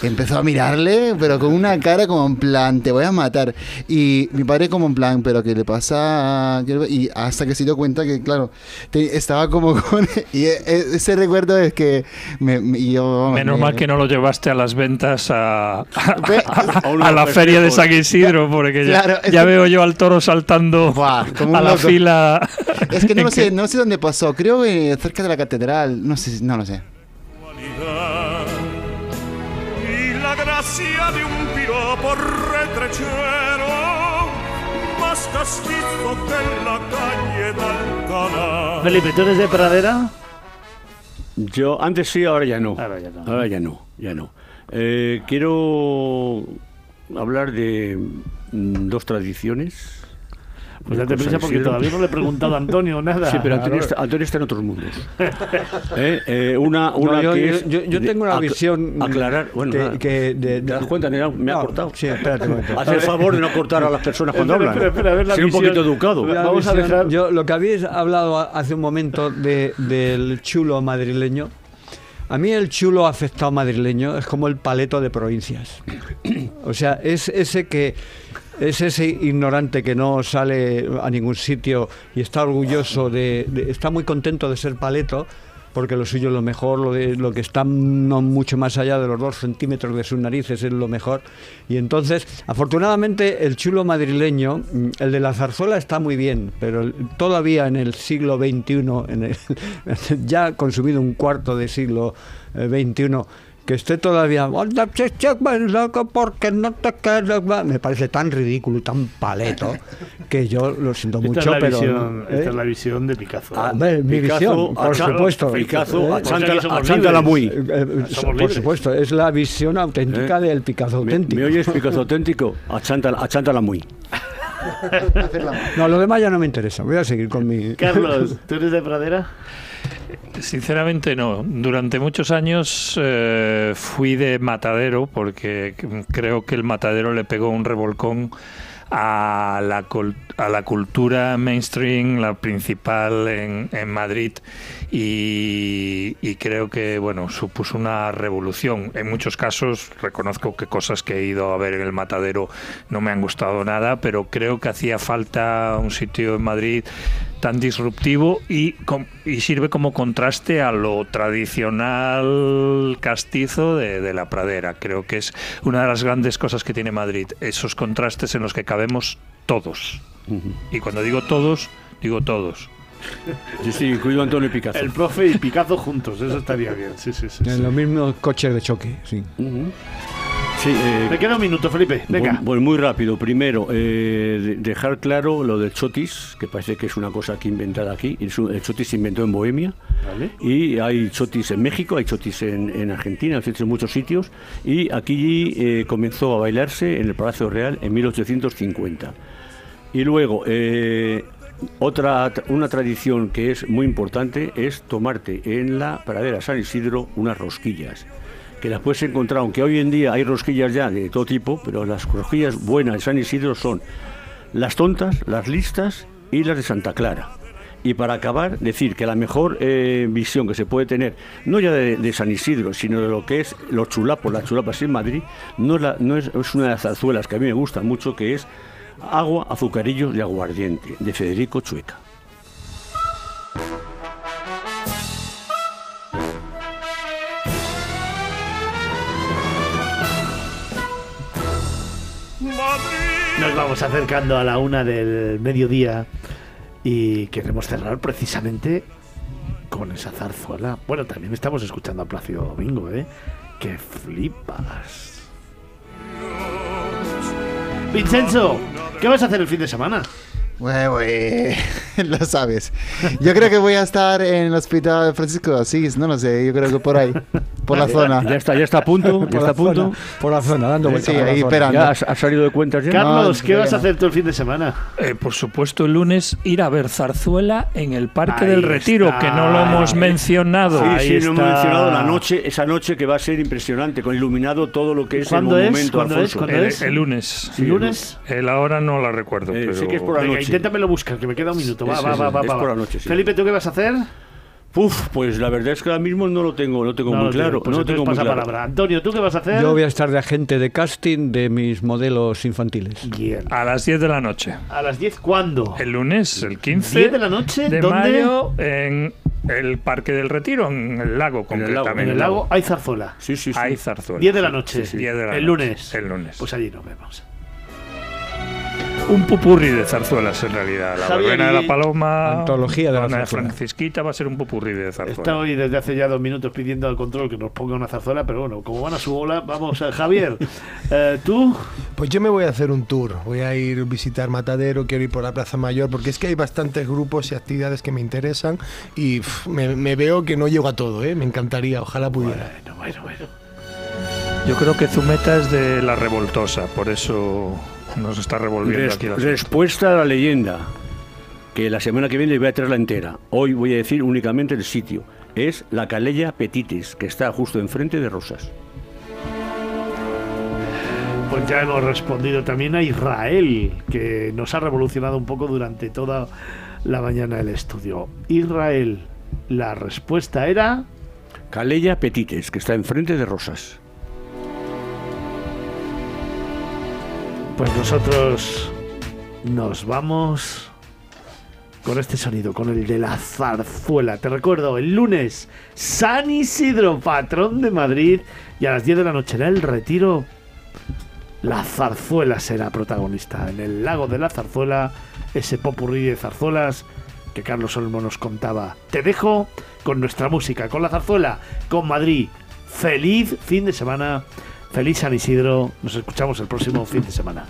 Empezó a mirarle, pero con una cara como en plan, te voy a matar. Y mi padre como en plan, pero ¿qué le pasa? ¿Qué le- Y hasta que se dio cuenta que, claro, te- estaba como con... Y e- e- ese recuerdo es que me, me- yo... Menos me- mal que no lo llevaste a las ventas a, A, a la feria de San Isidro, porque ya- Claro, es ya, que- veo yo al toro saltando a la loco. fila. Es que no en lo sé, no sé dónde pasó. Creo que cerca de la catedral. No sé, si- no lo sé. y la gracia de un piropo retrechero más castizo que la calle de Alcalá. Felipe, ¿tú eres de pradera? Yo antes sí, ahora ya no. Ahora ya no. Ahora ya no, ya no. Eh, quiero hablar de mm, dos tradiciones Pues date prisa porque todavía no le he preguntado a Antonio nada. Sí, pero Antonio está, Antonio está en otros mundos. Eh, eh, una No, una yo, que yo- es yo- tengo una acla- visión Aclarar, bueno, que, que de- ¿Te das cuenta? Mira, me ha No, cortado. Sí, espérate un momento. Haz el favor de no cortar a las personas cuando Espera, hablan. espera, espera, a Ser un poquito educado. La Vamos a visión- dejar- Yo, lo que habéis hablado a- hace un momento de- del chulo madrileño, a mí el chulo afectado madrileño es como el paleto de provincias. O sea, es ese que es ese ignorante que no sale a ningún sitio y está orgulloso de, de- está muy contento de ser paleto porque lo suyo es lo mejor, lo, de, lo que está no mucho más allá de los dos centímetros de sus narices es lo mejor. Y entonces, afortunadamente, el chulo madrileño, mm, el de la zarzuela está muy bien, pero todavía en el siglo XXI, en el- ya consumido un cuarto de siglo eh, XXI, que esté todavía "Anda, che, che, ven, loco, porque no te quedas más", me parece tan ridículo y tan paleto que yo lo siento Esta mucho es la pero visión, ¿eh? esta es la visión de Picasso. Ah, mi Picasso, visión, por supuesto. Picasso, ¿Eh? libres. muy. Eh, eh, por libres. supuesto, es la visión auténtica ¿Eh? del Picasso ¿Me, auténtico. me oyes, Picasso auténtico? Achántala muy. No, lo demás ya no me interesa. Voy a seguir con mi. Carlos, ¿tú eres de Pradera? Sinceramente no. Durante muchos años eh, fui de matadero porque creo que el matadero le pegó un revolcón a la, a la cultura mainstream, la principal en, en Madrid, y, y creo que bueno supuso una revolución. En muchos casos reconozco que cosas que he ido a ver en el matadero no me han gustado nada, pero creo que hacía falta un sitio en Madrid tan disruptivo y, com- y sirve como contraste a lo tradicional castizo de, de la pradera. Creo que es una de las grandes cosas que tiene Madrid, esos contrastes en los que cabemos todos. Y cuando digo todos, digo todos. Sí, sí, incluido Antonio Picasso. El profe y Picasso juntos, eso estaría bien. Sí, sí, sí. sí. En los mismos coches de choque, sí. Ujú. Sí, eh, Me queda un minuto, Felipe. Venga. Pues, muy rápido. Primero, eh, de- dejar claro lo del chotis, que parece que es una cosa aquí inventada aquí. El chotis se inventó en Bohemia. Vale. Y hay chotis en México, hay chotis en, en Argentina, en en muchos sitios. Y aquí eh, comenzó a bailarse en el Palacio Real en 1850. Y luego, otra, una tradición que es muy importante es tomarte en la pradera San Isidro unas rosquillas. Que las puedes encontrar, aunque hoy en día hay rosquillas ya de todo tipo, pero las rosquillas buenas de San Isidro son las tontas, las listas y las de Santa Clara. Y para acabar, decir que la mejor eh, visión que se puede tener, no ya de, San Isidro, sino de lo que es los chulapos, las chulapas en Madrid, no, es una de las zarzuelas que a mí me gusta mucho, que es Agua, Azucarillos y Aguardiente, de Federico Chueca. Nos vamos acercando a la una del mediodía y queremos cerrar precisamente con esa zarzuela. Bueno, también estamos escuchando a Plácido Domingo, ¿eh? ¡Que flipas! Vincenzo, ¿qué vas a hacer el fin de semana? Güey, güey, lo sabes. Yo creo que voy a estar en el hospital Francisco de Asís, no lo sé, yo creo que por ahí, por la zona. Ya está, ya está a punto, ya Por está la a punto. zona, por la zona, dando vueltas. Sí, por la ahí zona. esperando. ¿Ya has, has salido de cuentas ya? Carlos, no, ¿qué vas a hacer tú el fin de semana? Eh, por supuesto, el lunes ir a ver Zarzuela en el Parque Ahí del Retiro, está. que no lo hemos mencionado. Sí, Ahí sí, no hemos está. mencionado la noche, esa noche que va a ser impresionante, con iluminado todo lo que es ¿Cuándo el es? monumento ¿Cuándo es? Alfonso. ¿Cuándo El, es? el lunes. ¿El lunes? El ahora no la recuerdo. Eh, pero... sí que es por la Venga, noche. Inténtamelo buscar, que me queda un minuto. Va, va, va, va, es va, por la noche, sí. Felipe, ¿tú qué vas a hacer? Uf, pues la verdad es que ahora mismo no lo tengo, no lo tengo No muy lo claro. tengo, pues no tengo muy pasa claro. palabra. Antonio, ¿tú qué vas a hacer? Yo voy a estar de agente de casting de mis modelos infantiles. Bien. A las 10 de la noche. ¿A las 10 cuándo? El lunes, el 15 ¿10 de la noche? de ¿Dónde? mayo, en el Parque del Retiro, en el lago En el lago, concretamente. En el lago hay zarzuela. Sí, sí, sí. Hay zarzuela. 10 de la noche. Sí, sí, 10 de la el noche. lunes. El lunes. Pues allí nos vemos. Un pupurri de zarzuelas, en realidad. La Javier, verbena de la paloma. Antología de la zarzuela. Francisquita va a ser un pupurri de zarzuela. Está hoy desde hace ya dos minutos pidiendo al control que nos ponga una zarzuela, pero bueno, como van a su bola, vamos a Javier. eh, ¿Tú? Pues yo me voy a hacer un tour. Voy a ir a visitar Matadero, quiero ir por la Plaza Mayor, porque es que hay bastantes grupos y actividades que me interesan y me veo que no llego a todo, ¿eh? Me encantaría, ojalá pudiera. Bueno, bueno, bueno. Yo creo que Zumeta es de la revoltosa, por eso Nos está revolviendo Res- aquí el asunto. respuesta a la leyenda, que la semana que viene voy a traerla entera. Hoy voy a decir únicamente el sitio. Es la Calella Petites, que está justo enfrente de Rosas. Pues ya hemos respondido también a Israel, que nos ha revolucionado un poco durante toda la mañana el estudio. Israel, la respuesta era... Calella Petites, que está enfrente de Rosas. Pues nosotros nos vamos con este sonido, con el de la zarzuela. Te recuerdo, el lunes, San Isidro, patrón de Madrid, y a las 10 de la noche en el retiro, la zarzuela será protagonista. En el lago de la zarzuela, ese popurrí de zarzuelas que Carlos Olmo nos contaba. Te dejo con nuestra música, con la zarzuela, con Madrid. Feliz fin de semana, feliz San Isidro. Nos escuchamos el próximo fin de semana.